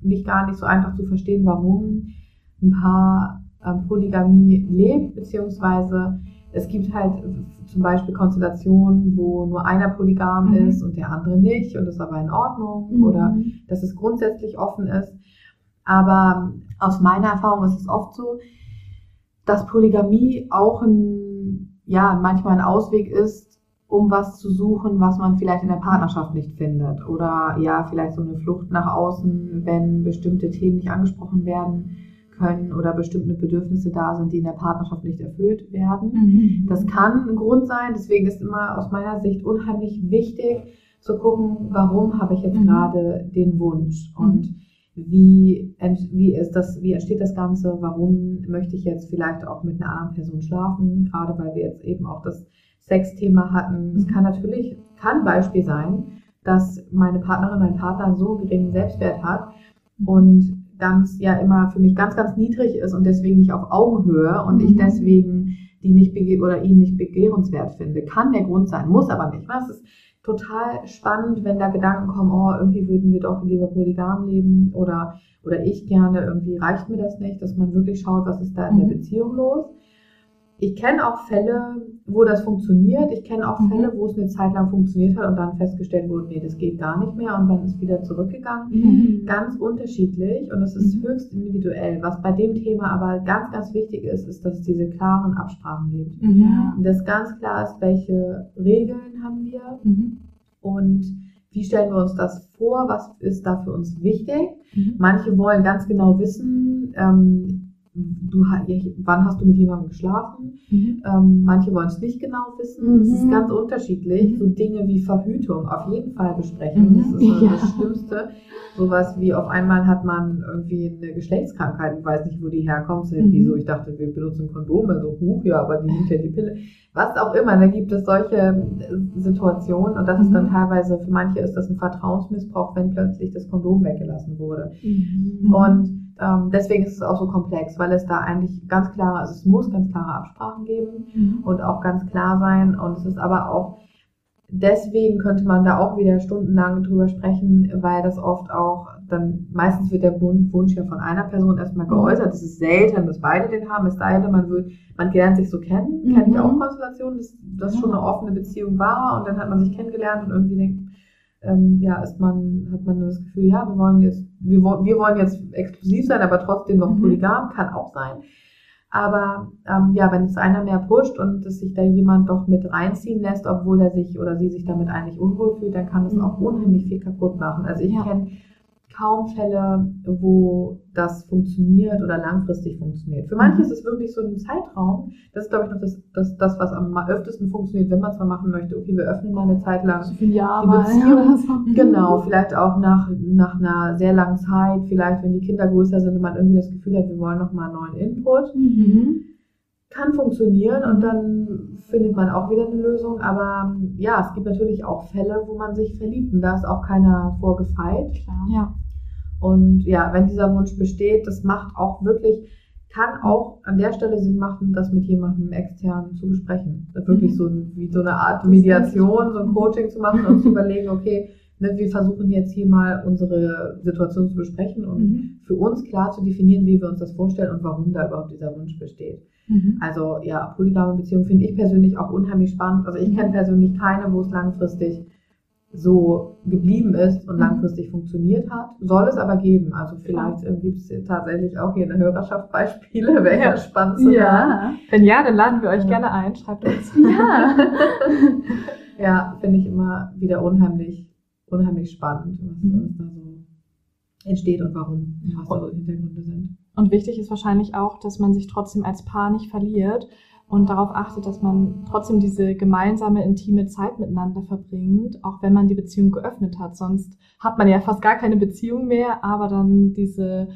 nicht gar nicht so einfach zu verstehen, warum ein Paar ähm, Polygamie lebt, beziehungsweise es gibt halt zum Beispiel Konstellationen, wo nur einer polygam Mhm. ist und der andere nicht und das ist aber in Ordnung Mhm. oder dass es grundsätzlich offen ist. Aber aus meiner Erfahrung ist es oft so, dass Polygamie auch ein, ja, manchmal ein Ausweg ist, um was zu suchen, was man vielleicht in der Partnerschaft nicht findet. Oder ja, vielleicht so eine Flucht nach außen, wenn bestimmte Themen nicht angesprochen werden können oder bestimmte Bedürfnisse da sind, die in der Partnerschaft nicht erfüllt werden. Das kann ein Grund sein, deswegen ist immer aus meiner Sicht unheimlich wichtig zu gucken, warum habe ich jetzt Mhm. gerade den Wunsch und wie, wie, ist das, wie entsteht das Ganze, warum möchte ich jetzt vielleicht auch mit einer anderen Person schlafen, gerade weil wir jetzt eben auch das Sexthema hatten. Es Mhm. kann natürlich, kann ein Beispiel sein, dass meine Partnerin, mein Partner so geringen Selbstwert hat und ganz, ja, immer für mich ganz, ganz niedrig ist und deswegen nicht auf Augenhöhe und ich Mhm. deswegen die nicht bege oder ihn nicht begehrenswert finde. Kann der Grund sein, muss aber nicht. Es ist total spannend, wenn da Gedanken kommen, oh, irgendwie würden wir doch lieber polygam leben oder, oder ich gerne, irgendwie reicht mir das nicht, dass man wirklich schaut, was ist da in der Mhm. Beziehung los. Ich kenne auch Fälle, wo das funktioniert. Ich kenne auch Mhm. Fälle, wo es eine Zeit lang funktioniert hat und dann festgestellt wurde, nee, das geht gar nicht mehr und dann ist wieder zurückgegangen Mhm. ganz unterschiedlich und es ist Mhm. höchst individuell. Was bei dem Thema aber ganz, ganz wichtig ist, ist, dass es diese klaren Absprachen gibt. Mhm. Und dass ganz klar ist, welche Regeln haben wir Mhm. und wie stellen wir uns das vor, was ist da für uns wichtig. Mhm. Manche wollen ganz genau wissen, ähm, du, wann hast du mit jemandem geschlafen? Mhm. Ähm, manche wollen es nicht genau wissen. Es ist mhm. ganz unterschiedlich. Mhm. So Dinge wie Verhütung auf jeden Fall besprechen. Mhm. Das ist so ja. das Schlimmste. Sowas wie auf einmal hat man irgendwie eine Geschlechtskrankheit und weiß nicht, wo die herkommt. So, mhm. Wieso? Ich dachte, wir benutzen Kondome. So, huch, ja, aber die nimmt ja die Pille. Was auch immer. Da gibt es solche äh, Situationen und das ist dann teilweise, für manche ist das ein Vertrauensmissbrauch, wenn plötzlich das Kondom weggelassen wurde. Und ähm, deswegen ist es auch so komplex, weil es da eigentlich ganz klare, also es muss ganz klare Absprachen geben mhm. und auch ganz klar sein. Und es ist aber auch, deswegen könnte man da auch wieder stundenlang drüber sprechen, weil das oft auch dann, meistens wird der Wunsch ja von einer Person erstmal mhm. geäußert. Es ist selten, dass beide den haben. Es sei denn, man wird, man lernt sich so kennen. Mhm. Kenne ich auch Konstellationen, dass das schon eine offene Beziehung war und dann hat man sich kennengelernt und irgendwie denkt, ähm, ja, ist man, hat man das Gefühl, ja, wir wollen jetzt, wir, wir wollen jetzt exklusiv sein, aber trotzdem noch mhm. polygam, kann auch sein. Aber ähm, ja, wenn es einer mehr pusht und es sich da jemand doch mit reinziehen lässt, obwohl er sich oder sie sich damit eigentlich unwohl fühlt, dann kann das mhm. auch unheimlich viel kaputt machen. Also ich ja. kenne kaum Fälle, wo das funktioniert oder langfristig funktioniert. Für manche mhm. ist es wirklich so ein Zeitraum. Das ist, glaube ich, noch das, das, das, was am öftesten funktioniert, wenn man es mal machen möchte. Okay, wir öffnen mal eine Zeit lang so die Beziehung. So. Genau, vielleicht auch nach, nach einer sehr langen Zeit, vielleicht wenn die Kinder größer sind und man irgendwie das Gefühl hat, wir wollen noch mal einen neuen Input. Mhm. Kann funktionieren und dann findet man auch wieder eine Lösung. Aber ja, es gibt natürlich auch Fälle, wo man sich verliebt und da ist auch keiner vorgefeit. Ja. Und ja, wenn dieser Wunsch besteht, das macht auch wirklich, kann auch an der Stelle Sinn machen, das mit jemandem extern zu besprechen. Wirklich mhm. so wie so eine Art Mediation, so ein Coaching zu machen und zu überlegen, okay, ne, wir versuchen jetzt hier mal unsere Situation zu besprechen und mhm. für uns klar zu definieren, wie wir uns das vorstellen und warum da überhaupt dieser Wunsch besteht. Mhm. Also ja, polygame Beziehungen finde ich persönlich auch unheimlich spannend. Also ich mhm. kenne persönlich keine, wo es langfristig so geblieben ist und mhm. langfristig funktioniert hat. Soll es aber geben. Also vielleicht äh, gibt es tatsächlich auch hier in der Hörerschaft Beispiele. Wäre ja spannend zu Ja. Wenn ja, dann laden wir euch ja. gerne ein. Schreibt uns. Ja. ja, finde ich immer wieder unheimlich, unheimlich spannend, was, mhm. da so entsteht und warum, was da so Hintergründe sind. Und wichtig ist wahrscheinlich auch, dass man sich trotzdem als Paar nicht verliert und darauf achtet, dass man trotzdem diese gemeinsame, intime Zeit miteinander verbringt, auch wenn man die Beziehung geöffnet hat. Sonst hat man ja fast gar keine Beziehung mehr, aber dann diese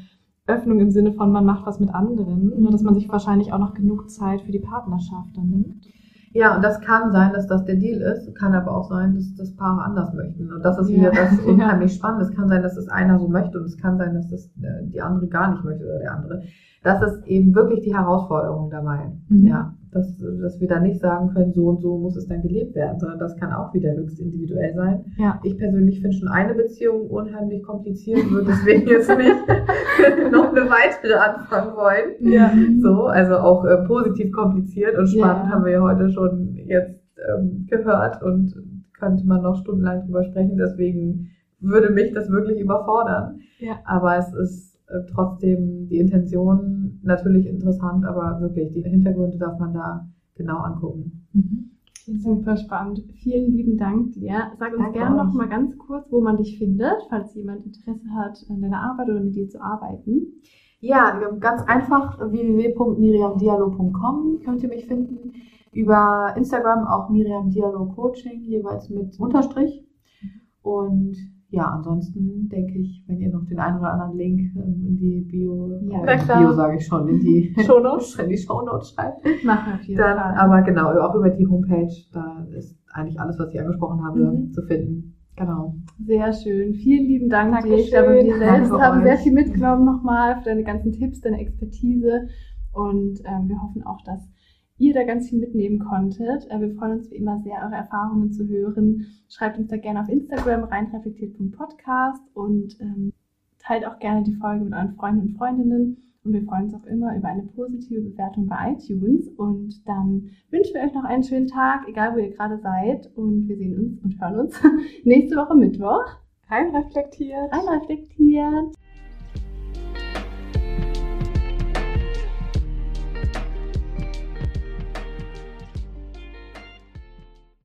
Öffnung im Sinne von, man macht was mit anderen, nur dass man sich wahrscheinlich auch noch genug Zeit für die Partnerschaft dann nimmt. Ja, und das kann sein, dass das der Deal ist, kann aber auch sein, dass das Paare anders möchten. Und das ist wieder ja. das unheimlich spannend. Es kann sein, dass es einer so möchte und es kann sein, dass das äh, die andere gar nicht möchte oder der andere. Das ist eben wirklich die Herausforderung dabei. Mhm. Ja dass, dass wir da nicht sagen können, so und so muss es dann gelebt werden, sondern das kann auch wieder höchst individuell sein. Ja. Ich persönlich finde schon eine Beziehung unheimlich kompliziert, würde deswegen jetzt nicht noch eine weitere anfangen wollen. Ja. So, also auch äh, positiv kompliziert und spannend ja. haben wir ja heute schon jetzt ähm, gehört und könnte man noch stundenlang drüber sprechen, deswegen würde mich das wirklich überfordern. Ja. Aber es ist äh, trotzdem die Intention natürlich interessant, aber wirklich die Hintergründe darf man da genau angucken. Mhm. Super spannend. Vielen lieben Dank dir. Sag uns gerne noch mal ganz kurz, wo man dich findet, falls jemand Interesse hat, an deiner Arbeit oder mit dir zu arbeiten. Ja, ganz einfach www.miriamdialo.com könnt ihr mich finden. Über Instagram auch Miriam Dialo Coaching, jeweils mit Unterstrich. Und ja, ansonsten denke ich, wenn ihr noch den einen oder anderen Link ähm, in die Bio, ja, äh, Bio sage ich schon, in die Shownotes, in die Shownotes schreibt. Machen wir dann, Fall. Aber genau, auch über die Homepage, da ist eigentlich alles, was ich angesprochen habe, mhm. zu finden. Genau. Sehr schön. Vielen lieben Dank Dankeschön. dir. Ich glaube, wir selbst Danke haben euch. sehr viel mitgenommen nochmal für deine ganzen Tipps, deine Expertise. Und ähm, wir hoffen auch, dass ihr da ganz viel mitnehmen konntet. Äh, wir freuen uns wie immer sehr, eure Erfahrungen zu hören. Schreibt uns da gerne auf Instagram reinreflektiert.podcast und ähm, teilt auch gerne die Folge mit euren Freunden und Freundinnen. Und wir freuen uns auch immer über eine positive Bewertung bei iTunes. Und dann wünschen wir euch noch einen schönen Tag, egal wo ihr gerade seid. Und wir sehen uns und hören uns nächste Woche Mittwoch. Rein reflektiert. Rein reflektiert.